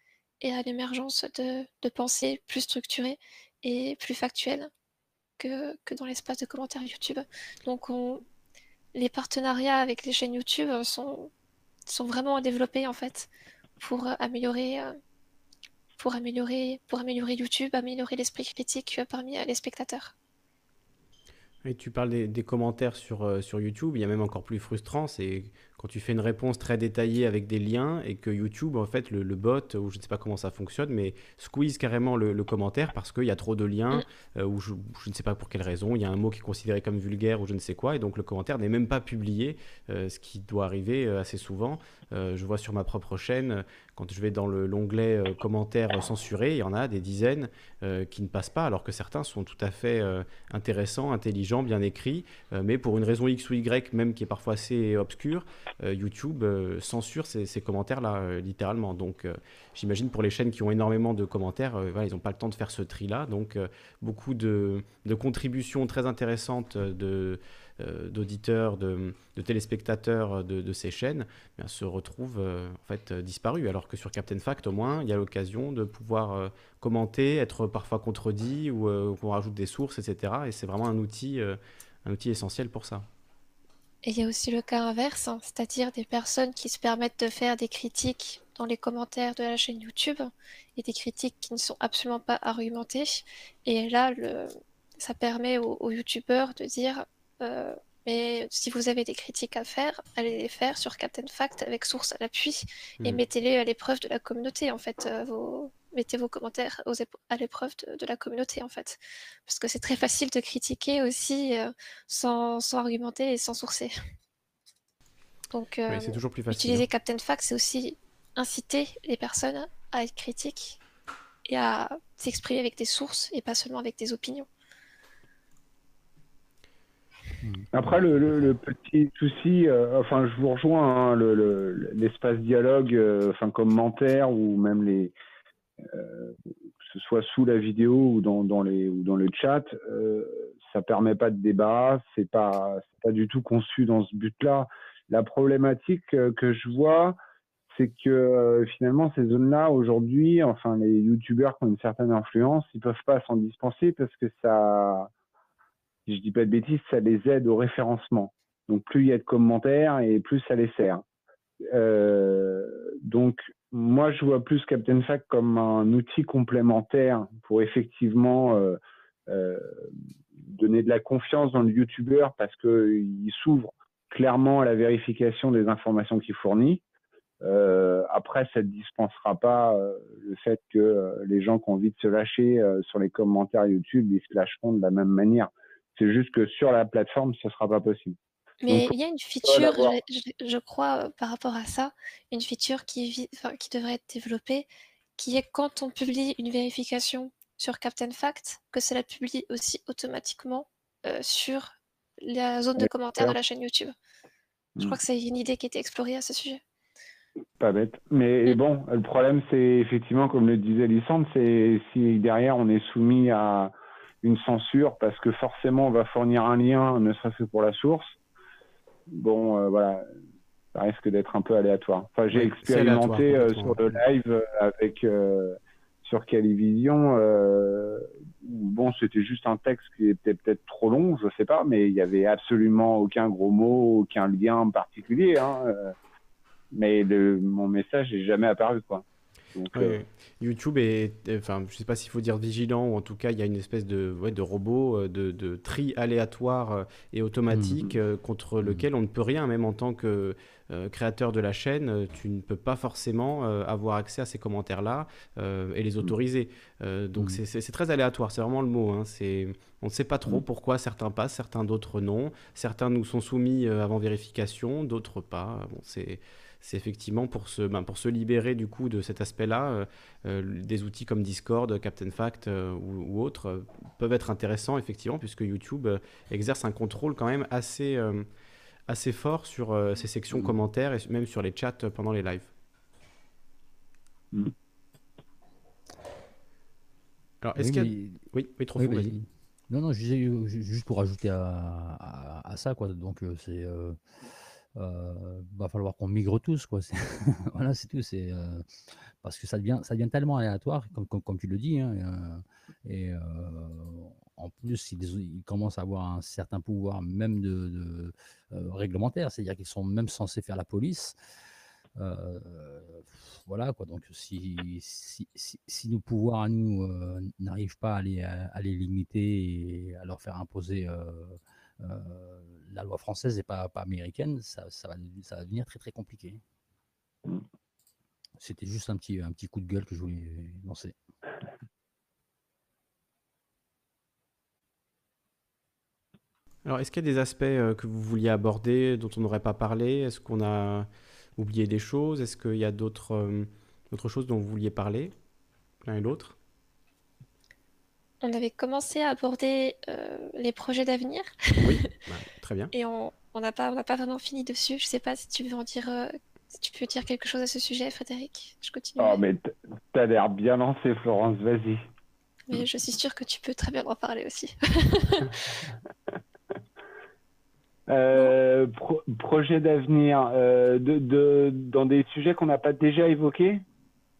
et à l'émergence de, de pensées plus structurées et plus factuelles que, que dans l'espace de commentaires YouTube. Donc on, les partenariats avec les chaînes YouTube sont, sont vraiment développés en fait pour améliorer, pour améliorer, pour améliorer YouTube, améliorer l'esprit critique parmi les spectateurs. Et tu parles des, commentaires sur, euh, sur YouTube, il y a même encore plus frustrant, c'est quand tu fais une réponse très détaillée avec des liens et que YouTube, en fait, le, bot, ou je ne sais pas comment ça fonctionne, mais squeeze carrément le, commentaire parce qu'il y a trop de liens, mm. euh, ou je, ne sais pas pour quelle raison, il y a un mot qui est considéré comme vulgaire ou je ne sais quoi, et donc le commentaire n'est même pas publié, euh, ce qui doit arriver euh, assez souvent. je vois sur ma propre chaîne, quand je vais dans l'onglet commentaires censurés, il y en a des dizaines qui ne passent pas, alors que certains sont tout à fait intéressants, intelligents, bien écrits, mais pour une raison X ou Y, même qui est parfois assez obscure, euh, YouTube euh, censure ces, commentaires-là, euh, littéralement. Donc, j'imagine pour les chaînes qui ont énormément de commentaires, ils n'ont pas le temps de faire ce tri-là. Donc, beaucoup de, contributions très intéressantes de d'auditeurs, de, téléspectateurs de, ces chaînes eh se retrouvent en fait disparus. Alors que sur Captain Fact, au moins, il y a l'occasion de pouvoir commenter, être parfois contredit ou qu'on rajoute des sources, etc. Et c'est vraiment un outil, un outil essentiel pour ça. Et il y a aussi le cas inverse, hein, c'est-à-dire des personnes qui se permettent de faire des critiques dans les commentaires de la chaîne YouTube et des critiques qui ne sont absolument pas argumentées. Et là, ça permet aux, YouTubeurs de dire euh, mais si vous avez des critiques à faire, allez les faire sur Captain Fact avec source à l'appui et mmh. mettez-les à l'épreuve de la communauté en fait, euh, vos, mettez vos commentaires à l'épreuve de, la communauté en fait. Parce que c'est très facile de critiquer aussi euh, sans, argumenter et sans sourcer. Donc euh, toujours plus facile, utiliser hein. Captain Fact, c'est aussi inciter les personnes à être critiques et à s'exprimer avec des sources et pas seulement avec des opinions. Après, le, petit souci, euh, enfin, je vous rejoins, hein, l'espace dialogue, enfin, commentaire ou même les, euh, que ce soit sous la vidéo ou dans, dans, les, ou dans le chat, euh, ça permet pas de débat, c'est pas, pas du tout conçu dans ce but-là. La problématique euh, que je vois, c'est que euh, finalement ces zones-là aujourd'hui, enfin les youtubeurs qui ont une certaine influence, ils peuvent pas s'en dispenser parce que ça, si je dis pas de bêtises, ça les aide au référencement. Donc plus il y a de commentaires et plus ça les sert. Euh, donc moi, je vois plus Captain Fact comme un outil complémentaire pour effectivement euh, euh, donner de la confiance dans le YouTuber parce qu'il s'ouvre clairement à la vérification des informations qu'il fournit. Après, ça ne dispensera pas le fait que les gens qui ont envie de se lâcher sur les commentaires YouTube, ils se lâcheront de la même manière. C'est juste que sur la plateforme, ce ne sera pas possible. Mais il y a une feature, je, crois, euh, par rapport à ça, une feature qui, qui devrait être développée, qui est quand on publie une vérification sur Captain Fact, que cela publie aussi automatiquement euh, sur la zone de commentaires de la chaîne YouTube. Je crois hmm. que c'est une idée qui a été explorée à ce sujet. Pas bête. Mais hmm. bon, le problème, c'est effectivement, comme le disait Lissandre, c'est si derrière on est soumis à une censure parce que forcément on va fournir un lien, ne serait-ce que pour la source, bon, euh, voilà, ça risque d'être un peu aléatoire. Enfin, j'ai expérimenté euh, sur le live euh, avec sur Calivision, bon, c'était juste un texte qui était peut-être trop long, je sais pas, mais il y avait absolument aucun gros mot, aucun lien particulier. Hein, mais le, mon message n'est jamais apparu, quoi. Euh, YouTube est, enfin, je sais pas s'il faut dire vigilant ou en tout cas il y a une espèce de, ouais, de robot, euh, de, de tri aléatoire euh, et automatique mhm. contre mhm. lequel on ne peut rien, même en tant que créateur de la chaîne, tu ne peux pas forcément avoir accès à ces commentaires-là et les mhm. autoriser. donc c'est très aléatoire, c'est vraiment le mot. Hein. on ne sait pas trop pourquoi certains passent, certains d'autres non. Certains nous sont soumis avant vérification, d'autres pas. Bon, c'est c'est effectivement pour se, ben, pour se libérer du coup de cet aspect-là, euh, euh, des outils comme Discord, Captain Fact euh, ou, autres peuvent être intéressants effectivement puisque YouTube exerce un contrôle quand même assez, assez fort sur ces sections mm. commentaires et même sur les chats pendant les lives. Mm. Alors, est-ce qu'il Oui, oui, trop oui, Non, non, juste pour ajouter à, à, ça, quoi. Donc, c'est euh, va falloir qu'on migre tous, quoi. [laughs] voilà, c'est tout. C'est euh, parce que ça devient, ça devient tellement aléatoire, comme, comme, tu le dis. Hein, euh, et euh, en plus, ils, commencent à avoir un certain pouvoir, même de, réglementaire, c'est-à-dire qu'ils sont même censés faire la police. voilà quoi. Donc si, si, si, nos pouvoirs à nous n'arrivent pas à les, à les, limiter et à leur faire imposer euh, la loi française n'est pas, pas américaine, ça, ça, va, ça va devenir très très compliqué. C'était juste un petit, un petit coup de gueule que je voulais lancer. Alors, est-ce qu'il y a des aspects euh, que vous vouliez aborder, dont on n'aurait pas parlé? Est-ce qu'on a oublié des choses? Est-ce qu'il y a d'autres euh, choses dont vous vouliez parler, l'un et l'autre? On avait commencé à aborder euh, les projets d'avenir. Oui, [laughs] bah, très bien. Et on n'a pas, on pas vraiment fini dessus. Je sais pas si tu veux en dire, euh, si tu peux dire quelque chose à ce sujet, Frédéric. Je continue. Oh, mais as l'air bien lancé, Florence, vas-y. Mais je suis sûre que tu peux très bien en parler aussi. [laughs] euh, projet d'avenir, euh, de, dans des sujets qu'on n'a pas déjà évoqués?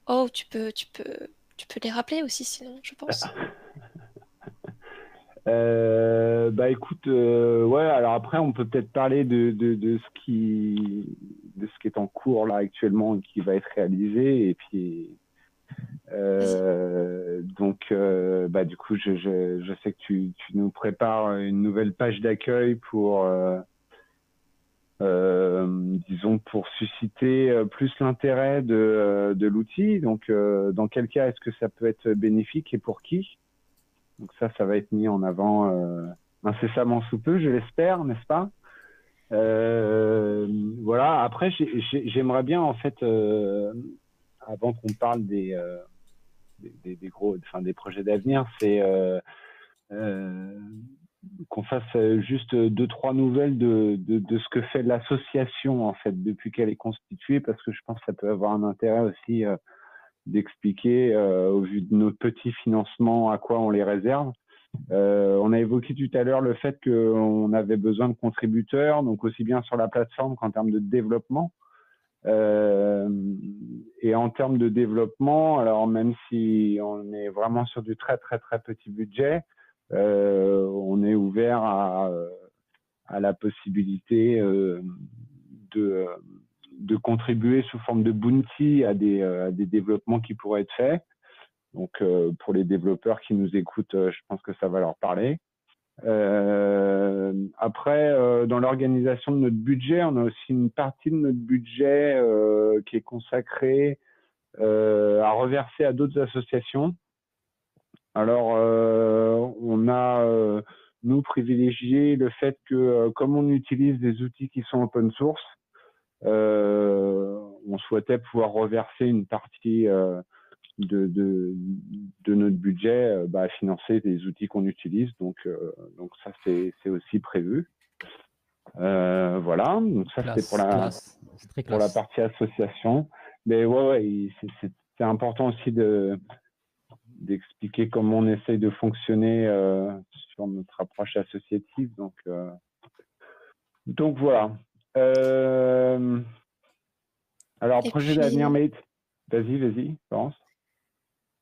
Oh, tu peux, tu peux, tu peux les rappeler aussi, sinon, je pense. [laughs] Euh, bah écoute, euh, ouais. Alors après, on peut peut-être parler de, de, de, ce qui de ce qui est en cours là actuellement et qui va être réalisé. Et puis euh, donc, bah du coup, je, je, je, sais que tu, tu nous prépares une nouvelle page d'accueil pour disons pour susciter plus l'intérêt de, de l'outil. Donc, dans quel cas est-ce que ça peut être bénéfique et pour qui? Donc ça, ça va être mis en avant incessamment sous peu, je l'espère, n'est-ce pas? Voilà. Après, j'aimerais bien en fait, avant qu'on parle des, des, gros, enfin des projets d'avenir, c'est qu'on fasse euh, juste deux trois nouvelles de, de, ce que fait l'association en fait depuis qu'elle est constituée parce que je pense que ça peut avoir un intérêt aussi euh, d'expliquer euh, au vu de nos petits financements à quoi on les réserve. on a évoqué tout à l'heure le fait qu'on avait besoin de contributeurs, donc aussi bien sur la plateforme qu'en termes de développement. et en termes de développement, alors même si on est vraiment sur du très très très petit budget, euh, on est ouvert à, à la possibilité euh, de, de contribuer sous forme de bounty à des, à des développements qui pourraient être faits. Donc euh, pour les développeurs qui nous écoutent, je pense que ça va leur parler. Euh, après, euh, dans l'organisation de notre budget, on a aussi une partie de notre budget euh, qui est consacrée à reverser à d'autres associations. Alors, euh, on a, euh, nous, privilégié le fait que, euh, comme on utilise des outils qui sont open source, on souhaitait pouvoir reverser une partie de, de, de, notre budget bah, à financer des outils qu'on utilise. Donc, donc ça, c'est aussi prévu. voilà, donc ça c'est pour la pour la partie association. Mais ouais, ouais c'est important aussi de d'expliquer comment on essaye de fonctionner euh, sur notre approche associative. Donc, euh, donc voilà. Euh, alors, projet d'avenir, mate. Vas-y, vas-y, pense.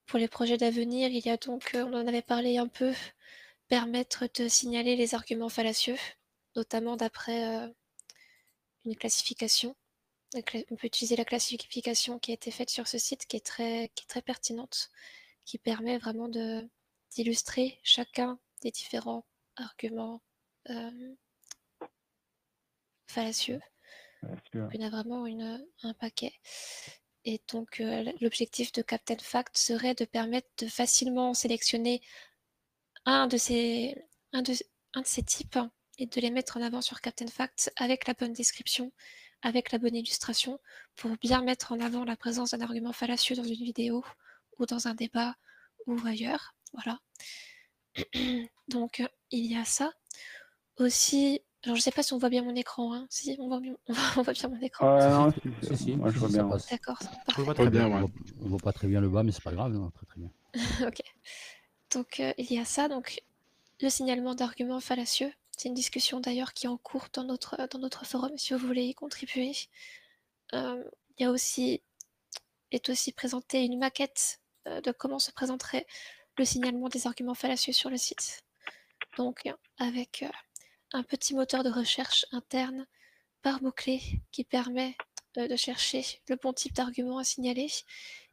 pour les projets d'avenir, il y a donc, on en avait parlé un peu, permettre de signaler les arguments fallacieux, notamment d'après une classification. On peut utiliser la classification qui a été faite sur ce site, qui est très, qui est très pertinente, qui permet vraiment de d'illustrer chacun des différents arguments euh, fallacieux. Il y en a vraiment une, un paquet. Et donc, euh, l'objectif de Captain Fact serait de permettre de facilement sélectionner un de ces, un de, un de ces types et de les mettre en avant sur Captain Fact avec la bonne description, avec la bonne illustration, pour bien mettre en avant la présence d'un argument fallacieux dans une vidéo ou dans un débat ou ailleurs. Voilà. [clears throat] Donc, il y a ça. Aussi, alors je sais pas si on voit bien mon écran. Hein. Si, on voit, bien, [laughs] on voit bien mon écran. Ah, non, Si, si, Moi, je vois bien. D'accord. On voit ouais. On voit pas très bien le bas, mais c'est pas grave, non, très très bien. [laughs] ok. Donc, euh, il y a ça. Donc, le signalement d'arguments fallacieux. C'est une discussion d'ailleurs qui est en cours dans notre, dans notre forum si vous voulez y contribuer. Euh, il y a aussi, est aussi présenté une maquette euh, de comment se présenterait le signalement des arguments fallacieux sur le site. Donc, avec euh, un petit moteur de recherche interne par mots-clés qui permet euh, de chercher le bon type d'argument à signaler.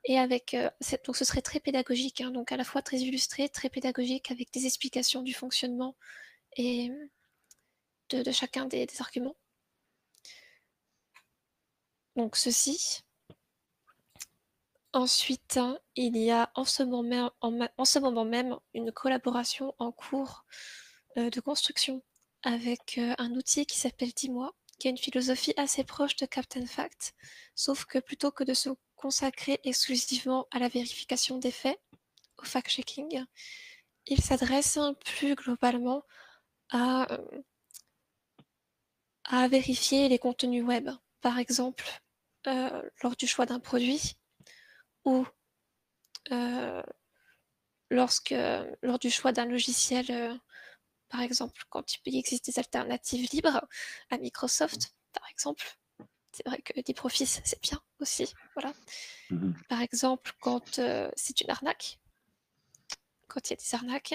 Et avec, euh, donc ce serait très pédagogique, hein, donc à la fois très illustré, très pédagogique, avec des explications du fonctionnement et de, chacun des, arguments. Donc ceci. Ensuite, hein, il y a en ce moment même, en ma- en ce moment même une collaboration en cours euh, de construction avec un outil qui s'appelle Dis-moi, qui a une philosophie assez proche de Captain Fact, sauf que plutôt que de se consacrer exclusivement à la vérification des faits, au fact-checking, il s'adresse plus globalement à, à vérifier les contenus web. Par exemple, euh, lors du choix d'un produit ou euh, lorsque, lors du choix d'un logiciel, euh, par exemple, quand il existe des alternatives libres à Microsoft, par exemple. C'est vrai que LibreOffice, c'est bien aussi. Voilà. Mhm. Par exemple, quand euh, c'est une arnaque, quand il y a des arnaques,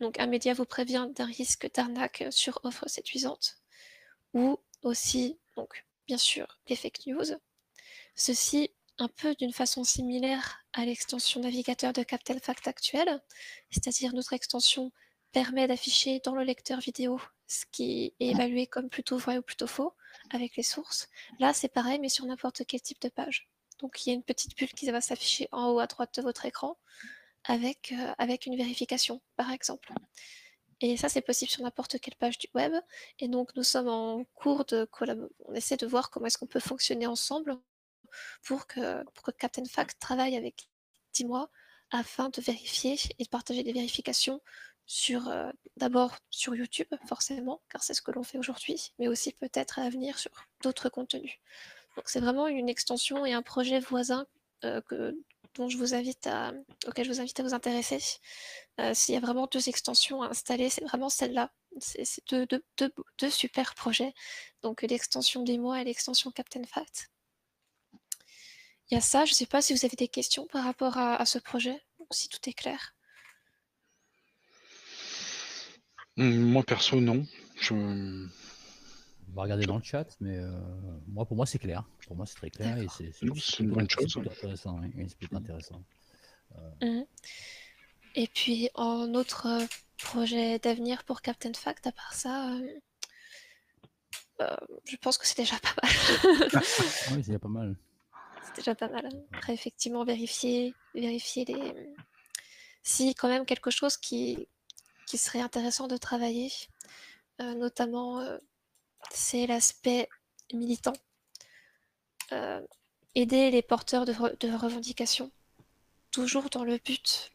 donc un média vous prévient d'un risque d'arnaque sur offre séduisante, ou aussi, donc bien sûr, les fake news. Ceci un peu d'une façon similaire à l'extension navigateur de Captain Fact actuelle, c'est-à-dire notre extension permet d'afficher dans le lecteur vidéo ce qui est évalué comme plutôt vrai ou plutôt faux avec les sources. Là, c'est pareil, mais sur n'importe quel type de page. Donc, il y a une petite bulle qui va s'afficher en haut à droite de votre écran avec, euh, avec une vérification, par exemple. Et ça, c'est possible sur n'importe quelle page du web. Et donc, nous sommes en cours de collaboration. On essaie de voir comment est-ce qu'on peut fonctionner ensemble pour que, pour que Captain Fact travaille avec 10 mois afin de vérifier et de partager des vérifications sur euh, d'abord sur YouTube, forcément, car c'est ce que l'on fait aujourd'hui, mais aussi peut-être à l'avenir sur d'autres contenus. Donc c'est vraiment une extension et un projet voisin euh, que, dont je vous invite à, auquel je vous invite à vous intéresser. Euh, S'il y a vraiment deux extensions à installer, c'est vraiment celle-là. C'est deux, deux, deux, deux super projets. Donc l'extension des mois et l'extension Captain Fact. Il y a ça, je ne sais pas si vous avez des questions par rapport à, ce projet, si tout est clair. Moi, perso, non. Je... On va regarder dans le chat, mais euh, moi, pour moi, c'est clair. Pour moi, c'est très clair et c'est c'est- c'est c'est une bonne c'est chose, plutôt intéressant. c'est plutôt intéressant. Mhm. Et puis en autre euh, projet d'avenir pour Captain Fact, à part ça, euh, euh, je pense que c'est déjà pas mal. [laughs] Oui, c'est déjà pas mal. c'est déjà pas mal. Après, effectivement, vérifier, vérifier les... si quand même quelque chose qui, qui serait intéressant de travailler, euh, notamment, euh, c'est l'aspect militant. Euh, aider les porteurs de, re- de revendications, toujours dans le but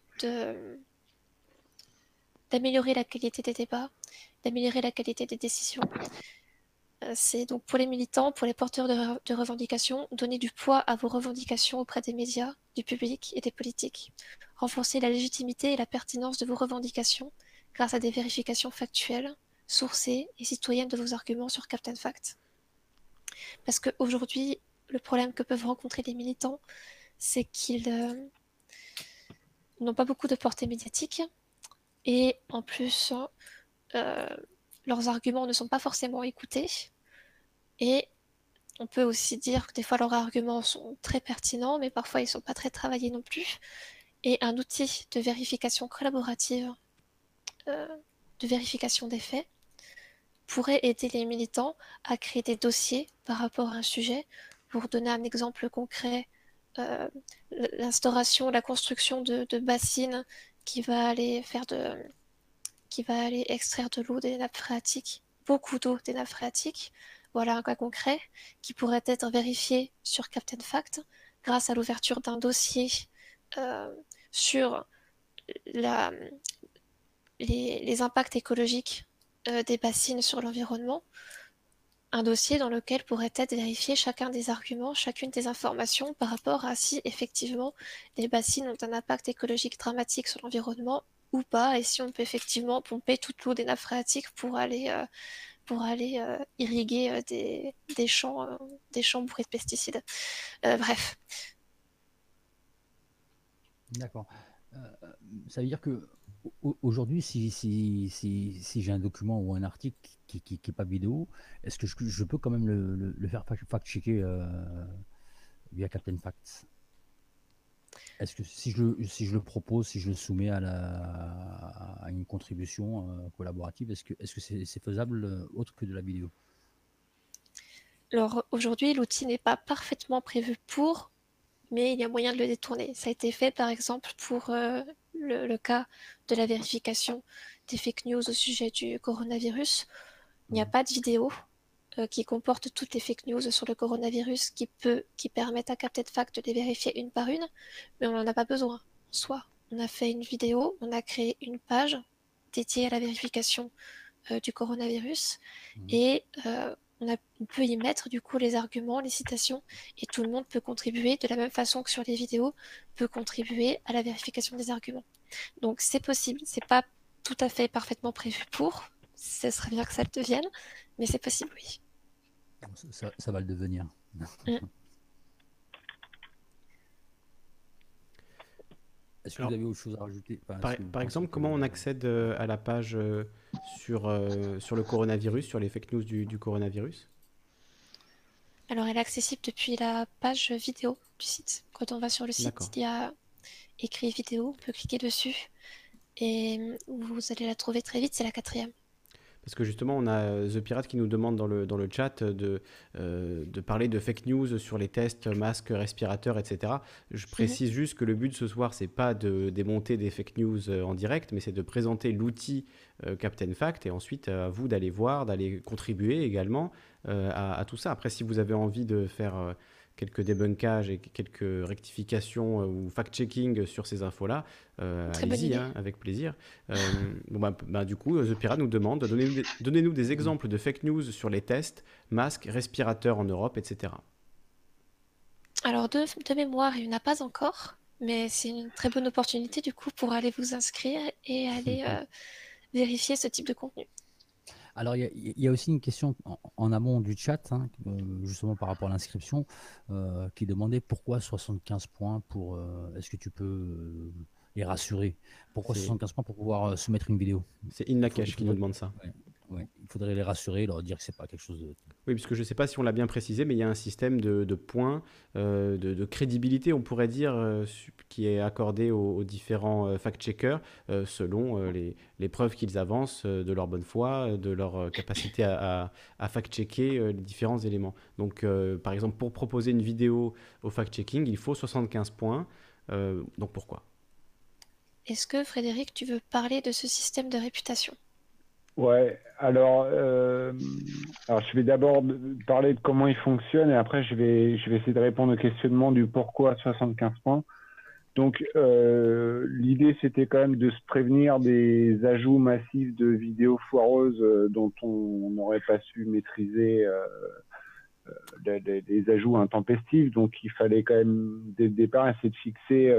d'améliorer la qualité des débats, d'améliorer la qualité des décisions. C'est donc pour les militants, pour les porteurs de revendications, donner du poids à vos revendications auprès des médias, du public et des politiques. Renforcer la légitimité et la pertinence de vos revendications grâce à des vérifications factuelles, sourcées et citoyennes de vos arguments sur Captain Fact. Parce qu'aujourd'hui, le problème que peuvent rencontrer les militants, c'est qu'ils euh, n'ont pas beaucoup de portée médiatique et en plus, leurs arguments ne sont pas forcément écoutés. Et on peut aussi dire que des fois leurs arguments sont très pertinents, mais parfois ils ne sont pas très travaillés non plus. Et un outil de vérification collaborative, de vérification des faits, pourrait aider les militants à créer des dossiers par rapport à un sujet. Pour donner un exemple concret, euh, l'instauration, la construction de, bassines qui va aller faire de, qui va aller extraire de l'eau des nappes phréatiques, beaucoup d'eau des nappes phréatiques. Voilà un cas concret qui pourrait être vérifié sur Captain Fact grâce à l'ouverture d'un dossier euh, sur la, les, impacts écologiques euh, des bassines sur l'environnement, un dossier dans lequel pourrait être vérifié chacun des arguments, chacune des informations par rapport à si effectivement les bassines ont un impact écologique dramatique sur l'environnement ou pas, et si on peut effectivement pomper toute l'eau des nappes phréatiques pour aller, euh, pour aller euh, irriguer des, des, champs, des champs bourrés de pesticides. bref. D'accord. ça veut dire que Aujourd'hui, si, si, j'ai un document ou un article qui n'est pas vidéo, est-ce que je, peux quand même le, le, faire fact-checker euh, via Captain Facts? Est-ce que si je, le propose, si je le soumets à, une contribution euh, collaborative, est-ce que c'est -ce c'est faisable euh, autre que de la vidéo? Alors aujourd'hui, l'outil n'est pas parfaitement prévu pour, mais il y a moyen de le détourner. Ça a été fait par exemple pour le, cas de la vérification des fake news au sujet du coronavirus. Il n'y a mmh. pas de vidéo euh, qui comporte toutes les fake news sur le coronavirus qui, peut, qui permettent à Captain Fact de les vérifier une par une, mais on n'en a pas besoin. Soit on a fait une vidéo, on a créé une page dédiée à la vérification euh, du coronavirus mmh. et on, peut y mettre du coup les arguments, les citations, et tout le monde peut contribuer de la même façon que sur les vidéos, peut contribuer à la vérification des arguments. Donc c'est possible, c'est pas tout à fait parfaitement prévu pour, ce serait bien que ça le devienne, mais c'est possible, oui. Ça, va le devenir. Mm. Est-ce que vous avez autre chose à rajouter? Par, exemple, comment on accède euh, à la page euh, sur, euh, sur le coronavirus, sur les fake news du, coronavirus? Alors, elle est accessible depuis la page vidéo du site. Quand on va sur le site, il y a écrit vidéo, on peut cliquer dessus et vous allez la trouver très vite, c'est la quatrième. Parce que justement, on a euh, The Pirate qui nous demande dans le, dans le chat de, euh, de parler de fake news sur les tests, masques, respirateurs, etc. Je mhm. précise juste que le but ce soir, c'est pas de démonter des fake news euh, en direct, mais c'est de présenter l'outil Captain Fact et ensuite à vous d'aller voir, d'aller contribuer également à, à, tout ça. Après, si vous avez envie de faire quelques débunkages et quelques rectifications euh, ou fact-checking sur ces infos-là, euh, allez-y, hein, avec plaisir. Euh, bon, bah, bah, du coup, The Pirate nous demande donnez-nous des, exemples de fake news sur les tests, masques, respirateurs en Europe, etc. Alors, de, de mémoire, il n'y en a pas encore, mais c'est une très bonne opportunité du coup pour aller vous inscrire et aller [laughs] vérifier ce type de contenu. Alors, il y, a aussi une question en, amont du chat, hein, euh, justement par rapport à l'inscription, euh, qui demandait pourquoi 75 points pour. Euh, est-ce que tu peux les rassurer? Pourquoi 75 points pour pouvoir soumettre une vidéo? C'est Inlakesh qui nous demande ça il faudrait les rassurer, leur dire que c'est pas quelque chose de. Oui, puisque je ne sais pas si on l'a bien précisé, mais il y a un système de, points, euh, de, crédibilité, on pourrait dire, euh, qui est accordé aux, différents euh, fact-checkers selon les, preuves qu'ils avancent de leur bonne foi, de leur capacité à, fact-checker les différents éléments. Donc, par exemple, pour proposer une vidéo au fact-checking, il faut 75 points. donc, pourquoi? Est-ce que Frédéric, tu veux parler de ce système de réputation? Ouais, alors, euh, alors je vais d'abord parler de comment il fonctionne et après je vais, je vais essayer de répondre au questionnement du pourquoi 75 points. Donc, euh, l'idée c'était quand même de se prévenir des ajouts massifs de vidéos foireuses euh, dont on n'aurait pas su maîtriser les, les, ajouts intempestifs. Donc, il fallait quand même dès le départ essayer de fixer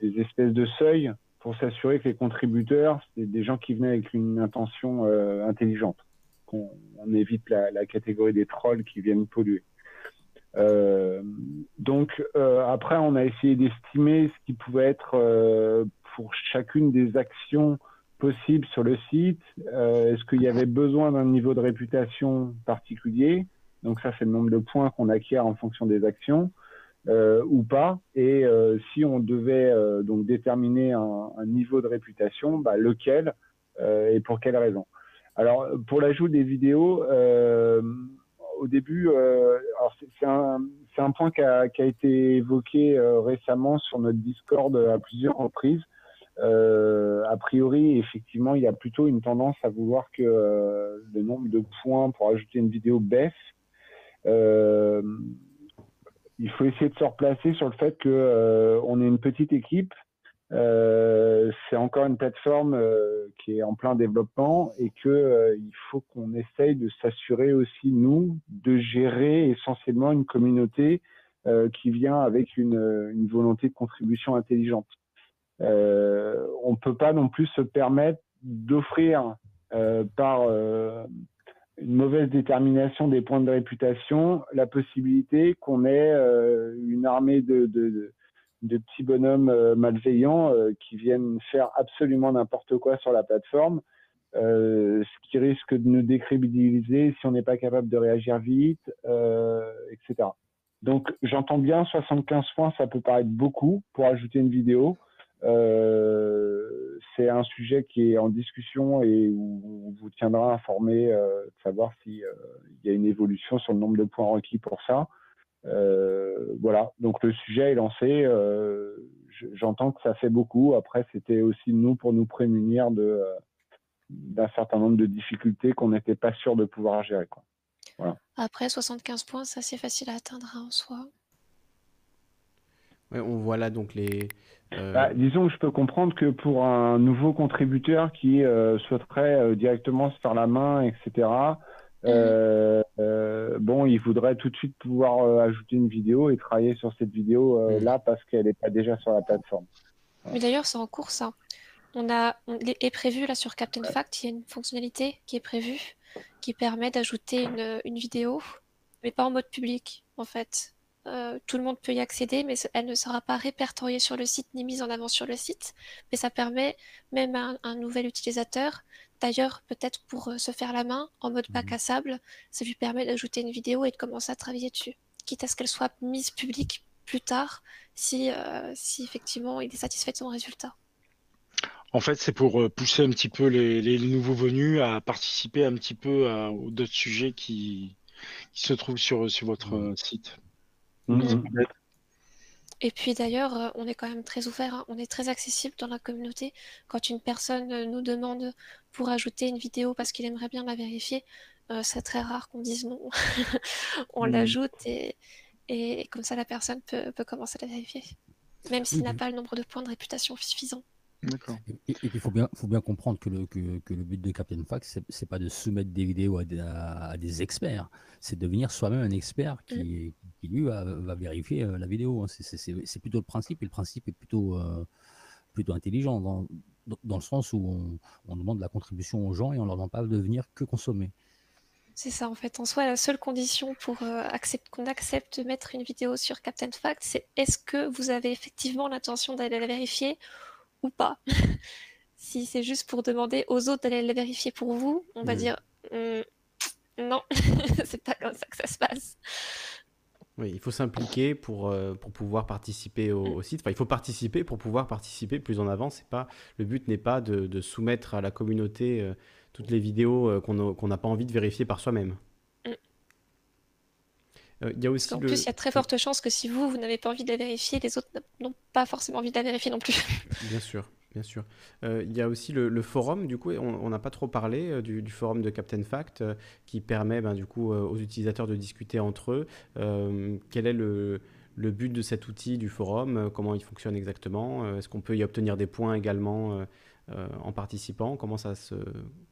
des espèces de seuils pour s'assurer que les contributeurs, c'est des gens qui venaient avec une intention euh, intelligente, qu'on évite la, la, catégorie des trolls qui viennent polluer. Euh, donc après, on a essayé d'estimer ce qui pouvait être pour chacune des actions possibles sur le site. Est-ce qu'il y avait besoin d'un niveau de réputation particulier? Donc ça, c'est le nombre de points qu'on acquiert en fonction des actions. Euh, ou pas. Et euh, si on devait euh, donc déterminer un, niveau de réputation, bah, lequel et pour quelle raison. Alors pour l'ajout des vidéos, au début, c'est un, un, point qui a, qui a, été évoqué récemment sur notre Discord à plusieurs reprises. a priori, effectivement, il y a plutôt une tendance à vouloir que le nombre de points pour ajouter une vidéo baisse. Euh, il faut essayer de se replacer sur le fait que euh, on est une petite équipe. Euh, c'est encore une plateforme euh, qui est en plein développement et que il faut qu'on essaye de s'assurer aussi nous de gérer essentiellement une communauté qui vient avec une, une, volonté de contribution intelligente. on ne peut pas non plus se permettre d'offrir par une mauvaise détermination des points de réputation, la possibilité qu'on ait euh, une armée de, petits bonhommes euh, malveillants euh, qui viennent faire absolument n'importe quoi sur la plateforme, ce qui risque de nous décrédibiliser si on n'est pas capable de réagir vite, etc. Donc j'entends bien 75 points, ça peut paraître beaucoup pour ajouter une vidéo. Euh, c'est un sujet qui est en discussion et où on vous tiendra informé euh, de savoir s'il euh, y a une évolution sur le nombre de points requis pour ça. voilà, donc le sujet est lancé. J'entends que ça fait beaucoup. Après, c'était aussi nous pour nous prémunir de d'un certain nombre de difficultés qu'on n'était pas sûr de pouvoir gérer. Quoi. Voilà. Après, 75 points, c'est assez facile à atteindre hein, en soi. Ouais, on voit là donc les. Euh... Bah, disons que je peux comprendre que pour un nouveau contributeur qui euh, souhaiterait euh, directement se faire la main, etc. Euh, euh, bon, il voudrait tout de suite pouvoir ajouter une vidéo et travailler sur cette vidéo mm. là parce qu'elle n'est pas déjà sur la plateforme. Mais d'ailleurs, c'est en cours ça. On a, on est prévu là sur Captain Fact, il y a une fonctionnalité qui est prévue qui permet d'ajouter une, une vidéo, mais pas en mode public en fait. Euh, tout le monde peut y accéder, mais elle ne sera pas répertoriée sur le site ni mise en avant sur le site. Mais ça permet même à un, nouvel utilisateur, d'ailleurs peut-être pour euh, se faire la main en mode bac mhm. à sable, ça lui permet d'ajouter une vidéo et de commencer à travailler dessus, quitte à ce qu'elle soit mise publique plus tard si, euh, si effectivement il est satisfait de son résultat. En fait, c'est pour pousser un petit peu les, nouveaux venus à participer un petit peu aux d'autres sujets qui, se trouvent sur, sur votre mhm. site. Mhm. Et puis d'ailleurs, euh, on est quand même très ouvert, hein. on est très accessible dans la communauté. Quand une personne euh, nous demande pour ajouter une vidéo parce qu'il aimerait bien la vérifier, euh, c'est très rare qu'on dise non. [laughs] on mhm. l'ajoute et, et, comme ça la personne peut, peut commencer à la vérifier, même s'il n'a pas le nombre de points de réputation suffisant. Et, puis il faut bien, faut bien comprendre que le, que, que le but de Captain Fax, c'est pas de soumettre des vidéos à des, à, des experts, c'est de devenir soi-même un expert qui, mm. qui lui va, va, vérifier euh, la vidéo. C'est plutôt le principe, et le principe est plutôt, euh, plutôt intelligent dans, dans, le sens où on, on, demande la contribution aux gens et on leur demande pas de venir que consommer. C'est ça en fait. En soi, la seule condition pour euh, qu'on accepte de mettre une vidéo sur Captain Fact, c'est est-ce que vous avez effectivement l'intention d'aller la vérifier ou pas. [laughs] si c'est juste pour demander aux autres d'aller la vérifier pour vous, on va mm. dire mm, non, [laughs] c'est pas comme ça que ça se passe. Oui, il faut s'impliquer pour, euh, pour pouvoir participer au, site. Enfin, il faut participer pour pouvoir participer plus en avant. C'est pas le but n'est pas de, de, soumettre à la communauté euh, toutes les vidéos euh, qu'on n'a pas envie de vérifier par soi-même. Il y a aussi en plus, il y a très forte chance que si vous, vous n'avez pas envie de la vérifier, les autres n'ont pas forcément envie de la vérifier non plus. [laughs] Bien sûr. Bien sûr. Euh, il y a aussi le, forum, du coup, on n'a pas trop parlé euh, du, forum de Captain Fact, euh, qui permet ben, du coup aux utilisateurs de discuter entre eux. quel est le, le, but de cet outil du forum Comment il fonctionne exactement Est-ce qu'on peut y obtenir des points également en participant comment ça, se,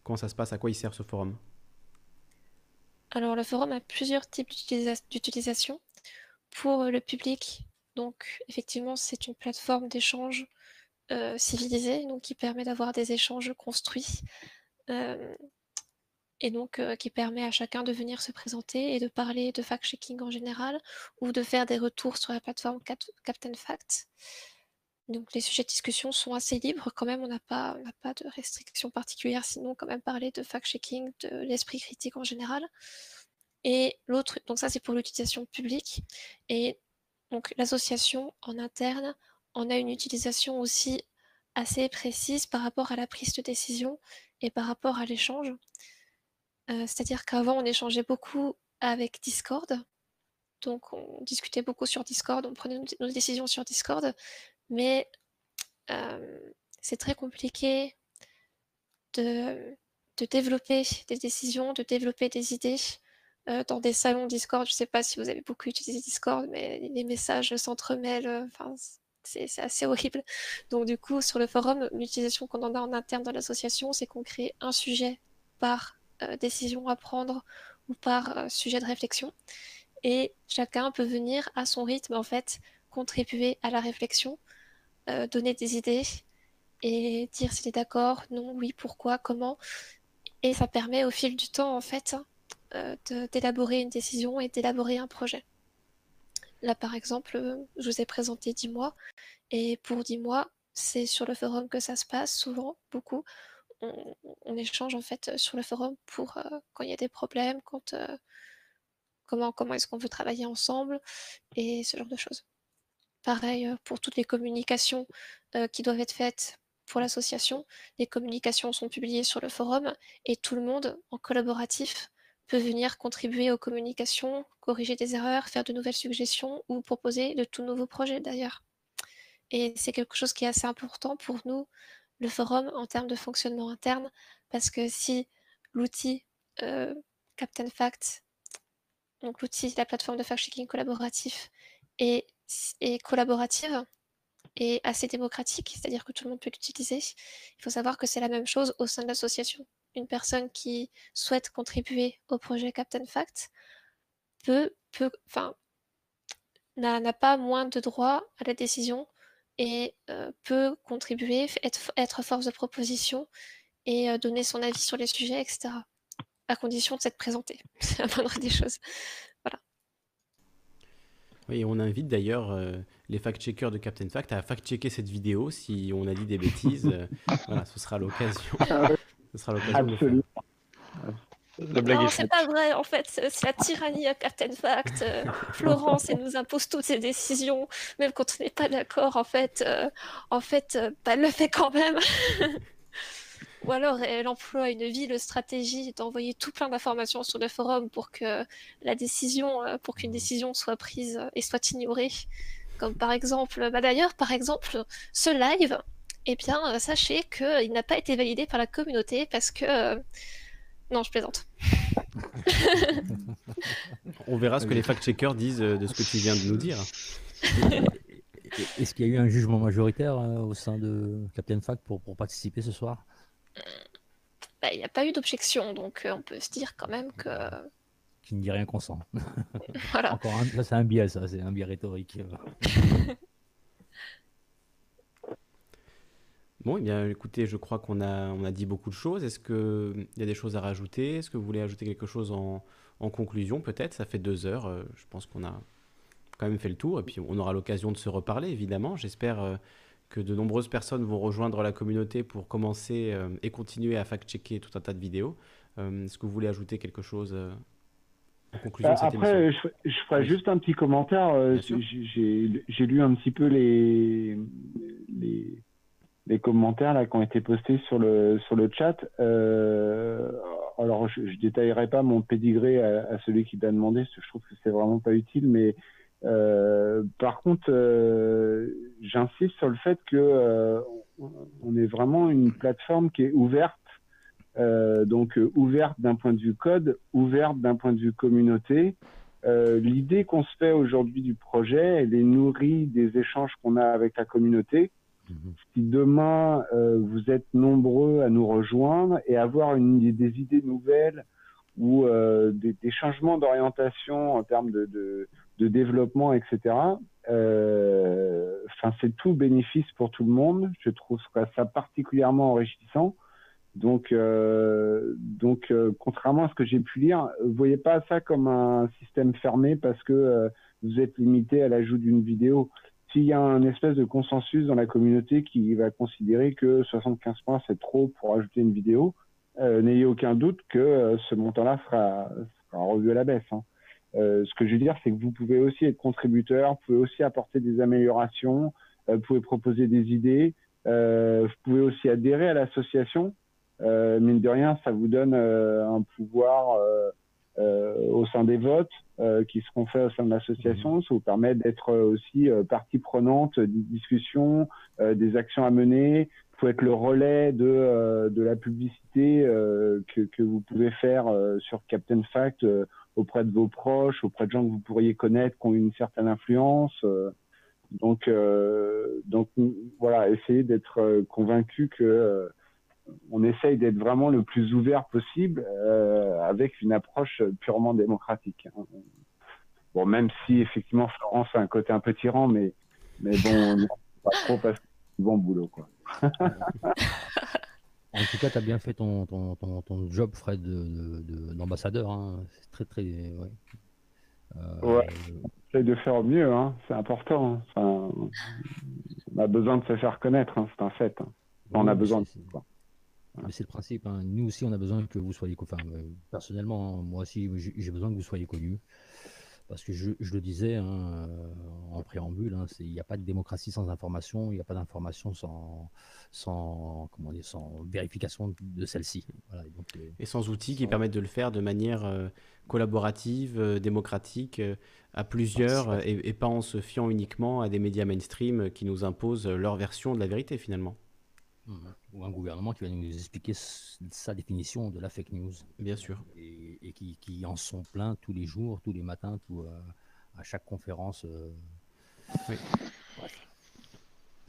comment ça se passe À quoi il sert ce forum? Alors le forum a plusieurs types d'utilisation. Pour le public, donc effectivement c'est une plateforme d'échange euh, civilisé, donc qui permet d'avoir des échanges construits. Euh, et donc qui permet à chacun de venir se présenter et de parler de fact-checking en général ou de faire des retours sur la plateforme Captain Fact. Donc les sujets de discussion sont assez libres quand même, on n'a pas, de restrictions particulières, sinon quand même parler de fact-checking, de l'esprit critique en général. Et l'autre, donc ça c'est pour l'utilisation publique. Et donc l'association en interne on a une utilisation aussi assez précise par rapport à la prise de décision et par rapport à l'échange. Euh, c'est-à-dire qu'avant on échangeait beaucoup avec Discord, donc on discutait beaucoup sur Discord, on prenait nos décisions sur Discord, mais euh, c'est très compliqué de, développer des décisions, de développer des idées euh, dans des salons Discord. Je ne sais pas si vous avez beaucoup utilisé Discord, mais les messages s'entremêlent. Euh, c'est assez horrible. Donc du coup, sur le forum, l'utilisation qu'on en a en interne dans l'association, c'est qu'on crée un sujet par décision à prendre ou par sujet de réflexion. Et chacun peut venir à son rythme, en fait, contribuer à la réflexion euh, donner des idées et dire s'il est d'accord, non, oui, pourquoi, comment. Et ça permet au fil du temps, en fait, euh, d'élaborer une décision et d'élaborer un projet. Là, par exemple, je vous ai présenté 10 mois, et pour 10 mois, c'est sur le forum que ça se passe, souvent, beaucoup. On, échange en fait sur le forum pour euh, quand il y a des problèmes, quand comment, comment est-ce qu'on veut travailler ensemble, et ce genre de choses. Pareil pour toutes les communications qui doivent être faites pour l'association. Les communications sont publiées sur le forum et tout le monde, en collaboratif, peut venir contribuer aux communications, corriger des erreurs, faire de nouvelles suggestions ou proposer de tout nouveaux projets d'ailleurs. Et c'est quelque chose qui est assez important pour nous, le forum, en termes de fonctionnement interne, parce que si l'outil Captain Fact, donc l'outil, la plateforme de fact-checking collaboratif, est est collaborative et assez démocratique, c'est-à-dire que tout le monde peut l'utiliser. Il faut savoir que c'est la même chose au sein de l'association. Une personne qui souhaite contribuer au projet Captain Fact peut, enfin, n'a pas moins de droit à la décision et euh, peut contribuer, être, être, force de proposition et euh, donner son avis sur les sujets, etc. À condition de s'être présenté. [laughs] C'est la moindre des choses. Oui, on invite d'ailleurs euh, les fact-checkers de Captain Fact à fact-checker cette vidéo si on a dit des bêtises. Euh, [laughs] voilà, ce sera l'occasion. ce sera l'occasion. Absolument. non, c'est pas vrai. En fait, c'est la tyrannie à Captain Fact. Euh, [laughs] Florence, elle nous impose toutes ses décisions, même quand on n'est pas d'accord. En fait, en fait, bah, elle le fait quand même. [laughs] Ou alors elle emploie une ville stratégie d'envoyer tout plein d'informations sur le forum pour que la décision, euh, pour qu'une décision soit prise et soit ignorée. Comme par exemple, bah d'ailleurs, par exemple, ce live, eh bien, euh, sachez qu'il n'a pas été validé par la communauté parce que. Euh, non, je plaisante. [laughs] On verra ce que les fact-checkers disent de ce que tu viens de nous dire. [laughs] Est-ce qu'il y a eu un jugement majoritaire au sein de Captain Fact pour, pour participer ce soir? Bah, il n'y a pas eu d'objection, donc euh, on peut se dire quand même que. Qui ne dit rien consent. [laughs] voilà. Encore un, ça, c'est un biais, ça, c'est un biais rhétorique. [laughs] Bon, eh bien, écoutez, je crois qu'on a, on a dit beaucoup de choses. Est-ce qu'il y a des choses à rajouter? Est-ce que vous voulez ajouter quelque chose en, en conclusion, peut-être? Ça fait deux heures. Euh, je pense qu'on a quand même fait le tour. Et puis, on aura l'occasion de se reparler, évidemment. J'espère euh, que de nombreuses personnes vont rejoindre la communauté pour commencer euh, et continuer à fact-checker tout un tas de vidéos. Euh, est-ce que vous voulez ajouter quelque chose euh, en conclusion de cette Après, je, je, ferai juste un petit commentaire. J'ai lu un petit peu les, les, les, commentaires là, qui ont été postés sur le, sur le chat. alors, je ne détaillerai pas mon pédigré à, à celui qui t'a demandé, parce que je trouve que c'est vraiment pas utile, mais euh, par contre, euh, j'insiste sur le fait que euh, on est vraiment une plateforme qui est ouverte, donc ouverte d'un point de vue code, ouverte d'un point de vue communauté. L'idée qu'on se fait aujourd'hui du projet, elle est nourrie des échanges qu'on a avec la communauté. Mhm. Si demain vous êtes nombreux à nous rejoindre et avoir une, des idées nouvelles ou des, des, changements d'orientation en termes de, de, de développement, etc. Enfin, c'est tout bénéfice pour tout le monde. Je trouve ça particulièrement enrichissant. Donc, donc contrairement à ce que j'ai pu lire, vous voyez pas ça comme un système fermé parce que vous êtes limité à l'ajout d'une vidéo. S'il y a un espèce de consensus dans la communauté qui va considérer que 75 points c'est trop pour ajouter une vidéo, n'ayez aucun doute que ce montant-là sera, sera revu à la baisse. Hein. Euh, ce que je veux dire, c'est que vous pouvez aussi être contributeur, vous pouvez aussi apporter des améliorations, euh, vous pouvez proposer des idées, euh, vous pouvez aussi adhérer à l'association. mine de rien, ça vous donne un pouvoir au sein des votes qui seront faits au sein de l'association. Mmh. Ça vous permet d'être aussi partie prenante des discussions, des actions à mener. Vous pouvez être le relais de, de la publicité que, que, vous pouvez faire sur Captain Fact auprès de vos proches, auprès de gens que vous pourriez connaître, qui ont une certaine influence. Euh, donc, euh, voilà, essayez d'être euh, convaincu que on essaye d'être vraiment le plus ouvert possible avec une approche purement démocratique. Hein. Bon, même si effectivement Florence a un côté un peu tyran, mais mais bon, pas trop parce que bon boulot quoi. [laughs] En tout cas, tu as bien fait ton, ton, ton, job, Fred, d'ambassadeur. De, hein. C'est très, très. Ouais. Euh, ouais. de faire mieux, hein. c'est important. Enfin, on a besoin de se faire connaître, hein. c'est un fait. Hein. On a besoin de c'est le principe. Nous aussi, on a besoin que vous soyez. Enfin, euh, personnellement, moi aussi, j'ai besoin que vous soyez connus parce que je, le disais hein, euh, en préambule, hein, il n'y a pas de démocratie sans information, il n'y a pas d'information sans, sans, comment dire, sans vérification de celle-ci. Euh, et sans outils qui permettent de le faire de manière euh, collaborative, démocratique, à plusieurs, et, pas en se fiant uniquement à des médias mainstream qui nous imposent leur version de la vérité finalement. Ou un gouvernement qui va nous expliquer sa définition de la fake news. Bien sûr. Et, qui, qui, en sont pleins tous les jours, tous les matins, tout, euh, à chaque conférence. Euh. Oui.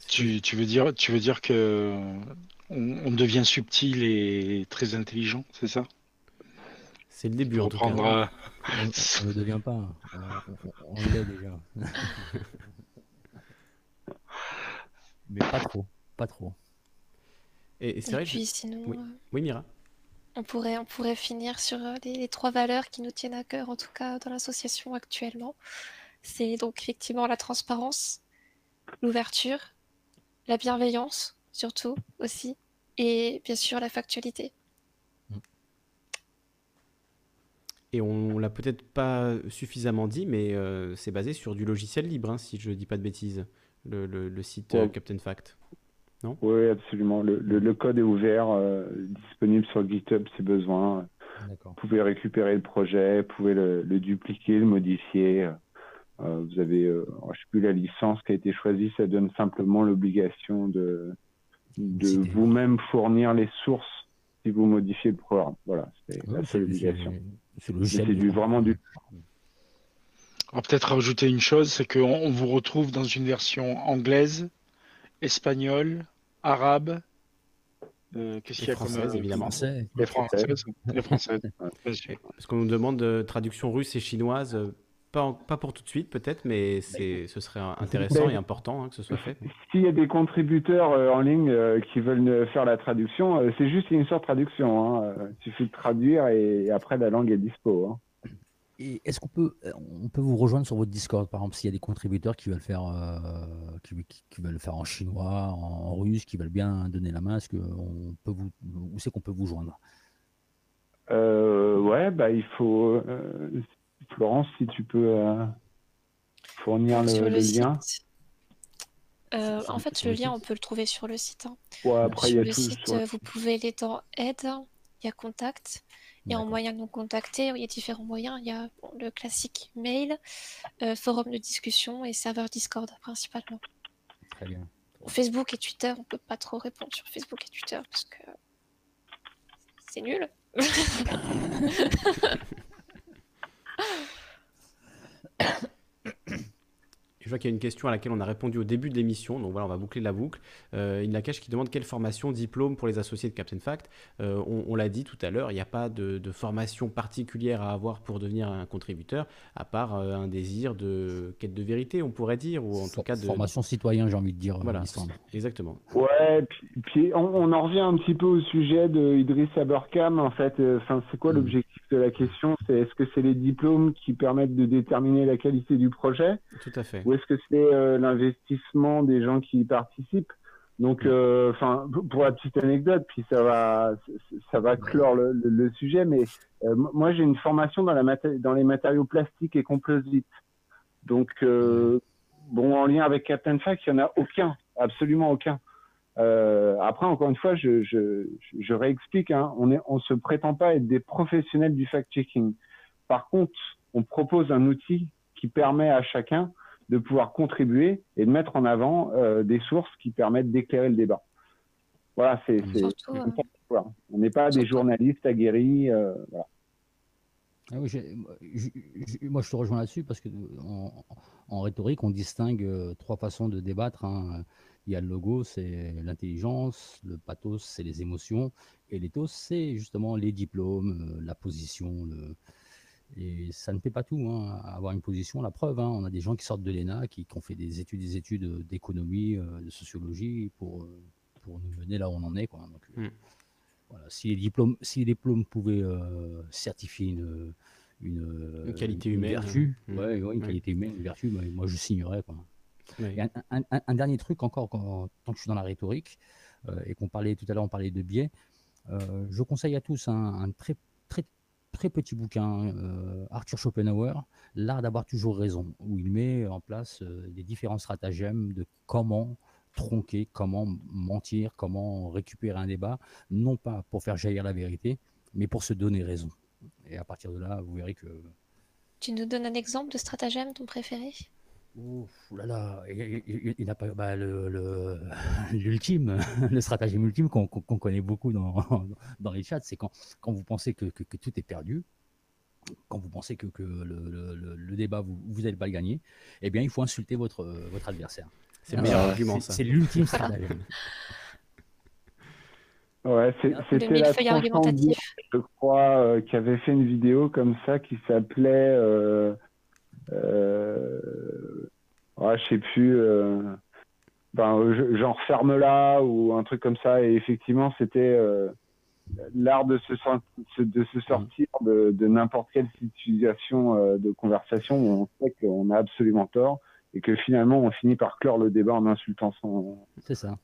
Tu, tu, veux dire, tu veux dire que on, devient subtil et très intelligent, c'est ça? C'est le début en tout cas. On, ne devient pas. On, on l'est déjà. [laughs] Mais pas trop, pas trop. Et, c'est vrai. Puis sinon, oui. Euh, oui. Mira. On pourrait, on pourrait finir sur euh, les, trois valeurs qui nous tiennent à cœur, en tout cas dans l'association actuellement. C'est donc effectivement la transparence, l'ouverture, la bienveillance, surtout aussi, et bien sûr la factualité. Et on l'a peut-être pas suffisamment dit, mais euh, c'est basé sur du logiciel libre, hein, si je ne dis pas de bêtises, le, le, site Captain Fact oui, absolument. Le, code est ouvert, euh, disponible sur GitHub si besoin. Vous pouvez récupérer le projet, vous pouvez le, dupliquer, le modifier. Euh, vous avez, euh, je ne sais plus la licence qui a été choisie, ça donne simplement l'obligation de, de vous-même fournir les sources si vous modifiez le programme. Voilà, c'est la seule obligation. C'est du, vraiment du. On va peut-être rajouter une chose, c'est qu'on vous retrouve dans une version anglaise, espagnol, arabe. Euh, qu'est-ce qu'il y a comme euh, évidemment Les françaises. Les françaises. [laughs] Parce qu'on nous demande de traduction russe et chinoise. Euh, pas, pas, pour tout de suite peut-être, mais c'est, ce serait intéressant et important hein, que ce soit fait. S'il y a des contributeurs en ligne qui veulent faire la traduction, c'est juste une sorte de traduction. Hein. Il suffit de traduire et, après la langue est dispo. Hein. Et est-ce qu'on peut, euh, on peut vous rejoindre sur votre Discord, par exemple, s'il y a des contributeurs qui veulent faire, euh, qui, veulent faire en chinois, en, russe, qui veulent bien donner la main, est-ce que on peut vous, où c'est qu'on peut vous joindre? Euh, Ouais, bah il faut, Florence, si tu peux fournir le, lien. en fait, le lien, on peut le trouver sur le site. Hein. Ouais, après, il y a le site, vous pouvez aller dans Aide, il y a Contact. Et en moyen de nous contacter, il y a différents moyens. Il y a le classique mail, euh, forum de discussion et serveur Discord principalement. Très bien. Facebook et Twitter, on peut pas trop répondre sur Facebook et Twitter parce que c'est nul. Je vois qu'il y a une question à laquelle on a répondu au début de l'émission, donc voilà, on va boucler la boucle. Euh, Il qui demande quelle formation, diplôme pour les associés de Captain Fact. Euh, on, l'a dit tout à l'heure, il n'y a pas de, formation particulière à avoir pour devenir un contributeur, à part euh, un désir de quête de vérité, on pourrait dire, ou en tout cas de formation citoyen, j'ai envie de dire. Voilà, exactement. Ouais, puis, on, en revient un petit peu au sujet de Idriss Aberkam. En fait, euh, enfin, c'est quoi mm. l'objectif de la question C'est est-ce que c'est les diplômes qui permettent de déterminer la qualité du projet Tout à fait. Ou est-ce que c'est euh, l'investissement des gens qui y participent? Donc, euh, enfin, pour la petite anecdote, puis ça va, ça va clore le, sujet, mais moi j'ai une formation dans, la dans les matériaux plastiques et composites. Donc, bon, en lien avec Captain Fact, il n'y en a aucun, absolument aucun. Euh, après, encore une fois, je, je, je réexplique, hein, on ne on se prétend pas être des professionnels du fact-checking. Par contre, on propose un outil qui permet à chacun de pouvoir contribuer et de mettre en avant euh, des sources qui permettent d'éclairer le débat. Voilà, c'est euh, on n'est pas des journalistes aguerris. Euh, voilà. Ah oui, moi, je te rejoins là-dessus parce que en, rhétorique, on distingue trois façons de débattre. Hein. Il y a le logo, c'est l'intelligence, le pathos, c'est les émotions, et l'éthos, c'est justement les diplômes, euh, la position. Et ça ne fait pas tout, hein, avoir une position. La preuve, hein, on a des gens qui sortent de l'ENA, qui, ont fait des études, des études d'économie, euh, de sociologie, pour, pour nous mener là où on en est. Quoi. Hmm. Voilà, si les diplômes, si les diplômes pouvaient euh, certifier une, une, qualité humaine, vertu, mmh. ouais, une qualité humaine, une vertu, moi je signerais quoi. Un, dernier truc encore, quand, tant que je suis dans la rhétorique euh, et qu'on parlait tout à l'heure, on parlait de biais, euh, je conseille à tous un, très très très petit bouquin, Arthur Schopenhauer, L'art d'avoir toujours raison, où il met en place des différents stratagèmes de comment tronquer, comment mentir, comment récupérer un débat, non pas pour faire jaillir la vérité, mais pour se donner raison. Et à partir de là, vous verrez que... Tu nous donnes un exemple de stratagème, ton préféré? Ouf, là là, il, n'a pas bah, [laughs] l'ultime, [laughs] le, stratagème ultime qu'on connaît beaucoup dans, [laughs] dans les chats, c'est quand, quand vous pensez que, que, tout est perdu, quand vous pensez que, que le, le, débat, vous n'allez pas le gagner, eh bien, il faut insulter votre, votre adversaire. C'est le meilleur argument, ça. C'est l'ultime stratagème. Ouais, c'était la je crois, euh, qui avait fait une vidéo comme ça qui s'appelait, euh, euh, je sais plus, euh, ben, genre ferme là ou un truc comme ça. Et effectivement, c'était l'art de se, de se sortir de, de n'importe quelle situation de conversation où on sait qu'on a absolument tort et que finalement on finit par clore le débat en insultant son. C'est ça.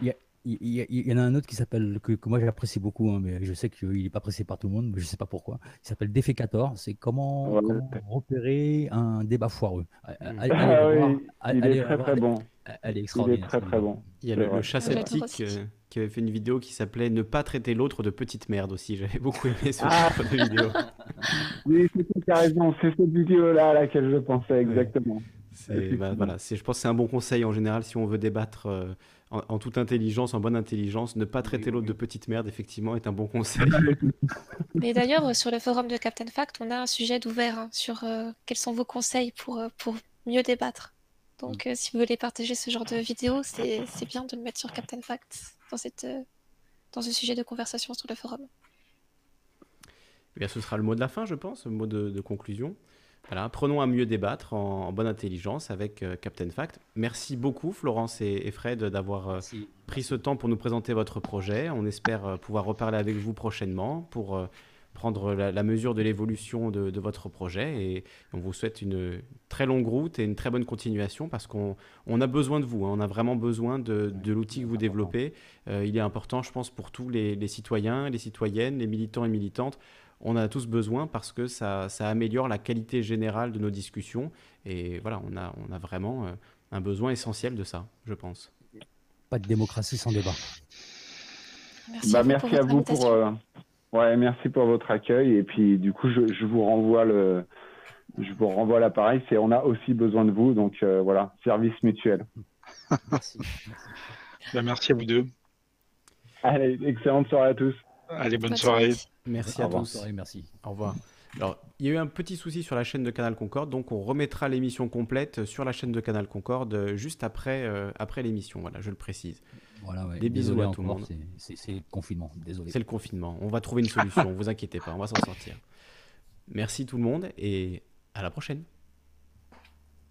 Il, y en a un autre qui s'appelle que, moi j'apprécie beaucoup, hein, mais je sais qu'il n'est pas apprécié par tout le monde, mais je ne sais pas pourquoi. Il s'appelle Défécator. C'est comment, repérer un débat foireux. Allez, ah, oui, il est très très bon. Elle est extraordinaire. Il est très très bon. Il y a le, chat sceptique euh, qui avait fait une vidéo qui s'appelait Ne pas traiter l'autre de petite merde aussi. J'avais beaucoup aimé ce ah. genre de vidéo. [laughs] oui, c'est raison. C'est cette vidéo-là à laquelle je pensais exactement. Bah, voilà, je pense que c'est un bon conseil en général si on veut débattre euh, en, toute intelligence, en bonne intelligence. Ne pas traiter l'autre de petite merde, effectivement, est un bon conseil. [laughs] Mais d'ailleurs, sur le forum de Captain Fact, on a un sujet d'ouvert hein, sur euh, quels sont vos conseils pour, pour mieux débattre. Donc, mm. euh, si vous voulez partager ce genre de vidéo, c'est bien de le mettre sur Captain Fact dans, cette, euh, dans ce sujet de conversation sur le forum. Eh bien, ce sera le mot de la fin, je pense, le mot de, conclusion. Voilà, prenons à mieux débattre en, bonne intelligence avec euh, Captain Fact. Merci beaucoup, Florence et, Fred, d'avoir pris ce temps pour nous présenter votre projet. On espère pouvoir reparler avec vous prochainement pour prendre la, mesure de l'évolution de, votre projet. Et on vous souhaite une très longue route et une très bonne continuation parce qu'on on a besoin de vous. Hein. on a vraiment besoin de, l'outil que vous développez. Euh, il est important, je pense, pour tous les, citoyens, les citoyennes, les militants et militantes. On a tous besoin parce que ça, ça, améliore la qualité générale de nos discussions. Et voilà, on a, on a vraiment euh, un besoin essentiel de ça, je pense. Pas de démocratie sans débat. Merci, bah, merci à vous pour, euh, Ouais, merci pour votre accueil. Et puis, du coup, je, vous renvoie le, je vous renvoie l'appareil. C'est, on a aussi besoin de vous. Donc, euh, voilà, service mutuel. merci. Ben, merci à vous deux. Allez, excellente soirée à tous. Allez, bonne, soirée. Merci à tous. merci. Au revoir. Alors, il y a eu un petit souci sur la chaîne de Canal Concorde, donc on remettra l'émission complète sur la chaîne de Canal Concorde juste après, après l'émission. Voilà, je le précise. Voilà, Des bisous à tout le monde. C'est le confinement, désolé. C'est le confinement. On va trouver une solution, [laughs] vous inquiétez pas, on va s'en sortir. Merci tout le monde et à la prochaine.